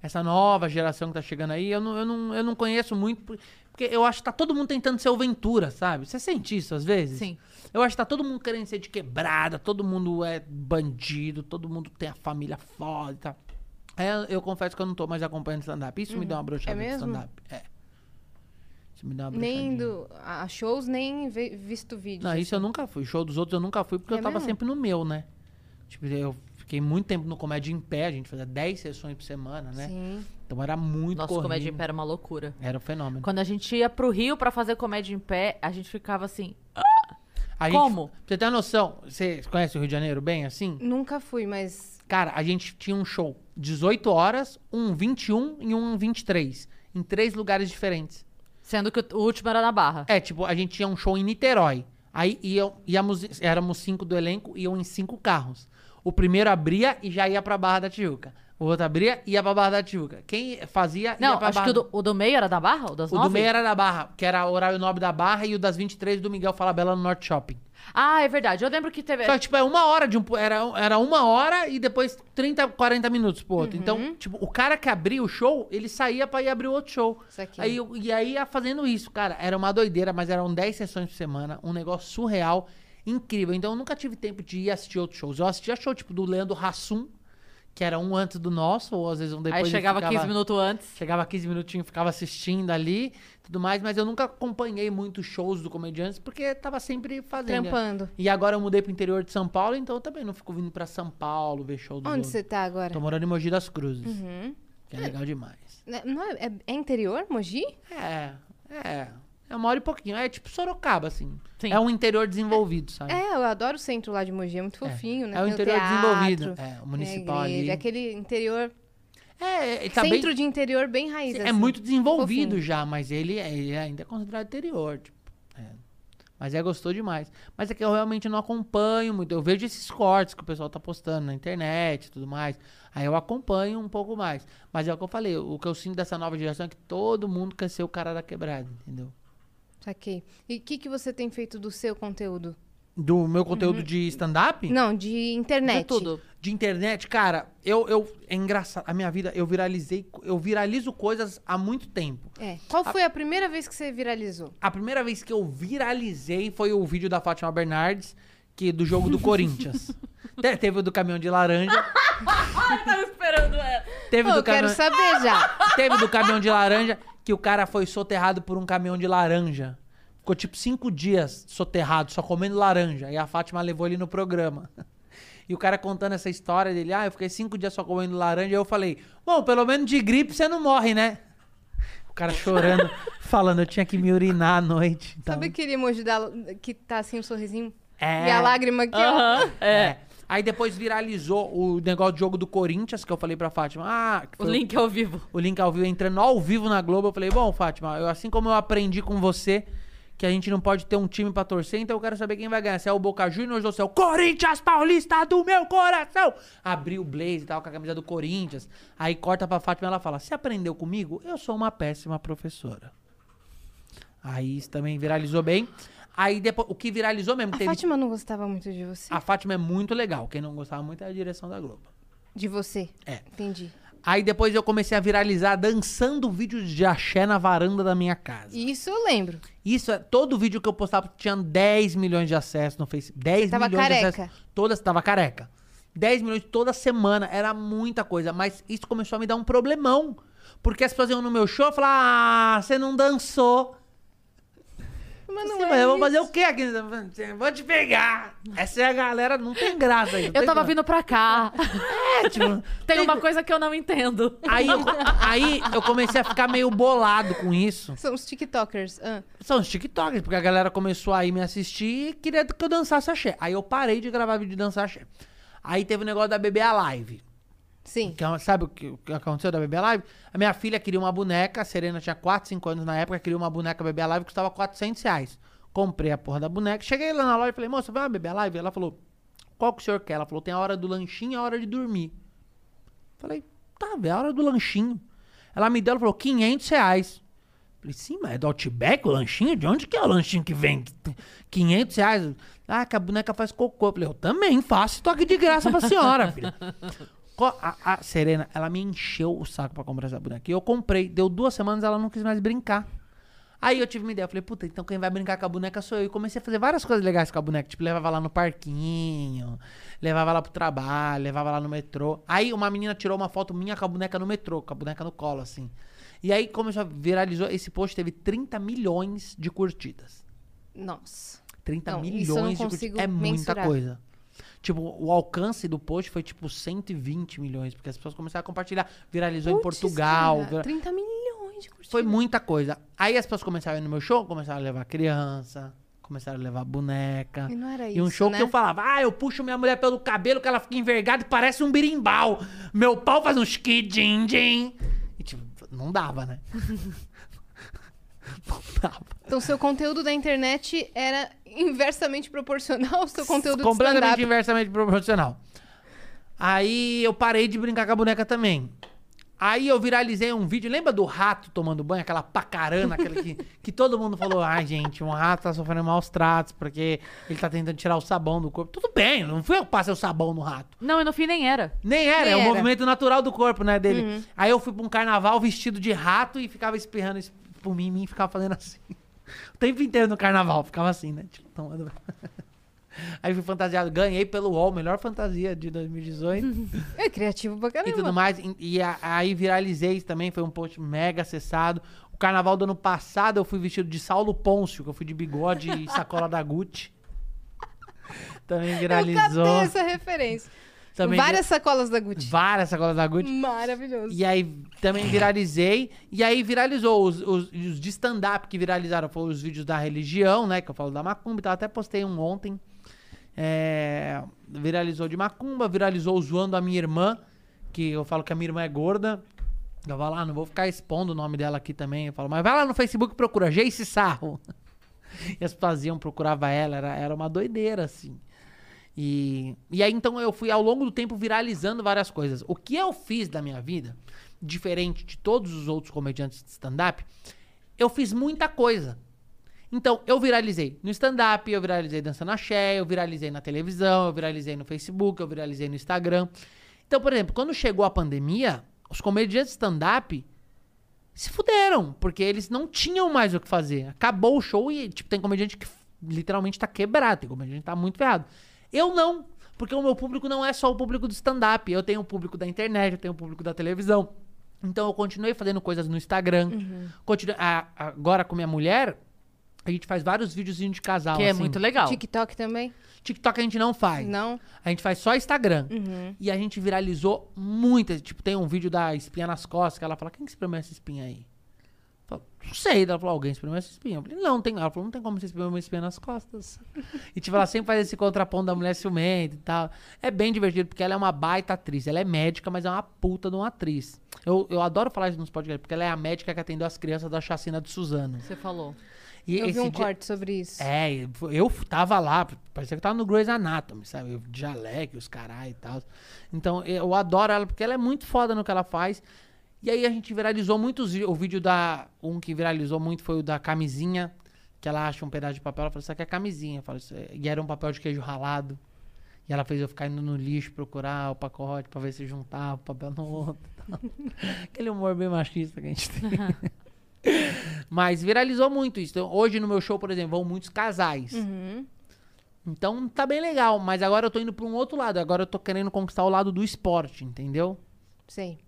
C: Essa nova geração que tá chegando aí, eu não, eu não, eu não conheço muito, por- porque eu acho que tá todo mundo tentando ser o Ventura, sabe? Você sente isso às vezes?
A: Sim.
C: Eu acho que tá todo mundo querendo ser de quebrada, todo mundo é bandido, todo mundo tem a família foda e tal. Aí eu, eu confesso que eu não tô mais acompanhando stand-up. Isso me dá uma brochada
B: É
C: de stand-up. É. Isso me dá uma
B: Nem do, a shows, nem visto vídeo.
C: Não, isso eu nunca fui. Show dos outros eu nunca fui porque
B: É
C: eu tava
B: mesmo?
C: sempre no meu, né? Tipo, eu fiquei muito tempo no Comédia em Pé, a gente fazia 10 sessões por semana, né?
B: Sim.
C: Então era muito
A: Nossa,
C: corrido.
A: comédia em pé era uma loucura.
C: Era um fenômeno.
A: Quando a gente ia pro Rio pra fazer comédia em pé, a gente ficava assim.
C: A gente-
A: Como?
C: pra você ter uma noção, você conhece o Rio de Janeiro bem assim?
B: Nunca fui, mas.
C: Cara, a gente tinha um show 18 horas, um 21 e um 23. Em três lugares diferentes.
A: Sendo que o último era na Barra.
C: É, tipo, a gente tinha um show em Niterói. Aí iam, íamos, éramos cinco do elenco, iam em cinco carros. O primeiro abria e já ia pra Barra da Tijuca. O outro abria e ia pra Barra da Tijuca. Quem fazia ia
A: Não,
C: pra
A: acho
C: Barra...
A: que o do, o do meio era da Barra? O das
C: O do meio era da Barra, que era o horário nobre da Barra, e o das 23 do Miguel Falabella no Norte Shopping.
A: Ah, é verdade. Eu lembro que teve.
C: Só que, tipo, é uma hora de um. Era, era uma hora e depois 30, 40 minutos pro outro. Então, tipo, o cara que abria o show, ele saía pra ir abrir o outro show.
B: Isso aqui.
C: Aí, e aí ia fazendo isso, cara. Era uma doideira, mas eram 10 sessões por semana, um negócio surreal, incrível. Então eu nunca tive tempo de ir assistir outros shows. Eu assistia show, tipo, do Leandro Hassum, que era um antes do nosso, ou às vezes um depois.
A: Aí chegava
C: ficava-
A: 15 minutos antes.
C: Chegava 15 minutinhos, ficava assistindo ali, tudo mais, mas eu nunca acompanhei muitos shows do Comediantes, porque tava sempre fazendo.
B: Trampando.
C: E agora eu mudei pro interior de São Paulo, então eu também não fico vindo pra São Paulo ver show do
B: Onde você tá agora?
C: Tô morando em Mogi das Cruzes,
B: Uhum.
C: que é legal demais.
B: Né, Não é, é- é interior, Mogi?
C: É, é. É uma hora e pouquinho. É tipo Sorocaba, assim.
A: Sim.
C: É um interior desenvolvido, sabe?
B: É, eu adoro o centro lá de Mogi, é muito fofinho, né?
C: É o
B: Tem
C: interior
B: teatro,
C: desenvolvido. É, o municipal
B: igreja,
C: ali.
B: Aquele interior,
C: É, tá
B: centro
C: bem...
B: de interior bem raiz,
C: É
B: assim.
C: muito desenvolvido
B: Fofinho.
C: já, mas ele, é- ele ainda é considerado interior, tipo. é. Mas é gostou demais. Mas é que eu realmente não acompanho muito. Eu vejo esses cortes que o pessoal tá postando na internet e tudo mais. Aí eu acompanho um pouco mais. Mas é o que eu falei, o que eu sinto dessa nova geração é que todo mundo quer ser o cara da quebrada, entendeu?
B: Saquei. E o que, que você tem feito do seu conteúdo?
C: Do meu conteúdo de stand-up?
B: Uhum. Não, de internet.
A: De tudo.
C: De internet, cara, eu, eu. É engraçado. A minha vida, eu viralizei. Eu viralizo coisas há muito tempo.
B: É. Qual foi a primeira vez que você viralizou?
C: A primeira vez que eu viralizei foi o vídeo da Fátima Bernardes, que, do jogo do Corinthians. Te- Teve o do caminhão de laranja.
A: Tava esperando ela.
C: Teve
B: Pô,
C: do
B: eu quero saber já.
C: Teve do caminhão de laranja que o cara foi soterrado por um caminhão de laranja. Ficou tipo cinco dias soterrado, só comendo laranja. E a Fátima levou ele no programa. E o cara contando essa história dele, ah, eu fiquei cinco dias só comendo laranja. E eu falei, bom, pelo menos de gripe você não morre, né? O cara chorando, falando, eu tinha que me urinar à noite. Então,
B: Sabe aquele emoji da, que tá assim, um sorrisinho?
C: É.
B: E a lágrima aqui, ó.
A: Aham, é.
C: Aí depois viralizou o negócio do jogo do Corinthians, que eu falei pra Fátima. Ah,
A: O link ao vivo.
C: o link ao vivo, entrando ao vivo na Globo. Eu falei, bom, Fátima, eu, assim como eu aprendi com você que a gente não pode ter um time pra torcer, então eu quero saber quem vai ganhar. Se é o Boca Juniors ou se é o Corinthians Paulista do meu coração. Abri o Blaze e tal, com a camisa do Corinthians. Aí corta pra Fátima e ela fala, você aprendeu comigo? Eu sou uma péssima professora. Aí isso também viralizou bem. Aí depois, o que viralizou mesmo,
B: A
C: teve...
B: Fátima não gostava muito de você?
C: A Fátima é muito legal. Quem não gostava muito é a direção da Globo.
B: De você?
C: É.
B: Entendi.
C: Aí depois eu comecei a viralizar dançando vídeos de axé na varanda da minha casa.
B: Isso eu lembro.
C: Isso é todo vídeo que eu postava tinha 10 milhões de acessos no Facebook. 10
B: tava
C: milhões de
B: careca.
C: acessos. Todas tava careca. 10 milhões toda semana, era muita coisa, mas isso começou a me dar um problemão. Porque as pessoas iam no meu show e falavam: "Ah, você não dançou".
B: Mas não
C: Sim,
B: é
C: mas eu vou fazer o quê aqui? Vou te pegar. Essa é a galera, não tem graça aí.
A: Eu
C: tem
A: tava
C: graça.
A: vindo pra cá.
C: É, tipo,
A: Tem uma coisa que eu não entendo.
C: Aí eu, aí eu comecei a ficar meio bolado com isso.
B: São os TikTokers. Ah.
C: São os TikTokers, porque a galera começou a ir me assistir e queria que eu dançasse axé. Aí eu parei de gravar vídeo de dançar axé. Aí teve o negócio da Bebê Alive.
B: Sim.
C: Que, é sabe o que, aconteceu da Bebê Alive? A minha filha queria uma boneca, a Serena tinha 4, 5 anos na época, queria uma boneca Bebê Alive que custava 400 reais. Comprei a porra da boneca, cheguei lá na loja e falei, moça, vai uma Bebê Alive? Ela falou, qual que o senhor quer? Ela falou, tem a hora do lanchinho e a hora de dormir. Falei, tá, velho, a hora do lanchinho. Ela me deu, ela falou, 500 reais. Falei, sim, mas é do Outback o lanchinho? De onde que é o lanchinho que vem? 500 reais? Ah, que a boneca faz cocô. Eu falei, eu também faço, tô aqui de graça pra senhora, filha. A, a Serena, ela me encheu o saco pra comprar essa boneca. E eu comprei. Deu duas semanas, ela não quis mais brincar. Aí eu tive uma ideia. Eu falei, puta, então quem vai brincar com a boneca sou eu. E comecei a fazer várias coisas legais com a boneca. Tipo, levava lá no parquinho, levava lá pro trabalho, levava lá no metrô. Aí uma menina tirou uma foto minha com a boneca no metrô, com a boneca no colo, assim. E aí começou a viralizou. Esse post teve 30 milhões de curtidas.
B: Nossa.
C: 30
B: Não,
C: milhões de curtidas. É muita
B: mensurar.
C: coisa. Tipo, o alcance do post foi tipo 120 milhões, porque as pessoas começaram a compartilhar. Viralizou em Portugal.
B: cara,
C: vira-
B: 30 milhões de curtidas.
C: Foi muita coisa. Aí as pessoas começaram a ir no meu show, começaram a levar criança, começaram a levar boneca.
B: E não era
C: E um
B: isso,
C: show
B: né?
C: que eu falava, ah, eu puxo minha mulher pelo cabelo que ela fica envergada e parece um birimbau. Meu pau faz um din din E tipo, não dava, né? não dava.
B: Então, seu conteúdo da internet era inversamente proporcional ao seu conteúdo de
C: completamente
B: stand-up.
C: inversamente proporcional. Aí eu parei de brincar com a boneca também. Aí eu viralizei um vídeo, lembra do rato tomando banho, aquela pacarana, aquela que, que todo mundo falou, ai gente, um rato tá sofrendo maus tratos porque ele tá tentando tirar o sabão do corpo. Tudo bem, não fui eu que passei o sabão no rato.
A: Não, e no fim nem era.
C: Nem era,
B: Nem
C: é o
B: era.
C: movimento natural do corpo, né, dele. Aí eu fui pra um carnaval vestido de rato e ficava espirrando isso por mim, mim e ficava fazendo assim. O tempo inteiro no carnaval, ficava assim, né? Tipo, tomando... Aí fui fantasiado, ganhei pelo UOL, melhor fantasia de 2018
B: É criativo pra
C: e
B: caramba.
C: tudo mais. E, e a- aí viralizei também, foi um post mega acessado. O carnaval do ano passado eu fui vestido de Saulo Pôncio, que eu fui de bigode e sacola da Gucci. Também
B: Eu
C: viralizou.
B: catei essa referência.
C: Também
B: Várias sacolas da Gucci.
C: Várias sacolas da Gucci.
B: Maravilhoso.
C: E aí também viralizei. E aí viralizou os, os, os de stand-up que viralizaram. Foram os vídeos da religião, né? Que eu falo da macumba e tal. Até postei um ontem. É, viralizou de macumba, viralizou zoando a minha irmã. Que eu falo que a minha irmã é gorda. Eu vou lá, não vou ficar expondo o nome dela aqui também. Eu falo, mas vai lá no Facebook e procura Jace Sarro. E as pessoas iam, procurava ela, era, era uma doideira, assim. E, e aí, então, eu fui ao longo do tempo viralizando várias coisas. O que eu fiz da minha vida, diferente de todos os outros comediantes de stand-up, eu fiz muita coisa. Então, eu viralizei no stand-up, eu viralizei dançando axé, eu viralizei na televisão, eu viralizei no Facebook, eu viralizei no Instagram. Então, por exemplo, quando chegou a pandemia, os comediantes stand-up se fuderam, porque eles não tinham mais o que fazer. Acabou o show e, tipo, tem comediante que literalmente tá quebrado, tem comediante que tá muito ferrado. Eu não, porque o meu público não é só o público do stand-up. Eu tenho o público da internet, eu tenho o público da televisão. Então eu continuei fazendo coisas no Instagram. Continue- a- agora com minha mulher, a gente faz vários videozinhos de casal.
A: Que é
C: assim.
A: muito legal.
B: TikTok também?
C: TikTok a gente não faz.
B: Não?
C: A gente faz só Instagram.
B: Uhum.
C: E a gente viralizou muitas. Tipo, tem um vídeo da espinha nas costas que ela fala: quem que espremeu essa espinha aí? Não sei. Ela falou: alguém espremeu essa espinha. Eu falei: não, tem. Ela falou: não tem como você espremer uma espinha nas costas. e tipo, ela sempre faz esse contraponto da mulher ciumenta e tal. É bem divertido porque ela é uma baita atriz. Ela é médica, mas é uma puta de uma atriz. Eu, eu adoro falar isso nos podcasts porque ela é a médica que atendeu as crianças da chacina de Suzano.
A: Você falou.
C: E
B: eu vi um
C: dia-
B: corte sobre isso.
C: é, eu tava lá, parecia que tava no Grey's Anatomy, sabe? De Jaleque, os carai e tal. Então, eu adoro ela porque ela é muito foda no que ela faz. E aí a gente viralizou muitos O vídeo da. Um que viralizou muito foi o da camisinha, que ela acha um pedaço de papel. Ela falou: Isso aqui é camisinha. Eu falo, "Isso é-" E era um papel de queijo ralado. E ela fez eu ficar indo no lixo procurar o pacote pra ver se juntava o papel no outro. Aquele humor bem machista que a gente tem. Mas viralizou muito isso. Então, hoje no meu show, por exemplo, vão muitos casais.
B: Uhum.
C: Então tá bem legal. Mas agora eu tô indo pra um outro lado. Agora eu tô querendo conquistar o lado do esporte, entendeu?
B: Sei.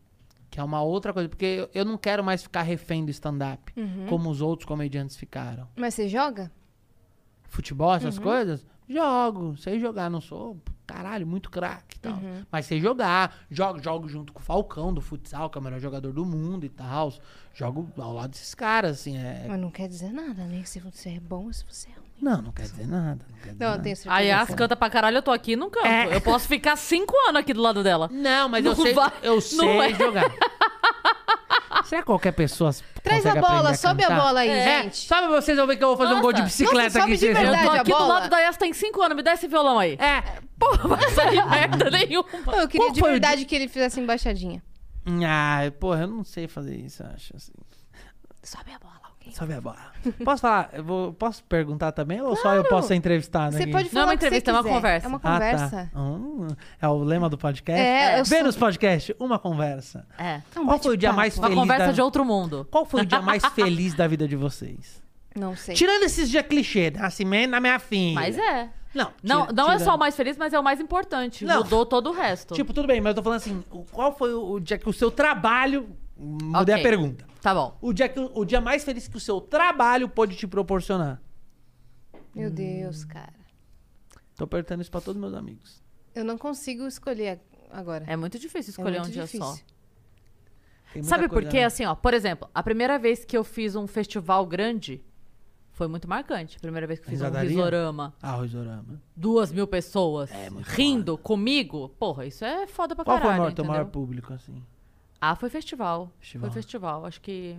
C: Que é uma outra coisa. Porque eu- não quero mais ficar refém do stand-up.
B: Uhum.
C: Como os outros comediantes ficaram.
B: Mas você joga?
C: Futebol, essas
B: Uhum.
C: coisas? Jogo. Sei jogar. Não sou, caralho, muito craque e tal.
B: Uhum.
C: Mas sei jogar. Jogo, jogo junto com o Falcão do futsal, que é o melhor jogador do mundo e tal. Jogo ao lado desses caras, assim. É...
B: Mas não quer dizer nada, né? Se você é bom ou se você é ruim.
C: Não, não quer dizer nada. Não, quer dizer
B: Não, eu
C: nada.
B: tenho certeza.
A: Aí
B: que
A: as
B: você-
A: canta pra caralho, eu tô aqui e não canto.
C: É.
A: Eu posso ficar cinco anos aqui do lado dela.
C: Não, mas eu
A: Não
C: sei,
A: vai-
C: eu
A: não
C: sei
A: é.
C: jogar. Será que qualquer pessoa
B: Traz a bola, sobe a bola aí,
C: É,
B: gente.
C: sobe vocês vão ver que eu vou fazer um gol de
A: Nossa.
C: bicicleta
B: Nossa,
C: aqui.
B: de
C: vão-
A: Eu
B: verdade.
A: tô
B: a
A: aqui do lado da Yas, tem cinco anos. Me dá esse violão aí.
C: É.
A: Porra, vai sair merda nenhuma.
B: Pô, eu queria
C: Qual
B: de verdade que ele fizesse embaixadinha.
C: Ah, porra, eu não sei fazer isso, eu acho assim.
B: Sobe a bola, alguém.
C: Sobe a bola. Posso falar? Eu vou, posso perguntar também ou só eu posso ser entrevistado
B: Você
C: aqui?
B: pode
A: Não é
B: falar
A: uma
B: o que você
A: entrevista, é uma
B: quiser.
A: conversa.
B: É uma
C: Ah, tá.
B: conversa.
C: Hum, é o lema do podcast?
B: É, eu sou-
C: Vênus Podcast, uma conversa.
A: É.
B: É um
C: Qual foi o dia
B: bate-papo.
C: mais
A: Uma
C: feliz
A: conversa
C: da...
A: de outro mundo.
C: Qual foi o dia mais feliz da vida de vocês?
B: Não sei.
C: Tirando esses dias clichê, nascimento da minha filha.
A: Mas é.
C: Não,
A: Não,
C: tira-
A: não é só o mais feliz, mas é o mais importante.
C: Não.
A: Mudou todo o resto.
C: Tipo, tudo bem, mas eu tô falando assim, o- qual foi o, o dia que o seu trabalho... Mudei
A: Ok.
C: a pergunta.
A: Tá bom.
C: O dia, que, o dia mais feliz que o seu trabalho pôde te proporcionar.
B: Meu Deus, cara.
C: Tô perguntando isso pra todos meus amigos.
B: Eu não consigo escolher agora.
A: É muito difícil
B: É
A: escolher
B: muito
A: um dia
B: difícil.
A: só.
C: Tem muita
A: Sabe por
C: coisa,
A: quê?
C: né?
A: Assim, ó, por exemplo, a primeira vez que eu fiz um festival grande foi muito marcante. A primeira vez que eu fiz
C: Risadaria?
A: um risorama,
C: Ah, o Risorama.
A: duas mil pessoas
C: É, muito
A: rindo comigo. Porra, isso é foda pra
C: Qual foi o
A: caralho,
C: maior, teu
A: entendeu?
C: maior público, assim?
A: Ah, foi festival.
C: Festival.
A: Foi festival. Acho que.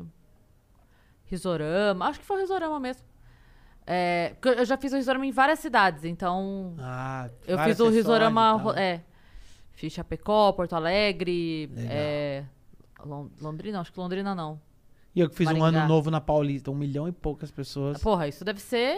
A: Risorama. Acho que foi Risorama mesmo. É, eu já fiz o Risorama em várias cidades, então.
C: Ah,
A: eu fiz o Risorama.
C: e
A: ro- É. Fiz Chapecó, Porto Alegre. É, Lon- Londrina? Acho que Londrina não.
C: E eu que fiz um
A: Maringá.
C: ano novo na Paulista, um milhão e poucas pessoas.
A: Porra, isso deve ser.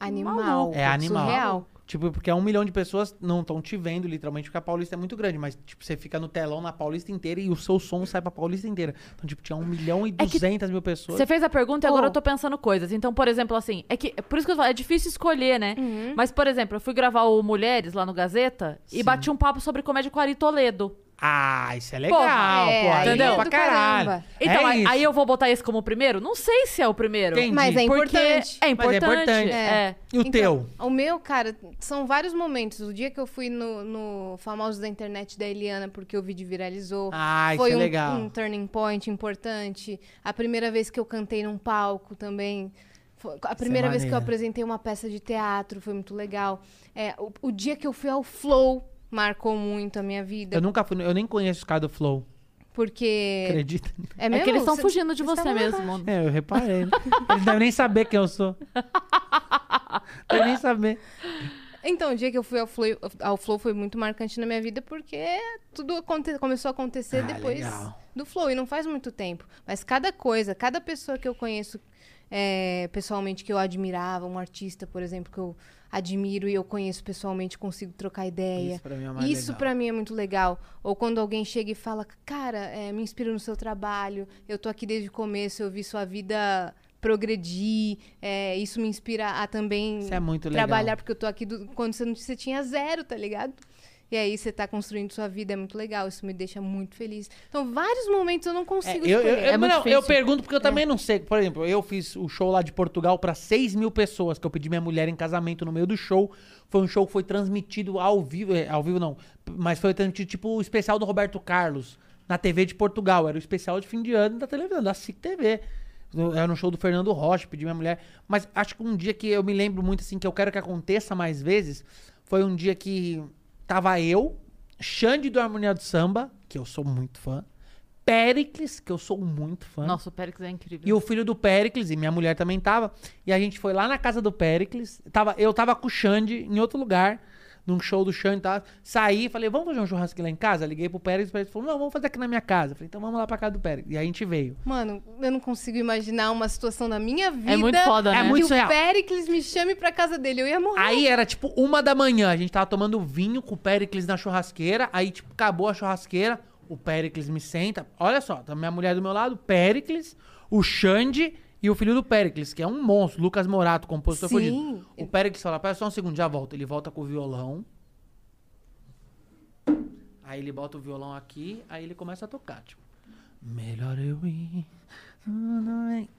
B: Animal.
A: Maluco.
C: É animal.
B: Surreal.
C: Tipo, porque é um milhão de pessoas não estão te vendo, literalmente, porque a Paulista é muito grande. Mas, tipo, você fica no telão na Paulista inteira e o seu som sai pra Paulista inteira. Então, tipo, tinha um milhão e
A: É
C: duzentas mil pessoas.
A: Você fez a pergunta e agora
B: Oh.
A: eu tô pensando coisas. Então, por exemplo, assim, é que por isso que eu falo, é difícil escolher, né?
B: Uhum.
A: Mas, por exemplo, eu fui gravar o Mulheres lá no Gazeta e
C: Sim.
A: bati um papo sobre comédia com Ari Toledo.
C: Ah, isso é legal,
A: Porra,
B: é,
C: pô. aí
A: entendeu?
C: é pra caralho.
B: caramba.
A: Então,
C: é
A: aí, eu vou botar esse como o primeiro? Não sei se é o primeiro.
C: Entendi.
B: Mas é
A: Porque
B: importante.
A: é
C: Mas é
A: importante.
C: importante.
A: é.
C: E o
B: Então,
C: teu?
B: O meu, cara, são vários momentos. O dia que eu fui no, no Famosos da Internet da Eliana, porque o vídeo viralizou.
C: Ah, isso
B: foi
C: é
B: um,
C: legal.
B: um turning point importante. A primeira vez que eu cantei num palco também. A primeira vez que eu apresentei uma peça de teatro foi muito legal. É, o, o dia que eu fui ao Flow marcou muito a minha vida.
C: Eu nunca fui, eu nem conheço os caras do Flow.
B: Porque.
C: Acredita?
B: É,
A: É
B: mesmo?
A: que eles estão fugindo de você
B: lá
A: mesmo.
C: É, eu reparei. né? Eles devem nem saber quem eu sou. Devem nem saber.
B: Então, o dia que eu fui ao Flow, ao Flow foi muito marcante na minha vida, porque tudo aconte- começou a acontecer
C: Ah,
B: depois
C: legal.
B: do Flow, e não faz muito tempo. Mas cada coisa, cada pessoa que eu conheço é, pessoalmente que eu admirava, um artista, por exemplo, que eu admiro e eu conheço pessoalmente, consigo trocar ideia.
C: Isso pra mim é o mais
B: Isso
C: legal.
B: pra mim é muito legal. Ou quando alguém chega e fala, cara, é, me inspiro no seu trabalho, eu tô aqui desde o começo, eu vi sua vida progredir, é, isso me inspira a também
C: Isso é muito legal.
B: trabalhar, porque eu tô aqui do- quando você, não, você tinha zero, tá ligado? E aí você tá construindo sua vida, é muito legal, isso me deixa muito feliz. Então, vários momentos eu não
C: É,
B: consigo
C: eu, eu, eu-
A: muito
C: não, eu pergunto porque eu também não sei. Por exemplo, eu fiz o show lá de Portugal pra 6 mil pessoas, que eu pedi minha mulher em casamento no meio do show. Foi um show que foi transmitido ao vivo, é, ao vivo não, mas foi transmitido tipo o especial do Roberto Carlos na TV de Portugal. Era o especial de fim de ano da televisão, da SIC TV. Era no show do Fernando Rocha, pedi minha mulher. Mas acho que um dia que eu me lembro muito assim, que eu quero que aconteça mais vezes, foi um dia que tava eu, Xande do Harmonia do Samba, que eu sou muito fã, Pericles, que eu sou muito fã.
A: Nossa, o Périx é incrível.
C: E o filho do Pericles, e minha mulher também tava. E a gente foi lá na casa do Pericles. Tava, eu tava com o Xande em outro lugar, num show do Xande. Tá? Saí, falei, vamos fazer um churrasco lá em casa? Liguei pro Pericles, o Pericles falou, não, vamos fazer aqui na minha casa. Falei, então vamos lá pra casa do Pericles. E aí a gente veio.
B: Mano, eu não consigo imaginar uma situação da minha vida
A: É muito foda, né?
C: É
B: que
C: muito
B: o
C: surreal.
B: Pericles me chame pra casa dele. Eu ia morrer.
C: Aí era tipo uma da manhã, a gente tava tomando vinho com o Pericles na churrasqueira. Aí, tipo, acabou a churrasqueira, o Pericles me senta. Olha só, tá minha mulher do meu lado, Pericles, o Xande e o filho do Pericles, que é um monstro, Lucas Morato, compositor
B: Sim.
C: fudido. O Pericles fala, pera só um segundo, já volta. Ele volta com o violão. Aí ele bota o violão aqui, aí ele começa a tocar, tipo. Melhor eu ir.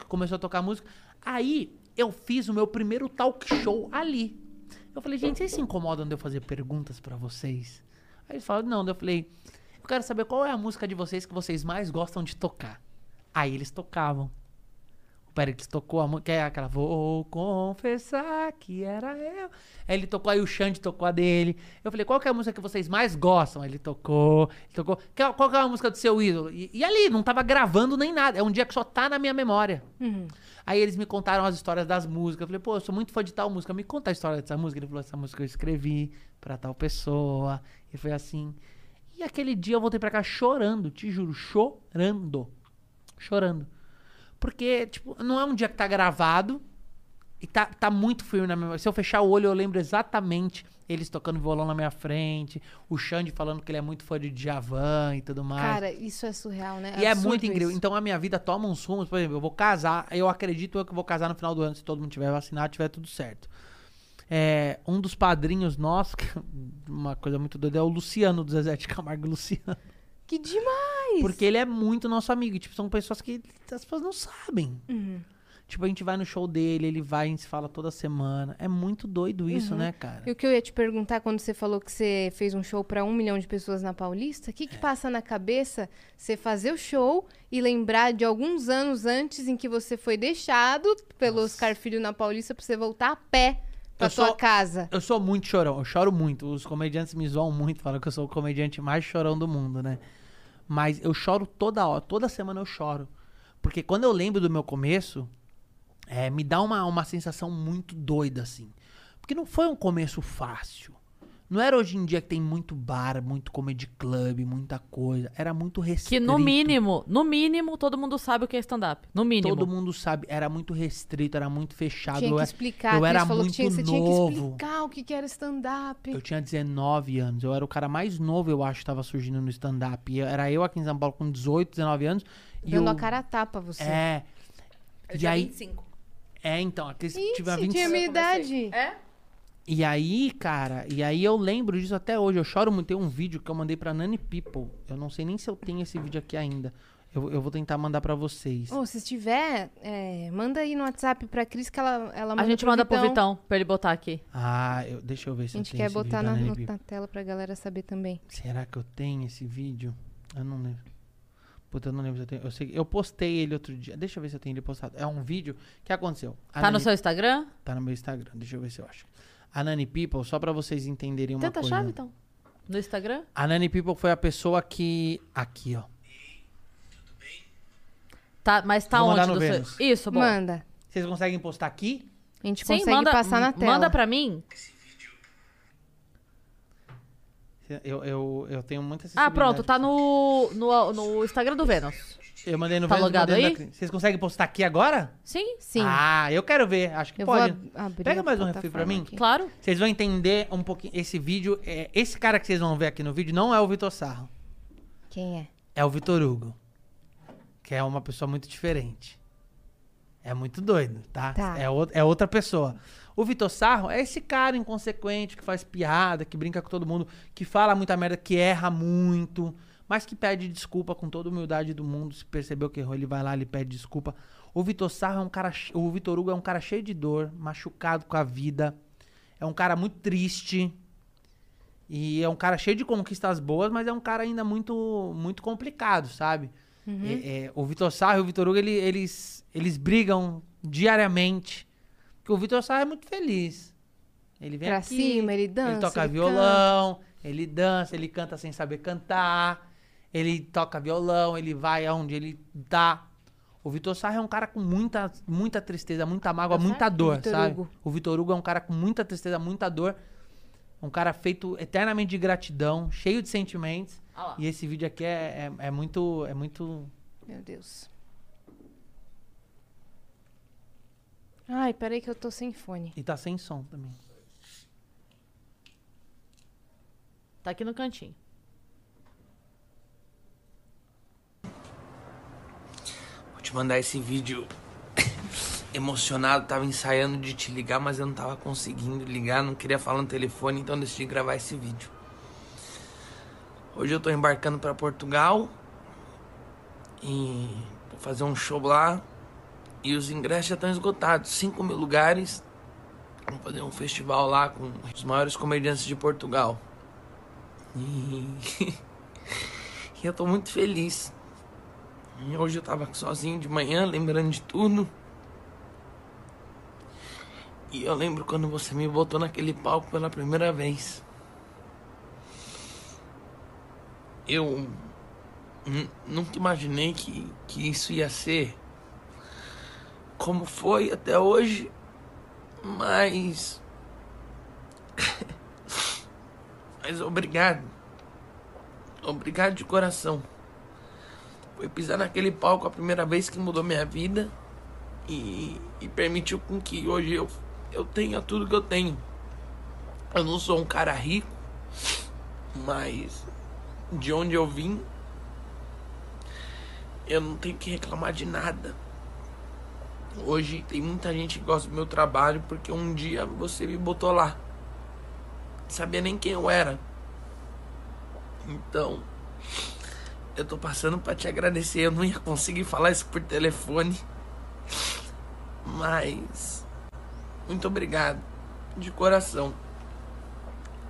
C: Começou a tocar música. Aí eu fiz o meu primeiro talk show ali. Eu falei, gente, vocês se incomodam de eu fazer perguntas pra vocês? Aí eles falaram, não. Eu falei, eu quero saber qual é a música de vocês que vocês mais gostam de tocar. Aí eles tocavam. Pericles tocou a música, que é aquela, vou confessar que era eu. Aí ele tocou, aí o Xande tocou a dele. Eu falei, qual que é a música que vocês mais gostam? Aí ele tocou, ele tocou. "Qual- Qual que é a música do seu ídolo? E, e ali, não tava gravando nem nada. É um dia que só tá na minha memória. Aí eles me contaram as histórias das músicas. Eu falei, pô, eu sou muito fã de tal música. Me conta a história dessa música. Ele falou, essa música eu escrevi pra tal pessoa. E foi assim. E aquele dia eu voltei pra cá chorando, te juro, chorando. Chorando. Porque, tipo, não é um dia que tá gravado. E tá, tá muito firme na memória. Se eu fechar o olho, eu lembro exatamente eles tocando violão na minha frente. O Xande falando que ele é muito fã de Djavan e tudo mais.
B: Cara, isso é surreal, né?
C: E é muito incrível.
B: isso.
C: Então a minha vida toma uns rumos. Por exemplo, eu vou casar. Eu acredito eu que eu vou casar no final do ano, se todo mundo tiver vacinado, tiver tudo certo. É, um dos padrinhos nossos, é uma coisa muito doida, é o Luciano, do Zezé de Camargo Luciano.
B: Que demais!
C: Porque ele é muito nosso amigo. E, tipo, são pessoas que as pessoas não sabem.
B: Uhum.
C: Tipo, a gente vai no show dele, ele vai, a gente se fala toda semana. É muito doido isso,
B: Uhum.
C: né, cara?
B: E o que eu ia te perguntar quando você falou que você fez um show pra um milhão de pessoas na Paulista, o que,
C: É.
B: que passa na cabeça você fazer o show e lembrar de alguns anos antes em que você foi deixado pelo Oscar Filho na Paulista pra você voltar a pé pra
C: Eu
B: sua
C: sou-
B: casa?
C: Eu sou muito chorão, eu choro muito. Os comediantes me zoam muito, falam que eu sou o comediante mais chorão do mundo, né? Mas eu choro toda hora, toda semana eu choro. Porque quando eu lembro do meu começo, é, me dá uma, uma sensação muito doida, assim. Porque não foi um começo fácil. Não era hoje em dia que tem muito bar, muito comedy club, muita coisa. Era muito restrito.
A: Que no mínimo, no mínimo, todo mundo sabe o que é stand-up. No mínimo.
C: Todo mundo sabe, era muito restrito, era muito fechado.
B: Tinha
C: eu
B: que
C: era-
B: explicar.
C: eu
B: Cris
C: era
B: falou que
C: muito
B: tinha, você tinha que
C: novo.
B: explicar o que, que era stand-up.
C: Eu tinha 19 anos. Eu era o cara mais novo, eu acho, que tava surgindo no stand-up. E Era eu aqui em São Paulo com 18, 19 anos. E
B: Dando
C: o-
B: a cara a tapa, você.
C: É.
I: Eu
C: e
I: tinha
C: aí,
I: 25.
C: É, então, a Cris
B: Ixi,
C: tive a 20...
B: tinha minha idade.
I: É?
C: E aí, cara, e aí eu lembro disso até hoje. Eu choro muito. Tem um vídeo que eu mandei pra Nani People. Eu não sei nem se eu tenho esse vídeo aqui ainda. Eu, eu vou tentar mandar pra vocês.
B: Ô, se tiver, é, manda aí no WhatsApp pra Cris que ela, ela manda
A: A gente
B: pro
A: manda pro Vitão, pra ele botar aqui.
C: Ah, eu- deixa eu ver se
B: A
C: eu
B: gente
C: tenho
B: quer
C: esse
B: botar
C: vídeo
B: na,
C: Nani
B: no-
C: People.
B: na tela pra galera saber também.
C: Será que eu tenho esse vídeo? Eu não lembro. Puta, eu não lembro se eu tenho. Eu, sei, eu postei ele outro dia. Deixa eu ver se eu tenho ele postado. É um vídeo. Que aconteceu? A
A: Tá no
C: Nani-
A: seu Instagram?
C: Tá no meu Instagram. Deixa eu ver se eu acho. A Nani People, só pra vocês entenderem uma
A: Tenta
C: coisa.
A: a chave, então. No Instagram?
C: A Nani People foi a pessoa que. Aqui, ó.
A: Tá, mas tá
C: Vou
A: onde?
C: no
A: do seu-
C: Vênus.
A: Isso, bom.
B: Manda.
C: Vocês conseguem postar aqui?
B: A gente
A: Sim,
B: consegue
A: manda,
B: passar na tela.
A: Manda pra mim.
C: Eu, eu, eu tenho muita
A: Ah, pronto, tá no, no, no Instagram do Vênus.
C: Eu mandei no
A: Tá
C: Vênus,
A: logado aí?
C: da. Vocês conseguem postar aqui agora?
A: Sim,
B: Sim.
C: Ah, eu quero ver. Acho que
B: eu
C: pode. Pega mais um refri pra mim.
B: aqui.
A: claro.
C: Vocês vão entender um pouquinho. Esse vídeo, é, esse cara que vocês vão ver aqui no vídeo não é o Vitor Sarro.
B: Quem é?
C: É o Vitor Hugo. Que é uma pessoa muito diferente. É muito doido, tá?
B: Tá.
C: É, ou- é outra pessoa. O Vitor Sarro é esse cara inconsequente que faz piada, que brinca com todo mundo, que fala muita merda, que erra muito, mas que pede desculpa com toda a humildade do mundo. Se percebeu que errou, ele vai lá, ele pede desculpa. O Vitor Sarro é um cara. O Vitor Hugo é um cara cheio de dor, machucado com a vida. É um cara muito triste. E é um cara cheio de conquistas boas, mas é um cara ainda muito muito complicado, sabe? É- é, o Vitor Sarro e o Vitor Hugo, ele- eles, eles brigam diariamente. Porque o Vitor Sarro é muito feliz. Ele vem
B: Pra
C: aqui,
B: cima, ele dança,
C: Ele toca
B: ele
C: violão, ele dança, ele canta sem saber cantar. Ele toca violão, ele vai aonde ele tá. O Vitor Sarro é um cara com muita, muita tristeza, muita mágoa, muita dor,
B: Vitor
C: sabe?
B: Hugo.
C: O Vitor Hugo é um cara com muita tristeza, muita dor. Um cara feito eternamente de gratidão, cheio de sentimentos.
A: Lá.
C: E esse vídeo aqui é, é, é muito. É muito.
B: Meu Deus. Ai, peraí que eu tô sem fone.
C: E tá sem som também.
A: Tá aqui no cantinho.
I: Vou te mandar esse vídeo emocionado. Tava ensaiando de te ligar, mas eu não tava conseguindo ligar. Não queria falar no telefone, então decidi gravar esse vídeo. Hoje eu tô embarcando pra Portugal e vou fazer um show lá. E os ingressos já estão esgotados 5 mil lugares. Vou fazer um festival lá com os maiores comediantes de Portugal. E eu tô muito feliz. Hoje eu tava sozinho de manhã, lembrando de tudo. E eu lembro quando você me botou naquele palco pela primeira vez. Eu nu- nunca imaginei que, que isso ia ser como foi até hoje, mas. mas obrigado. Obrigado de coração. Foi pisar naquele palco a primeira vez que mudou minha vida e, e permitiu com que hoje eu, eu tenha tudo que eu tenho. Eu não sou um cara rico, mas de onde eu vim, eu não tenho que reclamar de nada. Hoje tem muita gente que gosta do meu trabalho porque um dia você me botou lá. Não sabia nem quem eu era. Então, eu tô passando pra te agradecer. Eu não ia conseguir falar isso por telefone. Mas muito obrigado de coração.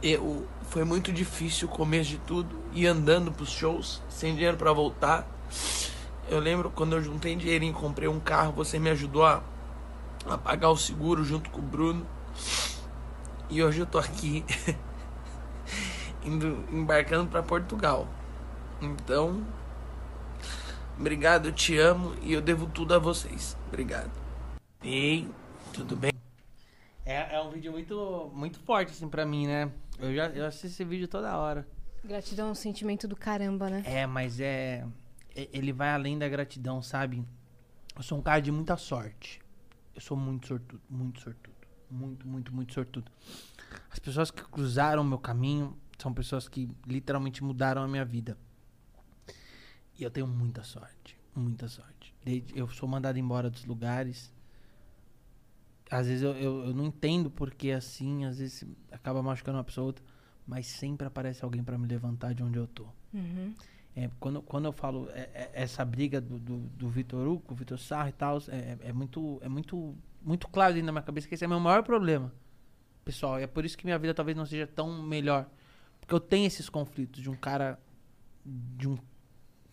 I: Eu foi muito difícil o começo de tudo ir andando pros shows sem dinheiro pra voltar. Eu lembro quando eu juntei dinheirinho, comprei um carro, você me ajudou a, a pagar o seguro junto com o Bruno. E hoje eu tô aqui indo embarcando pra Portugal. Então, obrigado, eu te amo e eu devo tudo a vocês. Obrigado. Ei, tudo bem?
C: É, é um vídeo muito, muito forte, assim, pra mim, né? Eu já eu assisto esse vídeo toda hora.
B: Gratidão é um sentimento do caramba, né?
C: É, mas é. Ele vai além da gratidão, sabe? Eu sou um cara de muita sorte. Eu sou muito sortudo, muito sortudo. Muito, muito, muito sortudo. As pessoas que cruzaram o meu caminho são pessoas que literalmente mudaram a minha vida. E eu tenho muita sorte, muita sorte. Desde- eu sou mandado embora dos lugares. Às vezes eu, eu, eu não entendo porque assim, às vezes acaba machucando uma pessoa ou outra, mas sempre aparece alguém pra me levantar de onde eu tô.
B: Uhum.
C: É, quando, quando eu falo é, é, essa briga do, do, do Vitor Hugo, Vitor Sarro e tal, é, é- muito, é muito, muito claro dentro da minha cabeça que esse é o meu maior problema, pessoal. E é por isso que minha vida talvez não seja tão melhor. Porque eu tenho esses conflitos de um cara, de um,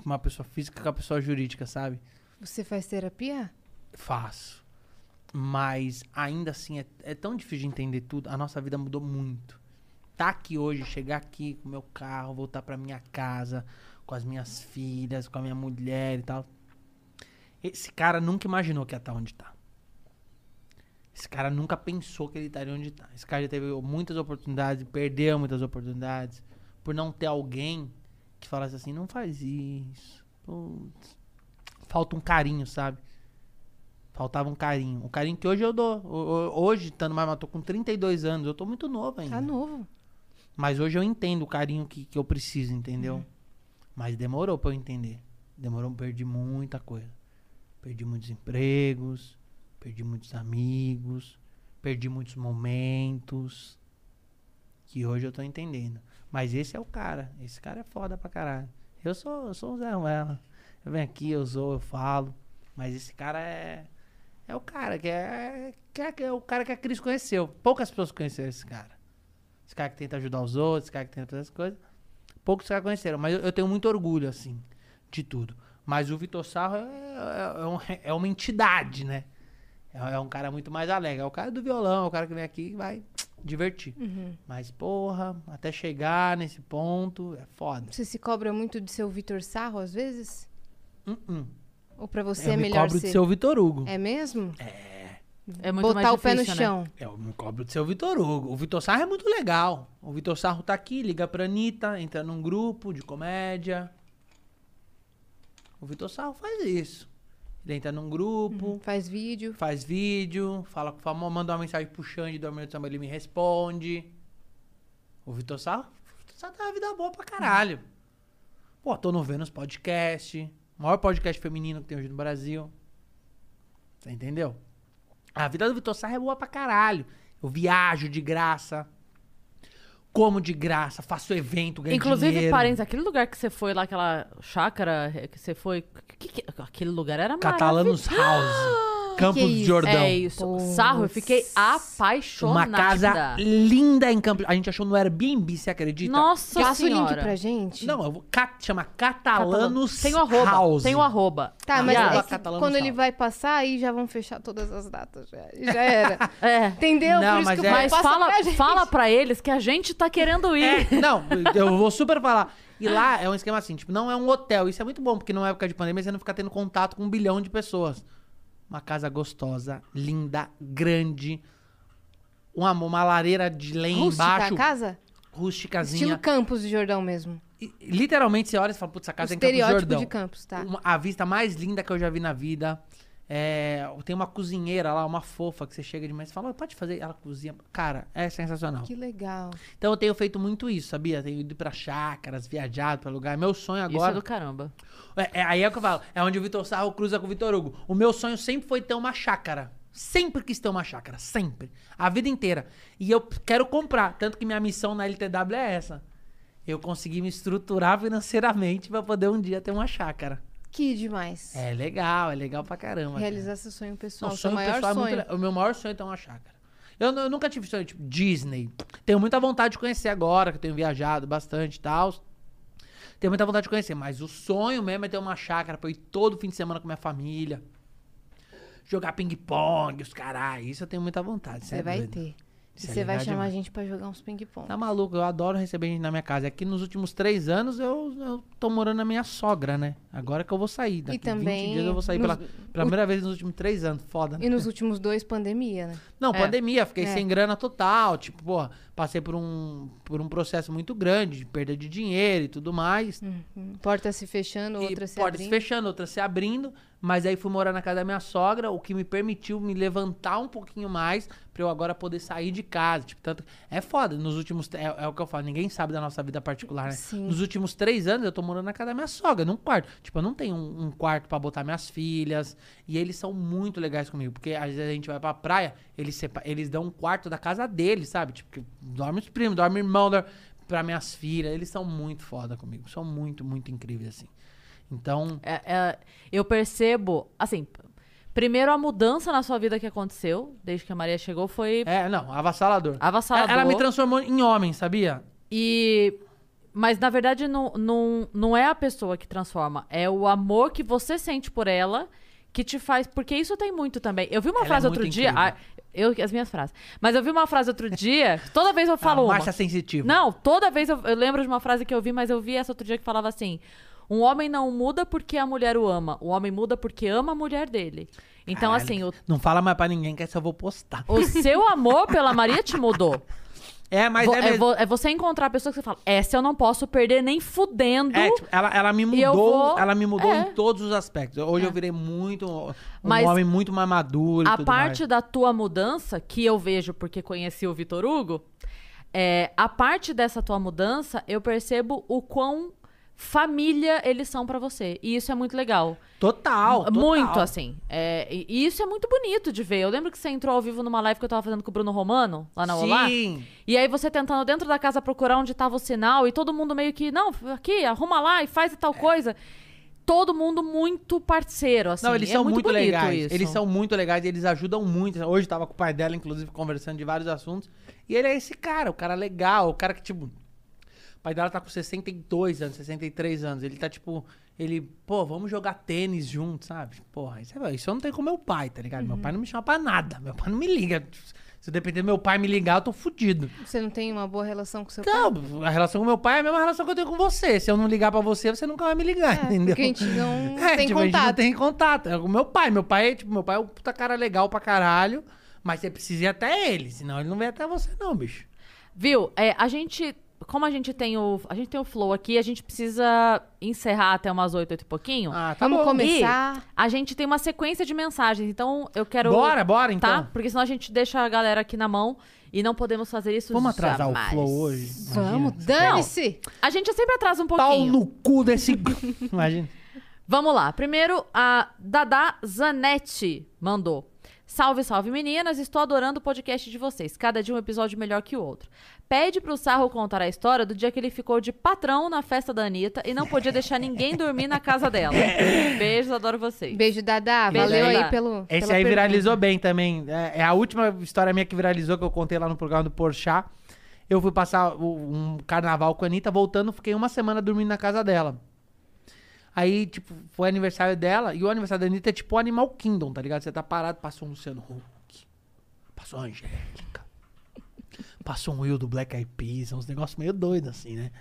C: uma pessoa física com a pessoa jurídica, sabe?
B: Você faz terapia?
C: Faço. Mas ainda assim é, é tão difícil de entender tudo. A nossa vida mudou muito. Tá aqui hoje, chegar aqui com meu carro, voltar pra minha casa, com as minhas filhas, com a minha mulher e tal. Esse cara nunca imaginou que ia estar onde tá. Esse cara nunca pensou que ele estaria onde tá. Esse cara já teve muitas oportunidades, perdeu muitas oportunidades, por não ter alguém que falasse assim, não faz isso. Putz. falta um carinho, sabe? Faltava um carinho. Um carinho que hoje eu dou. Hoje, estando mais, eu tô com 32 anos, eu tô muito novo ainda.
B: Tá novo.
C: Mas hoje eu entendo o carinho que, que eu preciso, entendeu? Mas demorou pra eu entender. Demorou, perdi muita coisa. Perdi muitos empregos, perdi muitos amigos, perdi muitos momentos. Que hoje eu tô entendendo. Mas esse é o cara. Esse cara é foda pra caralho. Eu sou, eu sou um Zé Ruela. Eu venho aqui, eu sou, eu falo. Mas esse cara é. É o cara que é, que é, que é o cara que a Cris conheceu. Poucas pessoas conheceram esse cara. Esse cara que tenta ajudar os outros, esse cara que tenta fazer as coisas. Poucos caras conheceram, mas eu, eu tenho muito orgulho, assim, de tudo. Mas o Vitor Sarro é, é- é um- é uma entidade, né? É, é um cara muito mais alegre. É o cara do violão, é o cara que vem aqui e vai divertir. Mas, porra, até chegar nesse ponto, é foda.
B: Você se cobra muito de ser o Vitor Sarro, às vezes?
C: Uh-uh.
B: Ou pra você
C: eu
B: é
C: me
B: melhor
C: cobro
B: ser...
C: de ser o Vitor Hugo.
B: É mesmo?
A: É muito
B: Botar
A: mais
B: o pé no
A: difícil, né?
B: chão.
C: Eu me cobro de ser o Vitor Hugo. O Vitor Sarro é muito legal. O Vitor Sarro tá aqui, liga pra Anitta, entra num grupo de comédia. O Vitor Sarro faz isso. Ele entra num grupo,
B: Faz vídeo.
C: faz vídeo, fala com o famoso, manda uma mensagem pro Xande do Almirante Samba, ele me responde. O Vitor Sarro, o Vitor Sarro tem uma vida boa pra caralho. Pô, tô no Vênus Podcast, o maior podcast feminino que tem hoje no Brasil. Você entendeu? A vida do Vitor Sarro é boa pra caralho. Eu viajo de graça, como de graça, faço evento, ganho
A: Inclusive,
C: dinheiro.
A: parênteses, aquele lugar que você foi lá, aquela chácara que você foi. que- que- aquele lugar era
C: Catalanos House, Campos
B: é isso?
C: Jordão.
A: É isso. Sarro, eu fiquei apaixonada.
C: Uma casa linda em Campos. A gente achou no Airbnb, você acredita?
A: Nossa
B: Passa o link
A: senhora.
B: pra gente.
C: Não, eu vou, ca- chama Catalanos
A: Tem o arroba.
C: House.
A: Tem o arroba.
B: Tá, mas é que quando ele vai passar, aí já vão fechar todas as datas. Já, já era.
A: É.
B: Entendeu?
C: Não,
B: Por isso
C: mas
B: que eu
C: é-
A: Mas fala,
B: pra gente.
A: fala pra eles que a gente tá querendo ir.
C: É, não, eu vou super falar. E lá é um esquema assim, tipo, não é um hotel. Isso é muito bom, porque numa época de pandemia você não fica tendo contato com um bilhão de pessoas. Uma casa gostosa, linda, grande. Uma, uma lareira de lenha
B: Rústica
C: embaixo.
B: a casa?
C: Rústicazinha.
B: Estilo Campos de Jordão mesmo.
C: E, literalmente você olha e fala, putz, essa casa é em Campos do
B: estereótipo
C: Jordão.
B: de Campos, tá?
C: Uma- a vista mais linda que eu já vi na vida. É, tem uma cozinheira lá, uma fofa, que você chega de manhã e fala, pode fazer, ela cozinha. Cara, é sensacional.
B: Que legal.
C: Então eu tenho feito muito isso, sabia? Tenho ido pra chácaras, viajado pra lugar. Meu sonho
A: Isso é
C: agora.
A: do caramba.
C: É, é- aí é o que eu falo. É onde o Vitor Sarro cruza com o Vitor Hugo. O meu sonho sempre foi ter uma chácara. Sempre quis ter uma chácara. Sempre. A vida inteira. E eu quero comprar. Tanto que minha missão na LTW é essa. Eu consegui me estruturar financeiramente pra poder um dia ter uma chácara.
B: Que demais.
C: É legal, é legal pra caramba. cara.
B: Realizar seu sonho pessoal.
C: Não,
B: seu
C: sonho
B: maior
C: pessoal é muito
B: sonho.
C: O meu maior sonho é ter uma chácara. Eu, eu nunca tive sonho, tipo, Disney. Tenho muita vontade de conhecer agora, que eu tenho viajado bastante e tal. Tenho muita vontade de conhecer, mas o sonho mesmo é ter uma chácara pra eu ir todo fim de semana com minha família. Jogar ping-pong, os caralho. Isso eu tenho muita vontade.
B: Você
C: é
B: vai
C: doido.
B: ter. E
C: é
B: você vai chamar a
C: demais.
B: gente pra jogar uns ping-pong.
C: Tá maluco, eu adoro receber gente na minha casa. Aqui nos últimos três anos eu, eu tô morando na minha sogra, né? Agora que eu vou sair. Daqui
B: também
C: 20 dias eu vou sair
B: nos-
C: pela primeira vez nos últimos três anos. Foda, né?
B: E nos últimos dois, pandemia, né?
C: Não,
A: É.
C: pandemia, fiquei
B: É.
C: sem grana total. Tipo, porra, passei por um, por um processo muito grande de perda de dinheiro e tudo mais.
B: Uhum. Porta se fechando,
C: e
B: outra se
C: portas
B: abrindo.
C: fechando, outras se abrindo. Mas aí fui morar na casa da minha sogra, o que me permitiu me levantar um pouquinho mais pra eu agora poder sair de casa. Tipo, tanto. É foda. Nos últimos. É, é o que eu falo, ninguém sabe da nossa vida particular, né?
B: Sim.
C: Nos últimos três anos eu tô morando na casa da minha sogra, num quarto. Tipo, eu não tenho um, um quarto pra botar minhas filhas. E eles são muito legais comigo. Porque às vezes a gente vai pra praia, eles, sepa- eles dão um quarto da casa deles, sabe? Tipo, dorme os primos, dorme irmão, dorme pra minhas filhas. Eles são muito foda comigo. São muito, muito incríveis, assim. Então.
A: É, é, eu percebo, assim, primeiro a mudança na sua vida que aconteceu, desde que a Maria chegou, foi
C: É, não, avassalador.
A: avassalador.
C: Ela me transformou em homem, sabia?
A: E. Mas na verdade não, não, não é a pessoa que transforma, é o amor que você sente por ela que te faz. Porque isso tem muito também. Eu vi uma
C: Ela é
A: frase
C: muito
A: outro dia. ah, eu, as minhas frases. Mas eu vi uma frase outro dia. Toda vez eu falo
C: a
A: uma.
C: Márcia sensitiva.
A: Não, toda vez eu, eu lembro de uma frase que eu vi, mas eu vi essa outro dia que falava assim: Um homem não muda porque a mulher o ama. O homem muda porque ama a mulher dele. Então,
C: Caralho.
A: assim, o,
C: Não fala mais pra ninguém que essa eu vou postar.
A: o seu amor pela Maria te mudou.
C: É, mas
A: Vo-
C: é
A: é,
C: mesmo.
A: vo- é você encontrar a pessoa que você fala, essa eu não posso perder nem fudendo.
C: É, tipo, ela, ela me mudou,
A: vou-
C: ela me mudou
A: é.
C: em todos os aspectos. Hoje eu virei muito um
A: Mas
C: homem muito mais maduro
A: a parte
C: mais.
A: da tua mudança, que eu vejo porque conheci o Vitor Hugo, é, a parte dessa tua mudança, eu percebo o quão família eles são pra você. E isso é muito legal.
C: Total, total.
A: Muito, assim. É, e isso é muito bonito de ver. Eu lembro que você entrou ao vivo numa live que eu tava fazendo com o Bruno Romano, lá na Olá.
C: Sim.
A: E aí você tentando dentro da casa procurar onde tava o sinal e todo mundo meio que, não, aqui, arruma lá e faz e tal coisa. Todo mundo muito parceiro, assim.
C: Não, eles
A: É
C: são muito,
A: bonito
C: legais.
A: isso.
C: Eles são muito legais e eles ajudam muito. Hoje eu tava com o pai dela, inclusive, conversando de vários assuntos. E ele é esse cara, o cara legal, o cara que, tipo. O pai dela tá com 62 anos, 63 anos. Ele tá, tipo. Ele, pô, vamos jogar tênis juntos, sabe? Porra, isso, é- isso eu não tenho com meu pai, tá ligado? Meu pai não me chama pra nada. Meu pai não me liga. Se depender do meu pai me ligar, eu tô fudido.
B: Você não tem uma boa relação com seu
C: Não,
B: pai?
C: a relação com meu pai é a mesma relação que eu tenho com você. Se eu não ligar pra você, você nunca vai me ligar, entendeu?
B: porque a gente não
C: é,
B: tem
C: tipo, A gente não
B: contato.
C: tem contato. É com meu pai. Meu pai, é, tipo, meu pai é um puta cara legal pra caralho. Mas você precisa ir até ele, senão ele não vem até você, não, bicho.
A: Viu? É, a gente. Como a gente tem o. A gente tem o flow aqui, a gente precisa encerrar até umas 8, 8 e pouquinho.
C: Ah, tá
B: Vamos
C: bom.
B: começar.
A: E a gente tem uma sequência de mensagens, então eu quero.
C: Bora, bora,
A: Tá?
C: então.
A: Porque senão a gente deixa a galera aqui na mão e não podemos fazer isso
C: Vamos atrasar
A: jamais.
C: o flow hoje?
B: Vamos, dane-se!
A: A gente sempre atrasa um
C: Pau
A: pouquinho.
C: no cu desse... Imagina.
A: Vamos lá. Primeiro, a Dada Zanetti mandou. Salve, salve meninas, estou adorando o podcast de vocês. Cada dia um episódio melhor que o outro. Pede pro Sarro contar a história do dia que ele ficou de patrão na festa da Anitta e não podia deixar ninguém dormir na casa dela. Beijos, adoro vocês.
B: Beijo, Dadá.
A: Beijo,
B: Valeu
A: Dadá.
B: aí pelo.
C: Esse aí
B: pergunta.
C: viralizou bem também. É, é a última história minha que viralizou, que eu contei lá no programa do Porchat. Eu fui passar um carnaval com a Anitta, voltando, fiquei uma semana dormindo na casa dela. Aí, tipo, foi aniversário dela, e o aniversário da Anitta é tipo o Animal Kingdom, tá ligado? Você tá parado, passou um Luciano Huck, passou a Angélica, passou um Will do Black Eyed Peas, uns negócios meio doidos assim, né?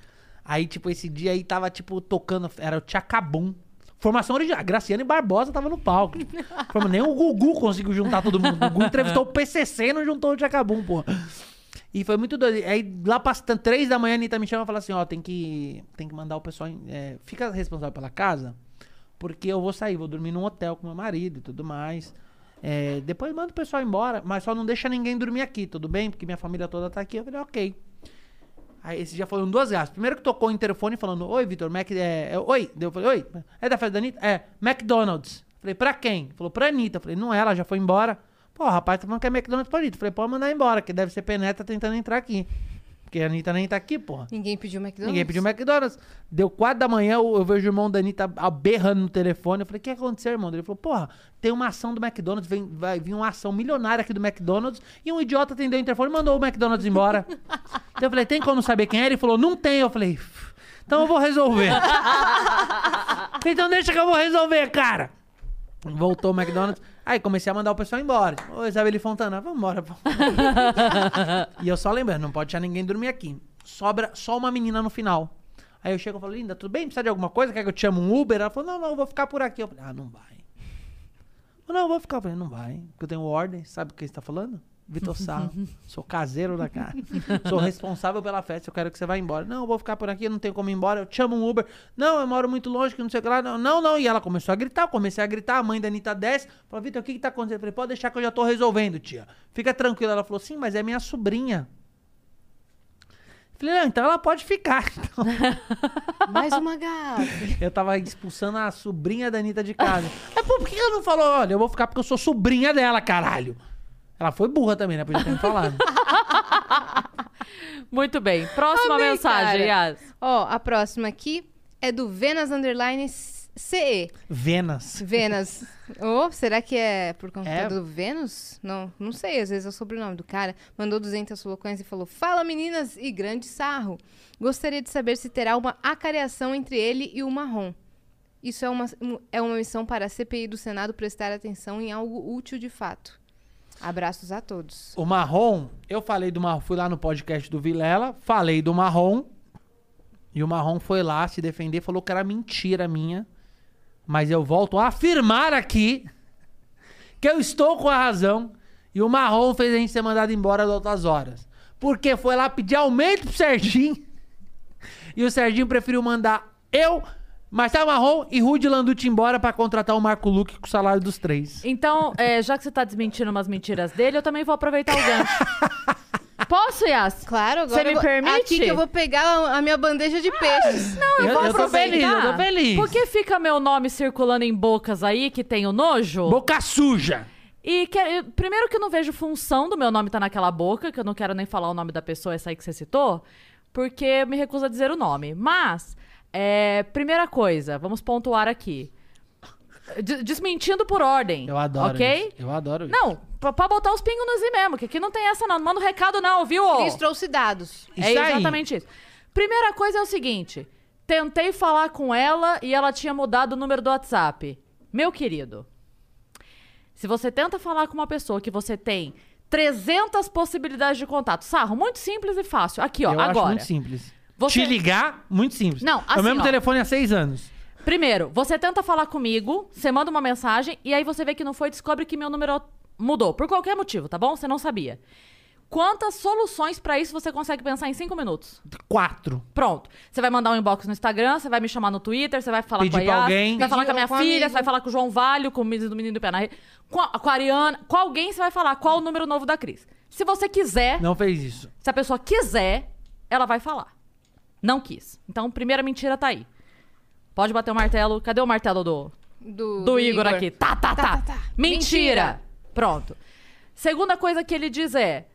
C: Aí, tipo, esse dia aí tava, tipo, tocando, era o Tchacabum. Formação original, Graciane Barbosa tava no palco. Nem o Gugu conseguiu juntar todo mundo. O Gugu entrevistou o PCC e não juntou o Tchacabum, pô. E foi muito doido. Aí lá para três da manhã a Anitta me chama e fala assim, ó, tem que, tem que mandar o pessoal... é, fica responsável pela casa, porque eu vou sair, vou dormir num hotel com meu marido e tudo mais. É, depois manda o pessoal embora, mas só não deixa ninguém dormir aqui, tudo bem? Porque minha família toda tá aqui. Eu falei, ok. Aí esse dia foram duas gastas. Primeiro que tocou o interfone falando, oi, Vitor, Mac... É, é, oi. Eu falei, oi, é da festa da Anitta? É, McDonald's. Falei, pra quem? Falou, pra Anitta. Falei, não ela já foi embora. Pô, o rapaz tá falando que é McDonald's pra Anitta. Falei, pode mandar embora, que deve ser penetra tentando entrar aqui. Porque a Anitta nem tá aqui, porra.
B: Ninguém pediu McDonald's?
C: Ninguém pediu McDonald's. Deu quatro da manhã, eu, eu vejo o irmão da Anitta berrando no telefone. Eu falei, o que aconteceu, irmão? Ele falou, porra, tem uma ação do McDonald's, vem, vai vir uma ação milionária aqui do McDonald's, e um idiota atendeu o interfone e mandou o McDonald's embora. então eu falei, tem como saber quem é? Ele falou, não tem. Eu falei, "Uf, então eu vou resolver. então deixa que eu vou resolver, cara. Voltou o McDonald's. Aí comecei a mandar o pessoal embora. Ô, Isabelle Fontana, vamos embora. e eu só lembrando, não pode deixar ninguém dormir aqui. Sobra só uma menina no final. Aí eu chego e falo, linda, tudo bem? Precisa de alguma coisa? Quer que eu te chame um Uber? Ela falou, não, não, eu vou ficar por aqui. Eu falei, ah, não vai. Eu, Não, eu vou ficar. Eu falei, não vai. Porque eu tenho ordem. Sabe o que você tá falando? Vitor Sarro. Sou caseiro da casa. Sou responsável pela festa. Eu quero que você vá embora. Não, eu vou ficar por aqui. Não tenho como ir embora. Eu te chamo um Uber. Não, eu moro muito longe, que não sei o que lá. Não, não, não. E ela começou a gritar. Eu comecei a gritar. A mãe da Anitta desce. Falou, Vitor, o que que tá acontecendo? Eu falei, pode deixar que eu já tô resolvendo, tia. Fica tranquila. Ela falou, sim, mas é minha sobrinha. Eu Falei, não, então ela pode ficar. Então,
B: Mais uma gata.
C: eu tava expulsando a sobrinha da Anitta de casa. Mas por que ela não falou, olha, eu vou ficar porque eu sou sobrinha dela, caralho? Ela foi burra também, né? Podia ter me falado.
A: Muito bem. Próxima
B: Amei,
A: mensagem,
B: cara.
A: Yas.
B: Ó, a próxima aqui é do Venas Underline CE.
C: Venas.
B: Venas. Ô, será que é por conta
C: É.
B: do Vênus? Não, não sei, às vezes é o sobrenome do cara. Mandou 200 flocões e falou: Fala meninas e grande sarro. Gostaria de saber se terá uma acareação entre ele e o Marrom. Isso é uma, é uma missão para a CPI do Senado prestar atenção em algo útil de fato. Abraços a todos.
C: O Marrom, eu falei do Marrom, fui lá no podcast do Vilela, falei do Marrom, e o Marrom foi lá se defender, falou que era mentira minha. Mas eu volto a afirmar aqui que eu estou com a razão. E o Marrom fez a gente ser mandado embora de outras horas. porque foi lá pedir aumento pro Serginho. E o Serginho preferiu mandar eu, Marcelo Marrom e Rudy Landucci embora pra contratar o Marco Luque com o salário dos três.
A: Então, é, já que você tá desmentindo umas mentiras dele, eu também vou aproveitar o gancho. Posso, Yas?
B: Claro, agora
A: Você me
B: eu vou-
A: permite?
B: Aqui que eu vou pegar a minha bandeja de peixes.
A: Não, eu,
C: Eu-
A: vou
C: eu tô
A: aproveitar.
C: feliz, eu tô feliz.
A: Porque fica meu nome circulando em bocas aí, que tem o nojo.
C: Boca suja!
A: E que- eu- primeiro que eu não vejo função do meu nome estar naquela boca, que eu não quero nem falar o nome da pessoa, essa aí que você citou, porque eu me recuso a dizer o nome. Mas, é, primeira coisa, vamos pontuar aqui. D- desmentindo por ordem.
C: Eu adoro
A: Ok?
C: isso. Eu adoro isso.
A: Não, pra, pra botar os pingos nos i mesmo, que aqui não tem essa não. Não manda um recado não, viu? ô?
B: Cris trouxe dados.
A: É
C: Isso aí.
A: exatamente isso. Primeira coisa é o seguinte: tentei falar com ela e ela tinha mudado o número do WhatsApp. Meu querido, se você tenta falar com uma pessoa que você tem 300 possibilidades de contato, sarro, muito simples e fácil. Aqui, ó,
C: eu
A: agora.
C: acho muito simples.
A: Você-
C: Te ligar, muito simples.
A: Não,
C: É
A: assim,
C: o mesmo
A: ó.
C: telefone há seis anos.
A: Primeiro, você tenta falar comigo, você manda uma mensagem e aí você vê que não foi, descobre que meu número mudou. Por qualquer motivo, tá bom? Você não sabia. Quantas soluções pra isso você consegue pensar em cinco minutos?
C: Quatro.
A: Pronto. Você vai mandar um inbox no Instagram, você vai me chamar no Twitter, você vai falar
C: Pedir
A: com a Yas,
C: alguém.
A: você vai falar com a minha
B: com
A: filha, você vai falar com o João Valho, com o menino do menino do pé na rede, com a, com a Ariana, com alguém você vai falar qual o número novo da Cris. Se você quiser,
C: Não fez isso.
A: se a pessoa quiser, ela vai falar. Não quis. Então, primeira mentira tá aí. Pode bater o martelo. Cadê o martelo do,
B: Do,
A: do Igor, aqui? Tá, tá, tá.
B: Tá, tá, tá.
A: Mentira.
B: Mentira.
A: Pronto. Segunda coisa que ele diz é: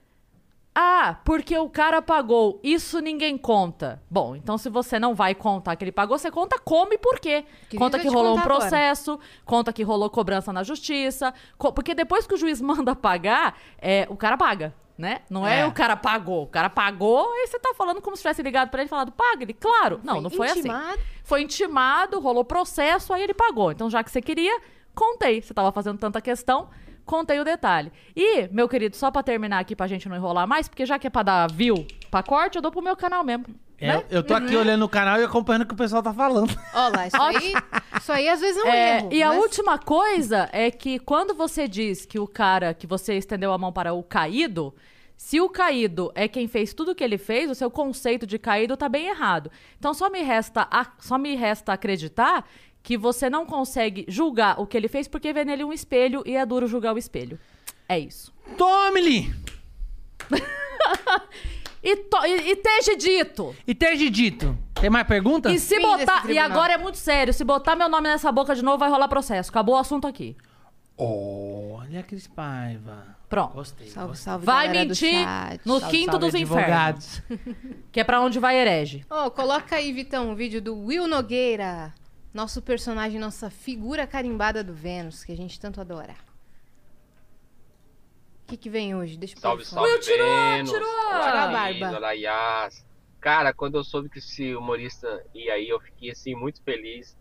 A: Ah, porque o cara pagou. Isso ninguém conta. Bom, então se você não vai contar que ele pagou, você conta como e por quê.
B: Queria
A: conta que rolou um
B: contar agora.
A: processo, conta que rolou cobrança na justiça. co- porque depois que o juiz manda pagar, é, o cara paga. Né? Não é.
C: É.
A: o cara pagou. O cara pagou e você tá falando como se tivesse ligado pra ele e falado, paga ele. Claro. Não,
B: Foi
A: não foi assim.
B: intimado.
A: Foi intimado, rolou processo, aí ele pagou. Então, já que você queria, contei. Você tava fazendo tanta questão, contei o detalhe. E, meu querido, só pra terminar aqui pra gente não enrolar mais, porque já que é pra dar view pra corte, eu dou pro meu canal mesmo.
C: É,
A: né?
C: Eu tô aqui olhando o canal e acompanhando o que o pessoal tá falando.
B: Lá, isso aí, isso aí às vezes é um
A: É,
B: erro.
A: e a
B: mas-
A: última coisa é que quando você diz que o cara, que você estendeu a mão para o caído, se o caído é quem fez tudo que ele fez, o seu conceito de caído tá bem errado. Então só me resta, a- só me resta acreditar que você não consegue julgar o que ele fez porque vê nele um espelho e é duro julgar o espelho. É isso.
C: Tome-lhe!
A: E, to- e, e teja dito.
C: E teja dito. Tem mais perguntas?
A: E se
B: Fim
A: botar. E agora é muito sério. Se botar meu nome nessa boca de novo, vai rolar processo. Acabou o assunto aqui.
C: Olha, Cris Paiva.
A: Pronto.
C: Gostei.
B: Salve,
C: gostei.
B: salve,
A: Vai
B: do
A: mentir
B: chat.
A: no
C: Salve,
A: quinto
C: salve,
A: dos infernos. Que é pra onde vai herege.
B: Ó, coloca aí, Vitão, um vídeo do Will Nogueira. Nosso personagem, nossa figura carimbada do Vênus, que a gente tanto adora. O que, que vem hoje? Deixa eu
J: Salve, salve,
B: fone.
J: Vênus.
A: tirou!
B: Tirou a barba.
J: Cara, quando eu soube que esse humorista ia aí, eu fiquei, assim, muito feliz.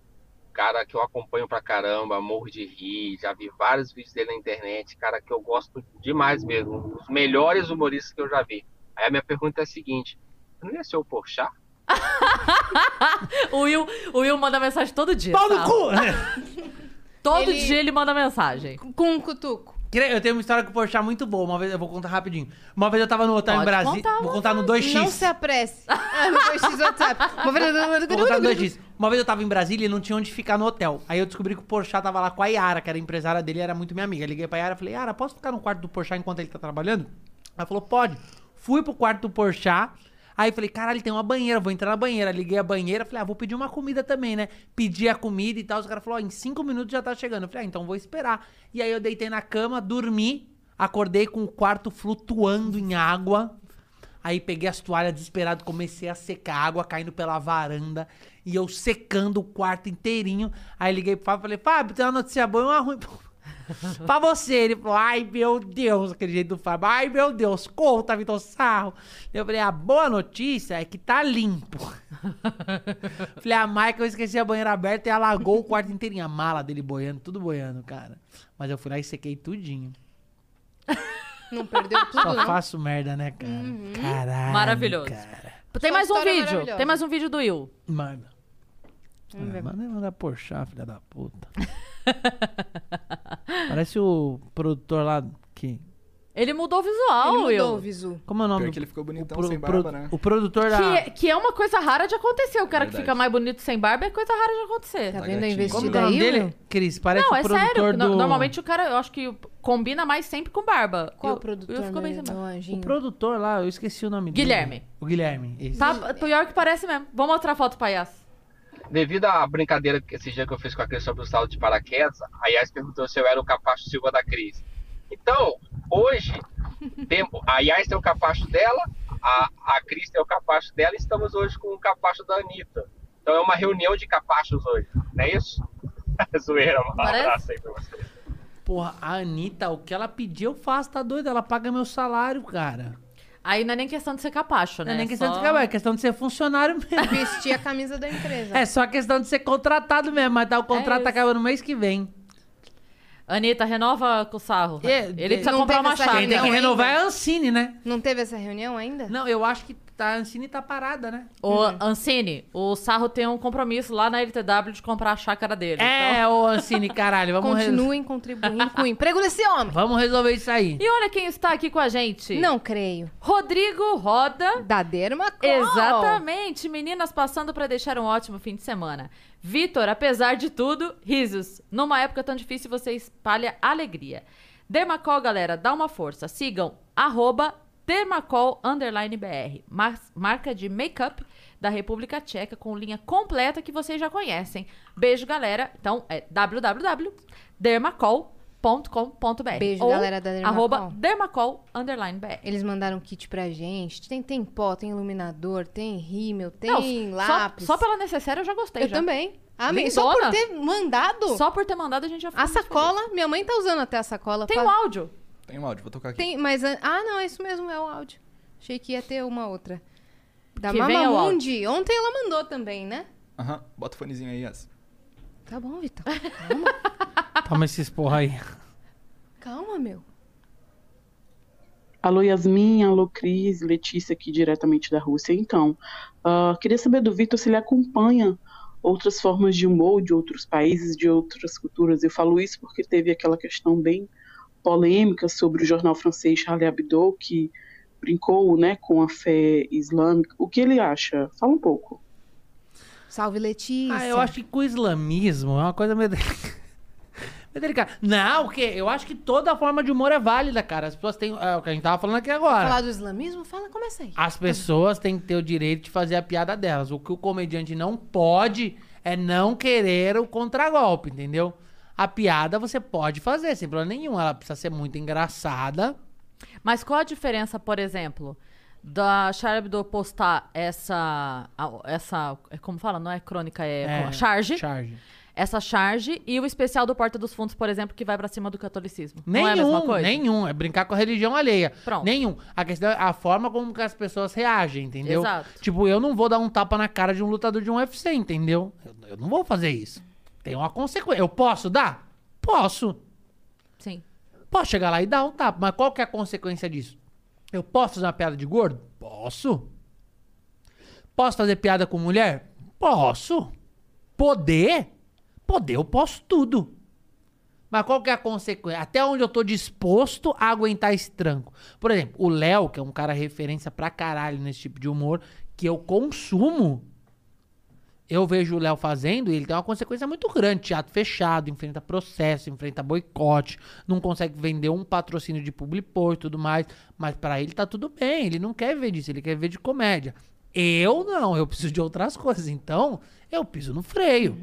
J: Cara que eu acompanho pra caramba, morro de rir, já vi vários vídeos dele na internet. Cara que eu gosto demais mesmo, um dos melhores humoristas que eu já vi. Aí a minha pergunta é a seguinte, não ia ser o Porchat?
A: O Will, o Will manda mensagem todo dia.
C: Pau no cu!
A: Todo
B: Ele-
A: dia ele manda mensagem.
B: Com um cutuco.
C: Eu tenho uma história com o Porchat muito boa. Uma vez, eu vou contar rapidinho. Uma vez eu tava no hotel em
A: Pode
C: Brasília.
A: contar,
C: Vou contar no 2x.
B: Não se apresse. Ah, no 2x WhatsApp. Uma vez-
C: Vou contar no 2x. Uma vez eu tava em Brasília e não tinha onde ficar no hotel. Aí eu descobri que o Porchat tava lá com a Yara, que era empresária dele e era muito minha amiga. Eu liguei pra Yara e falei, Yara, posso ficar no quarto do Porchat enquanto ele tá trabalhando? Ela falou, pode. Fui pro quarto do Porchat. Aí falei, caralho, tem uma banheira, vou entrar na banheira. Liguei a banheira, falei, ah, vou pedir uma comida também, né? Pedi a comida e tal. Os caras falaram, ó, em cinco minutos já tá chegando. Eu falei, ah, então vou esperar. E aí eu deitei na cama, dormi, acordei com o quarto flutuando em água. Aí peguei as toalhas desesperado, comecei a secar a água caindo pela varanda e eu secando o quarto inteirinho. Aí liguei pro Fábio e falei: Fábio, tem uma notícia boa e uma ruim pra você. Ele falou: Ai meu Deus, aquele jeito do Fábio. Ai meu Deus, conta, Vitor Sarro. Eu falei: A boa notícia é que tá limpo. falei: A Michael esqueci a banheira aberta e alagou o quarto inteirinho. A mala dele boiando, tudo boiando, cara. Mas eu fui lá e sequei tudinho.
B: Não perdeu tudo,
C: Só
B: não.
C: faço merda, né, cara? Caralho.
A: Maravilhoso.
C: Cara.
A: Tem mais um
B: é
A: vídeo. Tem mais um vídeo do Will.
C: Manda.
B: Vamos ver.
C: É, manda mandar Porchat, filha da puta. Parece o produtor lá que.
A: Ele mudou o visual,
B: Ele
A: Will.
B: mudou o visu.
C: Como é o nome?
D: Pior
C: do-
D: que ele ficou bonitão sem
C: pro-
D: barba, né?
C: O produtor da...
A: Que, que é uma coisa rara de acontecer. O cara que
D: Verdade.
A: fica mais bonito sem barba é coisa rara de acontecer.
B: Tá vendo a
D: gatinho.
C: Como
B: investida
C: que é o nome
B: aí,
C: dele?
B: Will?
C: Cris, parece
A: Não,
C: o
A: é
C: produtor
A: sério.
C: do...
A: No- Normalmente o cara, eu acho que combina mais sempre com barba.
B: Qual
A: E
B: o produtor,
A: Will ficou bem
B: meu,
A: sem
B: meu
A: barba.
B: anjinho?
C: O produtor lá, eu esqueci o nome dele.
A: Guilherme.
C: O Guilherme. esse.
A: Tá pior que parece mesmo. Vou mostrar a foto Yas.
J: Devido à brincadeira que esse dia que eu fiz com a Cris sobre o salto de paraquedas, a Yas perguntou se eu era o capacho Silva da Cris. Então, hoje, tem, a Yas tem o capacho dela, a, a Cris tem o capacho dela e estamos hoje com o capacho da Anitta. Então é uma reunião de capachos hoje, não é isso? Zoeira, um abraço aí pra você.
C: Porra, a Anitta, o que ela pediu, eu faço, tá doido? Ela paga meu salário, cara.
A: Aí não é nem questão de ser capacho,
C: Não
A: né?
C: é nem questão
A: Só-
C: de trabalho, é questão de ser funcionário mesmo.
B: Vestir a camisa da empresa.
C: É só questão de ser contratado mesmo, mas tá, o contrato
A: isso.
C: acaba no mês que vem.
A: Anitta, renova com o sarro.
C: É,
A: Ele precisa
B: não
A: comprar uma chave.
C: Quem tem que
B: ainda.
C: renovar é a Ancine, né?
B: Não teve essa reunião ainda?
C: Não, eu acho que tá, a Ancine tá parada, né?
A: Ô, Ancine, o Sarro tem um compromisso lá na LTW de comprar a chácara dele.
C: É,
A: então-
C: ô Ancine, caralho, vamos,
B: Continuem contribuindo com o emprego desse homem.
C: vamos resolver isso aí.
A: E olha quem está aqui com a gente.
B: Não creio.
A: Rodrigo Roda.
B: Da Dermacol.
A: Exatamente, meninas passando para deixar um ótimo fim de semana. Vitor, apesar de tudo, risos. Numa época tão difícil, você espalha alegria. Dermacol, galera, dá uma força. Sigam arroba Dermacol underline BR, mar- marca de make-up da República Tcheca com linha completa que vocês já conhecem. Beijo, galera. Então é www.dermacol.com.br
B: Beijo,
A: ou
B: galera da Dermacol.
A: Arroba Dermacol underline BR.
B: Eles mandaram um kit pra gente. Tem, tem pó, tem iluminador, tem rímel, tem
A: Não, só-
B: lápis.
A: Só, pela necessária eu já gostei.
B: Eu
A: já.
B: também. Amém. Só por ter mandado.
A: Só por ter mandado a gente já ficou
B: A sacola, minha mãe tá usando até a sacola.
A: feliz. Tem
B: pra-
A: um áudio.
D: Tem um áudio, vou tocar aqui.
B: Tem, mas... Ah, não, é isso mesmo, é o áudio. Achei que ia ter uma outra. Da
A: o
B: Mamamundi. Ontem ela mandou também, né?
D: Aham, bota o fonezinho aí, Yas.
B: Tá bom, Vitor.
C: Toma esses porra aí.
B: Calma, meu.
K: Alô Yasmin, alô Cris, Letícia aqui diretamente da Rússia. Então, ah, queria saber do Vitor se ele acompanha outras formas de humor de outros países, de outras culturas. Eu falo isso porque teve aquela questão bem polêmica sobre o jornal francês Charlie Hebdo, que brincou né, com a fé islâmica. O que ele acha? Fala um pouco.
B: Salve, Letícia.
C: Ah, eu acho que com o islamismo é uma coisa meio... meio delicada. Não, o quê? Eu acho que toda forma de humor é válida, cara. As pessoas têm... É o que a gente tava falando aqui agora.
B: Falar do islamismo? Fala, começa aí.
C: As pessoas têm que ter o direito de fazer a piada delas. O que o comediante não pode é não querer o contragolpe, entendeu? A piada você pode fazer, sem problema nenhum. Ela precisa ser muito engraçada.
A: Mas qual a diferença, por exemplo, da Hebdo postar essa, essa, é como fala, não é crônica, é,
C: É,
A: charge,
C: charge.
A: essa charge e o especial do Porta dos Fundos, por exemplo, que vai pra cima do catolicismo.
C: Nenhum,
A: não é a mesma coisa?
C: nenhum. É brincar com a religião alheia.
A: Pronto.
C: Nenhum. A questão é a forma como que as pessoas reagem, entendeu?
A: Exato.
C: Tipo, eu não vou dar um tapa na cara de um lutador de um UFC, entendeu? Eu, eu não vou fazer isso. Tem uma consequência. Eu posso dar? Posso.
A: Sim.
C: Posso chegar lá e dar um tapa, mas qual que é a consequência disso? Eu posso fazer uma piada de gordo? Posso. Posso fazer piada com mulher? Posso. Poder? Poder, eu posso tudo. Mas qual que é a consequência? Até onde eu tô disposto a aguentar esse tranco? Por exemplo, o Léo, que é um cara referência pra caralho nesse tipo de humor, que eu consumo, eu vejo o Léo fazendo e ele tem uma consequência muito grande. Teatro fechado, enfrenta processo, enfrenta boicote, não consegue vender um patrocínio de publipor e tudo mais. Mas pra ele tá tudo bem, ele não quer ver disso, ele quer ver de comédia. Eu não, eu preciso de outras coisas. Então, eu piso no freio.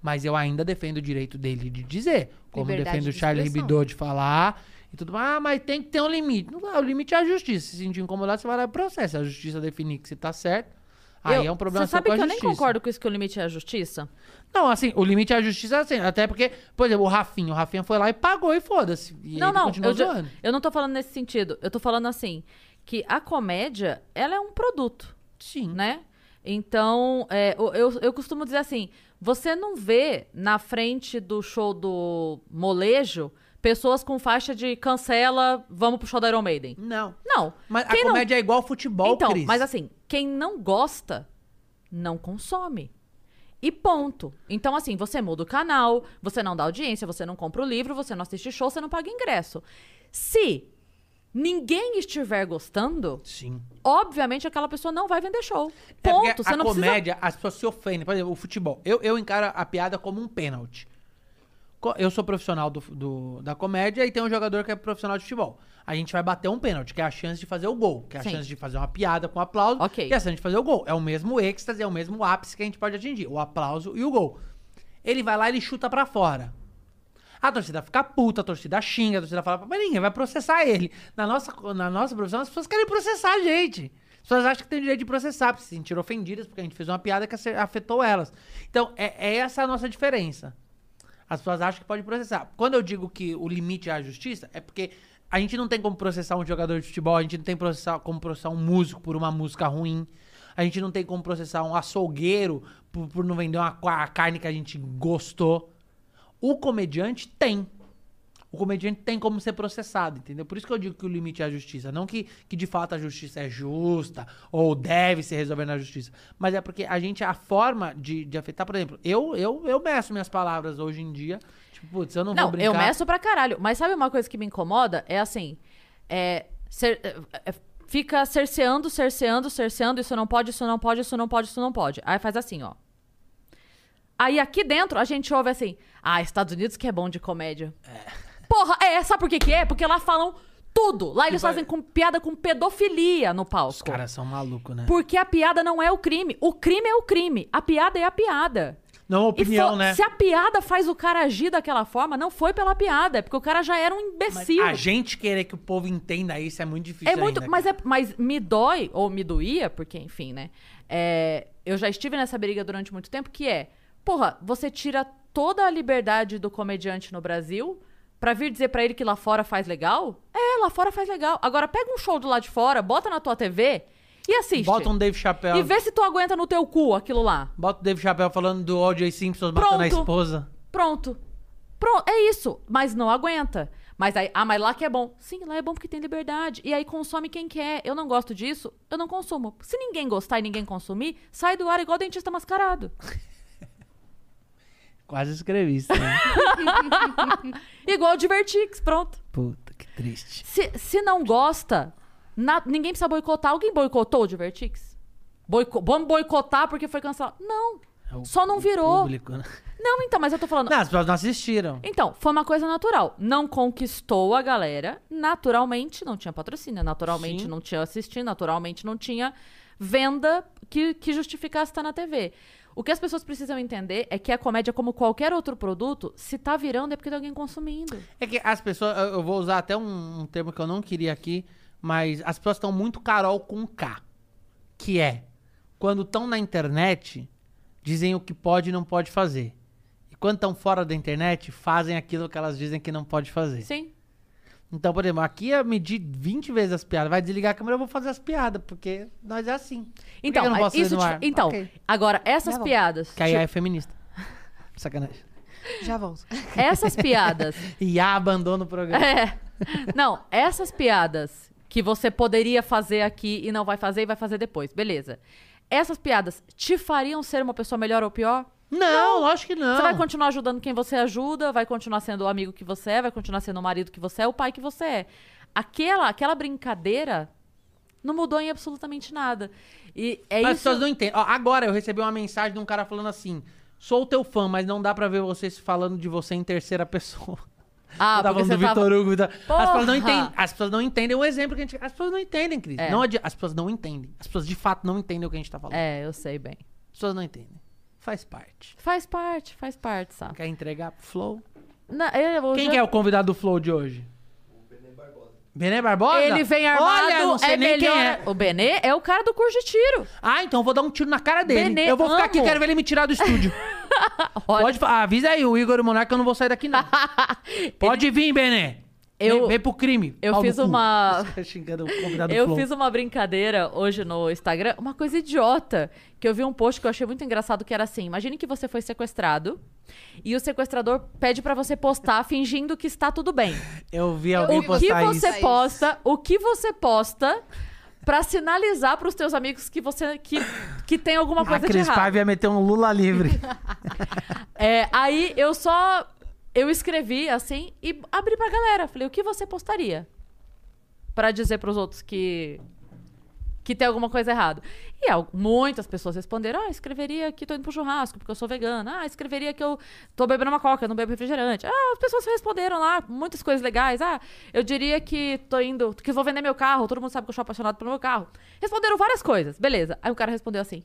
C: Mas eu ainda defendo o direito dele de dizer. Como
B: Liberdade
C: defendo o Charlie. Hebdo de falar e tudo mais. Ah, mas tem que ter um limite. Não, o limite é a justiça. Se sentir incomodado, você vai lá e processa. A justiça definir que você tá certo. Aí
A: Eu-
C: é um problema
A: Você sabe que eu nem concordo com isso que o limite é a justiça?
C: Não, assim, o limite é a justiça, assim, até porque, por exemplo, o Rafinha, o Rafinha foi lá e pagou e foda-se. E
A: não,
C: ele
A: não, eu, já- eu não tô falando nesse sentido. Eu tô falando assim, que a comédia, ela é um produto.
C: Sim.
A: Né? Então, é, eu, eu costumo dizer assim, você não vê na frente do show do molejo pessoas com faixa de cancela, vamos pro show da Iron Maiden.
C: Não.
A: Não.
C: Mas
A: Quem
C: a
A: não-
C: comédia é igual ao futebol,
A: Então,
C: Cris.
A: mas assim, quem não gosta, não consome. E ponto. Então, assim, você muda o canal, você não dá audiência, você não compra o livro, você não assiste show, você não paga ingresso. Se ninguém estiver gostando,
C: Sim.
A: obviamente aquela pessoa não vai vender show.
C: É
A: Ponto.
C: porque
A: Você
C: a
A: não
C: comédia, as pessoas se ofendem. Por exemplo, o futebol. Eu, eu encaro a piada como um pênalti. Eu sou profissional do, do- da comédia e tem um jogador que é profissional de futebol. A gente vai bater um pênalti, que é a chance de fazer o gol, que é a
A: Sim.
C: chance de fazer uma piada com aplauso,
A: Ok.
C: que é a chance de fazer o gol. É o mesmo êxtase, é o mesmo ápice que a gente pode atingir, o aplauso e o gol. Ele vai lá e ele chuta pra fora. A torcida fica puta, a torcida xinga, a torcida fala, mas ninguém vai processar ele. Na nossa, na nossa profissão, as pessoas querem processar a gente. As pessoas acham que tem direito de processar, porque se sentiram ofendidas, porque a gente fez uma piada que afetou elas. Então, é, é essa a nossa diferença. As pessoas acham que pode processar. Quando eu digo que o limite é a justiça, é porque a gente não tem como processar um jogador de futebol, a gente não tem processar, como processar um músico por uma música ruim, a gente não tem como processar um açougueiro por, por não vender uma, a carne que a gente gostou. O comediante tem. O comediante tem como ser processado, entendeu? Por isso que eu digo que o limite é a justiça. Não que, que de fato a justiça é justa ou deve ser resolvida na justiça. Mas é porque a gente, a forma de, de afetar, por exemplo, eu, eu, eu meço minhas palavras hoje em dia. Tipo, putz, eu não,
A: Não,
C: vou brincar.
A: eu meço pra caralho. Mas sabe uma coisa que me incomoda? É assim. É, cer- é, é, fica cerceando, cerceando, cerceando. Isso não pode, isso não pode, isso não pode, isso não pode. Aí faz assim, ó. Aí aqui dentro a gente ouve assim. Ah, Estados Unidos que é bom de comédia. Porra, é, sabe por que que é? Porque lá falam tudo. Lá eles fazem com, piada com pedofilia no palco.
C: Os caras são malucos, né?
A: Porque a piada não é o crime. O crime é o crime. A piada é a piada.
C: Não, opinião,
A: fo-
C: né?
A: Se a piada faz o cara agir daquela forma, não foi pela piada, é porque o cara já era um imbecil.
C: A gente querer que o povo entenda isso é muito difícil
A: É muito,
C: ainda,
A: mas, é, mas me dói, ou me doía, porque, enfim, né? É, eu já estive nessa briga durante muito tempo, que é, porra, você tira toda a liberdade do comediante no Brasil pra vir dizer pra ele que lá fora faz legal? É, lá fora faz legal. Agora pega um show do lado de fora, bota na tua TV e assiste.
C: Bota um Dave Chappelle.
A: E vê se tu aguenta no teu cu aquilo lá.
C: Bota o Dave Chappelle falando do O.J. Simpson matando a
A: Pronto.
C: esposa.
A: Pronto. Pronto, é isso. Mas não aguenta. Mas aí, ah, mas lá que é bom. Sim, lá é bom porque tem liberdade. E aí consome quem quer. Eu não gosto disso, eu não consumo. Se ninguém gostar e ninguém consumir, sai do ar igual dentista mascarado.
C: Quase escrevi isso, né?
A: igual Divertix, pronto.
C: Puta, que triste.
A: Se, se não gosta, na- ninguém precisa boicotar. Alguém boicotou o Divertix? Boico, vamos boicotar porque foi cancelado. Não.
C: É o-
A: Só não
C: o
A: virou.
C: público, né?
A: Não, então, mas eu tô falando.
C: Não, as pessoas não assistiram.
A: Então, foi uma coisa natural. Não conquistou a galera, naturalmente não tinha patrocínio, naturalmente
C: Sim.
A: não tinha assistir, naturalmente não tinha venda que, que justificasse estar na TV. O que as pessoas precisam entender é que a comédia, como qualquer outro produto, se tá virando é porque tem alguém consumindo.
C: É que as pessoas, eu eu vou usar até um, um termo que eu não queria aqui, mas as pessoas estão muito Carol com K. Que é, quando estão na internet, dizem o que pode e não pode fazer. E quando estão fora da internet, fazem aquilo que elas dizem que não pode fazer.
A: Sim.
C: Então, por exemplo, aqui eu medi 20 vezes as piadas. Vai desligar a câmera, eu vou fazer as piadas, porque nós é assim.
A: Então,
C: que eu não posso
A: isso te-
C: ar?
A: então
B: Ok.
A: agora, essas
B: volto.
A: piadas.
C: Que aí é feminista. Sacanagem.
B: Já volto.
A: essas piadas
C: E a abandona o programa.
A: É. Não, essas piadas que você poderia fazer aqui e não vai fazer e vai fazer depois, beleza. Essas piadas te fariam ser uma pessoa melhor ou pior?
C: Não, lógico que não.
A: Você vai continuar ajudando quem você ajuda, vai continuar sendo o amigo que você é, vai continuar sendo o marido que você é, o pai que você é. Aquela, aquela brincadeira não mudou em absolutamente nada. E é
C: As
A: isso.
C: pessoas não entendem. Ó, agora eu recebi uma mensagem de um cara falando assim: sou teu fã, mas não dá pra ver você falando de você em terceira pessoa.
A: Ah, porque
C: falando do
A: tava-
C: Vitor Hugo. Vitor- As pessoas não entendem. As pessoas não entendem o exemplo que a gente. As pessoas não entendem, Cris.
A: É.
C: Não As pessoas não entendem. As pessoas de fato não entendem o que a gente tá falando.
A: É, eu sei bem.
C: As pessoas não entendem. Faz parte.
A: Faz parte, faz parte, sabe?
C: Quer entregar pro Flow?
A: Não, eu-
C: Quem
A: já-
C: que é o convidado do Flow de hoje? Benê Barbosa.
A: Ele vem armado,
C: Olha, não sei
A: é
C: nem
A: melhor.
C: quem é.
A: O Benê é o cara do curso de tiro.
C: Ah, então eu vou dar um tiro na cara dele.
A: Benê,
C: eu vou ficar aqui,
A: amo.
C: quero ver ele me tirar do estúdio. Pode avisa aí, o Igor e o Monarca, eu não vou sair daqui, não. Pode vir, Benê.
A: Eu-
C: vem, pro crime.
A: eu fiz uma- eu
C: Flow.
A: fiz uma brincadeira hoje no Instagram, uma coisa idiota, que eu vi um post que eu achei muito engraçado, que era assim, imagine que você foi sequestrado e o sequestrador pede pra você postar fingindo que está tudo bem.
C: Eu vi alguém
A: O que
C: postar
A: você
C: isso.
A: posta, o que você posta pra sinalizar pros teus amigos que você que, que tem alguma
C: A
A: coisa de
C: Cris
A: errado.
C: Paiva ia meter um Lula livre.
A: É, aí eu só. Eu escrevi assim e abri pra galera. Falei, o que você postaria? pra dizer pros outros que que tem alguma coisa errada. E muitas pessoas responderam: "Ah, escreveria que tô indo pro churrasco porque eu sou vegana. Ah, escreveria que eu tô bebendo uma coca, não bebo refrigerante". Ah, as pessoas responderam lá muitas coisas legais. Ah, eu diria que tô indo, que vou vender meu carro, todo mundo sabe que eu sou apaixonado pelo meu carro. Responderam várias coisas. Beleza. Aí o cara respondeu assim: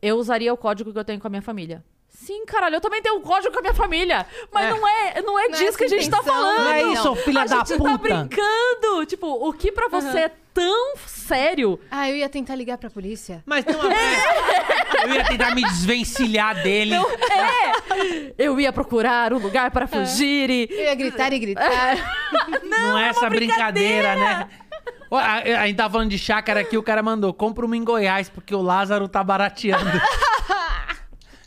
A: "Eu usaria o código que eu tenho com a minha família". Sim, caralho, eu também tenho um código com a minha família. Mas
C: É.
A: não é, não é
B: Não é
A: disso que a gente tá
B: intenção,
A: falando.
C: Não é isso, filha
A: a
C: da
A: gente tá
C: puta.
A: brincando. Tipo, o que pra você é tão sério?
B: Ah, eu ia tentar ligar pra polícia.
C: Mas tem uma coisa. Eu ia tentar me desvencilhar dele.
A: É! Eu ia procurar um lugar para fugir e.
B: Eu ia gritar e gritar.
C: Não, é essa brincadeira, né? Ó, A, a gente tava falando de chácara aqui, o cara mandou, compra uma em Goiás, porque o Lázaro tá barateando.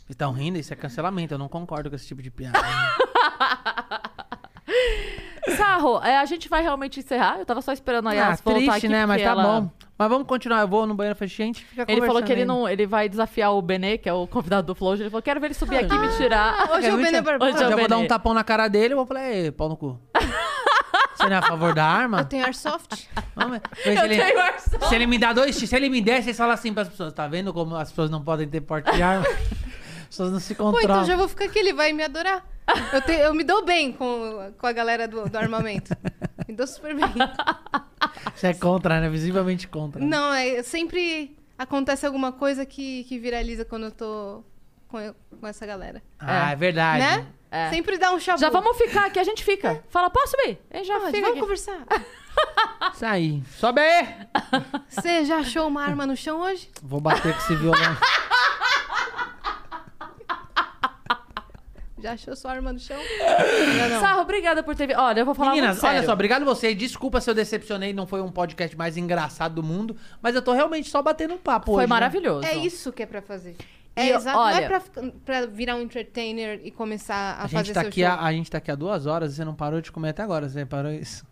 C: Vocês estão rindo? Isso é cancelamento, eu não concordo com esse tipo de piada.
A: Sarro, é, a gente vai realmente encerrar. Eu tava só esperando a
C: ah,
A: Yas voltar
C: triste,
A: aqui.
C: né? Mas tá
A: ela-
C: bom. Mas vamos continuar, eu vou no banheiro a gente fica
A: Ele falou que ele
C: ainda.
A: não. Ele vai desafiar o Benê, que é o convidado do Flow. Ele falou: quero ver ele subir aqui e me tirar.
B: Hoje é o
C: Eu
B: Benê Barbosa.
A: Hoje é o
C: já vou dar um tapão na cara dele, eu vou falar, ei, pau no cu. Você não é a favor da arma?
B: Eu tenho airsoft.
C: Vamos
A: Eu
C: ele,
A: tenho airsoft.
C: se ele me dá dois se ele me der, vocês falam assim pras pessoas, tá vendo como as pessoas não podem ter porte de arma? As pessoas não se
B: Pô,
C: controlam.
B: então já vou ficar aqui, ele vai me adorar. Eu, te- eu me dou bem com, com a galera do, do armamento. Me dou super bem.
C: Você é contra, né? Visivelmente contra.
B: Não, é sempre acontece alguma coisa que, que viraliza quando eu tô com, com essa galera.
C: Ah, é, verdade.
B: Né?
A: É.
B: Sempre dá um chabu.
A: Já vamos ficar aqui, a gente fica. Fala, posso subir? A gente já fica
B: vamos
A: aqui.
B: conversar.
C: Isso aí. Sobe aí!
B: Você já achou uma arma no chão hoje?
C: Vou bater com esse violão.
B: Já achou sua arma no chão? Ainda não.
A: Sarro, obrigada por ter vindo. Olha, eu vou falar
C: Meninas,
A: muito sério.
C: olha só, obrigado vocês. Desculpa se eu decepcionei, não foi um podcast mais engraçado do mundo, mas eu tô realmente só batendo um papo
A: Foi
C: hoje. né?
A: maravilhoso.
B: É isso que é pra fazer. É
A: E,
B: exato. Não é
A: olha-
B: pra, pra virar um entertainer e começar a,
C: A
B: fazer
C: gente, tá
B: seu
C: aqui
B: show.
C: a, a gente tá aqui há duas horas e você não parou de comer até agora. Você parou isso?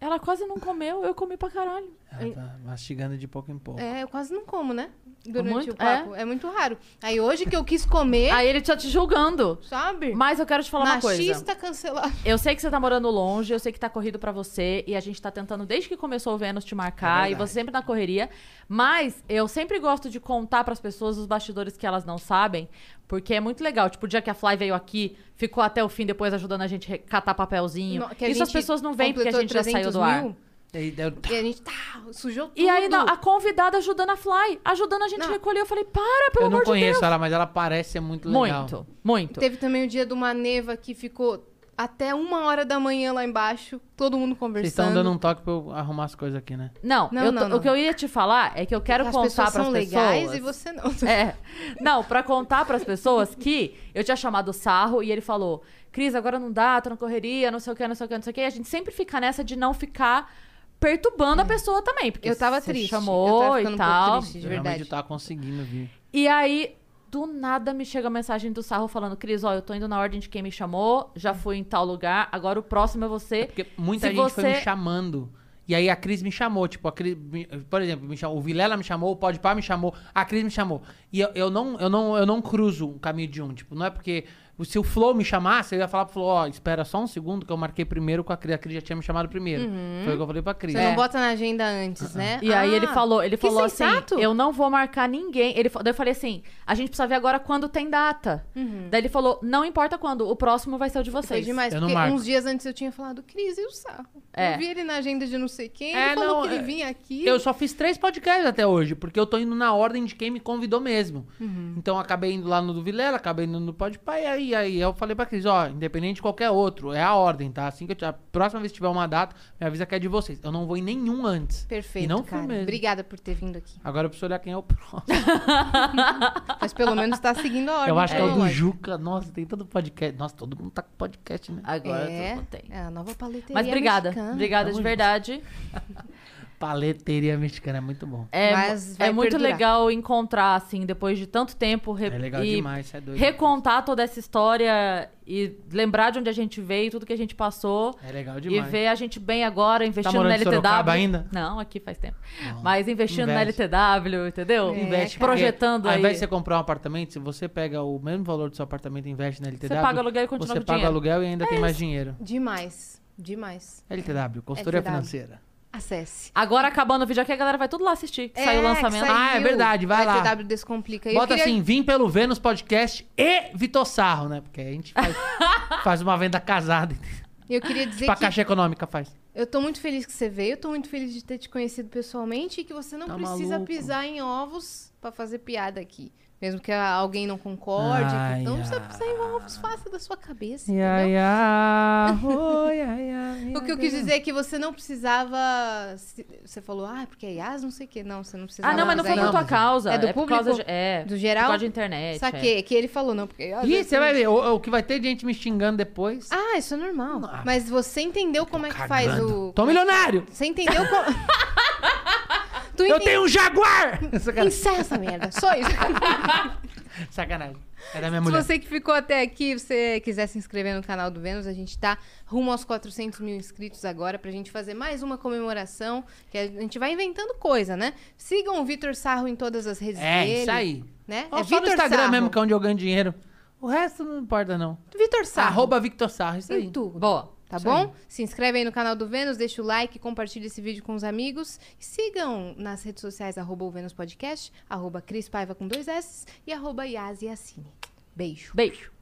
A: Ela quase não comeu, eu comi pra caralho.
C: Ela tá mastigando de pouco em pouco.
B: É, eu quase não como, né? Durante
A: Muito-
B: o papo. É. muito raro. Aí hoje que eu quis comer,
A: Aí ele tá te julgando.
B: sabe?
A: Mas eu quero te falar uma coisa.
B: Machista cancelado.
A: Eu sei que você tá morando longe, eu sei que tá corrido pra você, e a gente tá tentando desde que começou o Vênus te marcar,
C: É
A: e você sempre na correria. Mas eu sempre gosto de contar pras pessoas os bastidores que elas não sabem, porque é muito legal. Tipo, o dia que a Fly veio aqui, ficou até o fim depois ajudando a gente a catar papelzinho.
B: No- que a
A: Isso as pessoas não veem porque a gente já saiu
B: 300
A: do ar.
B: mil,
C: E aí deu-
B: E a gente tá, sujou tudo.
A: E aí não, a convidada ajudando a Fly, ajudando a gente a
B: Não.
A: recolher. Eu falei, para, pelo
C: Eu não
A: amor de
C: conheço
A: Deus.
C: ela, mas ela parece ser muito legal.
A: Muito, muito.
B: Teve também o dia de uma neva que ficou até uma hora da manhã lá embaixo, todo mundo conversando.
C: Vocês estão dando um toque pra eu arrumar as coisas aqui, né?
A: Não,
B: Não,
A: eu
B: não,
A: tô-
B: não.
A: o que eu ia te falar é que eu quero
B: as
A: contar
B: pessoas
A: pras
B: são
A: pessoas.
B: legais e você não.
A: É. Não, pra contar pras pessoas que eu tinha chamado o Sarro e ele falou: Cris, agora não dá, tô na correria, não sei o que, não sei o que, não sei o que. E a gente sempre fica nessa de não ficar perturbando a pessoa também. Porque
B: Eu tava
A: você
B: triste.
A: chamou
B: eu tava
A: e
B: um
A: tal.
B: pouco triste, de verdade.
C: tava conseguindo vir.
A: E aí, do nada, me chega a mensagem do Sarro falando: Cris, ó, eu tô indo na ordem de quem me chamou, já fui em tal lugar, agora o próximo é você.
C: Porque muita
A: Se
C: gente foi
A: você-
C: me chamando. E aí a Cris me chamou, tipo, a Cris, por exemplo, me chamou, o Vilela me chamou, o Podpah me chamou, a Cris me chamou. E eu, eu não, eu não, eu não cruzo um caminho de um, tipo, não é porque se o Flow me chamasse, eu ia falar pro Flow, ó, espera só um segundo que eu marquei primeiro com a Cris, a Cris já tinha me chamado primeiro. Foi o que eu falei pra Cris.
B: Você não bota na agenda antes, né?
A: E aí
B: Ah,
A: ele falou, ele falou assim,
B: sensato.
A: eu não vou marcar ninguém. Ele, daí eu falei assim, a gente precisa ver agora quando tem data. Daí ele falou, não importa quando, o próximo vai ser o de
B: Foi
A: vocês.
B: demais,
C: Eu não
B: porque uns dias antes eu tinha falado, Cris, e o Sarro?
A: É.
B: Eu vi ele na agenda de não sei quem,
C: É,
B: ele falou
C: não,
B: que ele
C: é-
B: vinha aqui.
C: Eu só fiz três podcasts até hoje, porque eu tô indo na ordem de quem me convidou mesmo. Então eu acabei indo lá no do Vilela, acabei indo no Podpah, e aí, eu falei pra Cris, ó, independente de qualquer outro, é a ordem, tá? Assim que eu, te- a próxima vez que tiver uma data, me avisa que é de vocês. Eu não vou em nenhum antes.
B: Perfeito,
C: E não
B: cara.
C: mesmo.
B: Obrigada por ter vindo aqui.
C: Agora eu preciso olhar quem é o próximo.
B: Mas pelo menos tá seguindo a ordem.
C: eu acho que é o do. Juca. Nossa, tem todo podcast. Nossa, todo mundo tá com podcast, né?
A: Agora
B: É,
A: todo mundo tem.
B: é a nova paleteria
A: Mas obrigada,
B: mexicana.
A: obrigada
C: Tamo
A: de verdade.
C: Paleteria mexicana é muito bom.
A: É, é muito
B: perdurar.
A: legal encontrar, assim, depois de tanto tempo. re-
C: É legal
A: e
C: demais, você é doido.
A: Recontar toda essa história e lembrar de onde a gente veio, tudo que a gente passou.
C: É legal
A: E
C: demais.
A: ver a gente bem agora, investindo
C: morando
A: na LTW.
C: Sorocaba ainda?
A: Não, aqui faz tempo. Mas investindo na
C: investe.
A: LTW, entendeu?
B: É,
C: Investe
A: projetando aí.
C: Ao invés de você comprar um apartamento, se você pega o mesmo valor do seu apartamento e investe na LTW,
A: Você paga aluguel e continua
C: você
A: com
C: paga
A: dinheiro.
C: aluguel e ainda tem mais dinheiro.
B: Demais. Demais.
C: LTW, consultoria
B: LTW.
C: financeira.
B: Acesse.
A: Agora, acabando o vídeo aqui, a galera vai tudo lá assistir. que saiu o
B: É,
A: lançamento.
B: que
C: Ah, é
B: saiu.
C: verdade, vai lá.
B: LTW Descomplica.
C: Bota
B: queria-
C: assim, vim pelo Vênus Podcast e Vitor Sarro, né? Porque a gente faz, faz uma venda casada.
B: Eu queria dizer
C: Tipo a
B: que
C: Caixa Econômica faz.
B: eu tô muito feliz que você veio, eu tô muito feliz de ter te conhecido pessoalmente e que você não
C: Tá
B: precisa
C: maluco.
B: pisar em ovos pra fazer piada aqui. Mesmo que alguém não concorde.
C: Ai,
B: então não pisar em ovos, faça da sua cabeça.
C: Ia,
B: entendeu?
C: ia, oi, ia, ia,
B: O que eu quis dizer é que você não precisava. se- Você falou, ah, porque é IAS, não sei o quê. Não, você não precisava.
A: Ah, não, mas não foi por tua causa.
B: É do
A: é por
B: público?
A: causa de, é,
B: Do geral?
A: Por causa de internet.
B: Saquei, que ele falou, não, porque.
C: Ih, você vai ver, o, o que vai ter de gente me xingando depois.
B: Ah, isso é normal. Mas você entendeu como é que faz o.
C: Tô milionário!
B: Você entendeu como. tu
C: Eu tenho um Jaguar!
B: Encerra essa merda. Só isso.
C: Sacanagem. É da minha
B: Se
C: mulher.
B: você que ficou até aqui, você quiser se inscrever no canal do Vênus, a gente tá rumo aos 400 mil inscritos agora pra gente fazer mais uma comemoração, que a gente vai inventando coisa, né? Sigam o Vitor Sarro em todas as redes
C: É,
B: dele.
C: isso aí.
B: Né?
C: Ó,
B: é
C: só no Instagram
B: Sarro.
C: mesmo, que é onde eu ganho dinheiro. O resto não importa, não.
B: Vitor Sarro.
C: Arroba Victor Sarro, isso aí.
B: Em tudo.
A: Boa.
B: Tá
C: Isso
B: bom?
C: aí.
B: Se inscreve aí no canal do Vênus, deixa o like, compartilha esse vídeo com os amigos. Sigam nas redes sociais, arroba o Vênus Podcast, arroba Cris Paiva com dois S e arroba Yas Yassine. Beijo.
A: Beijo.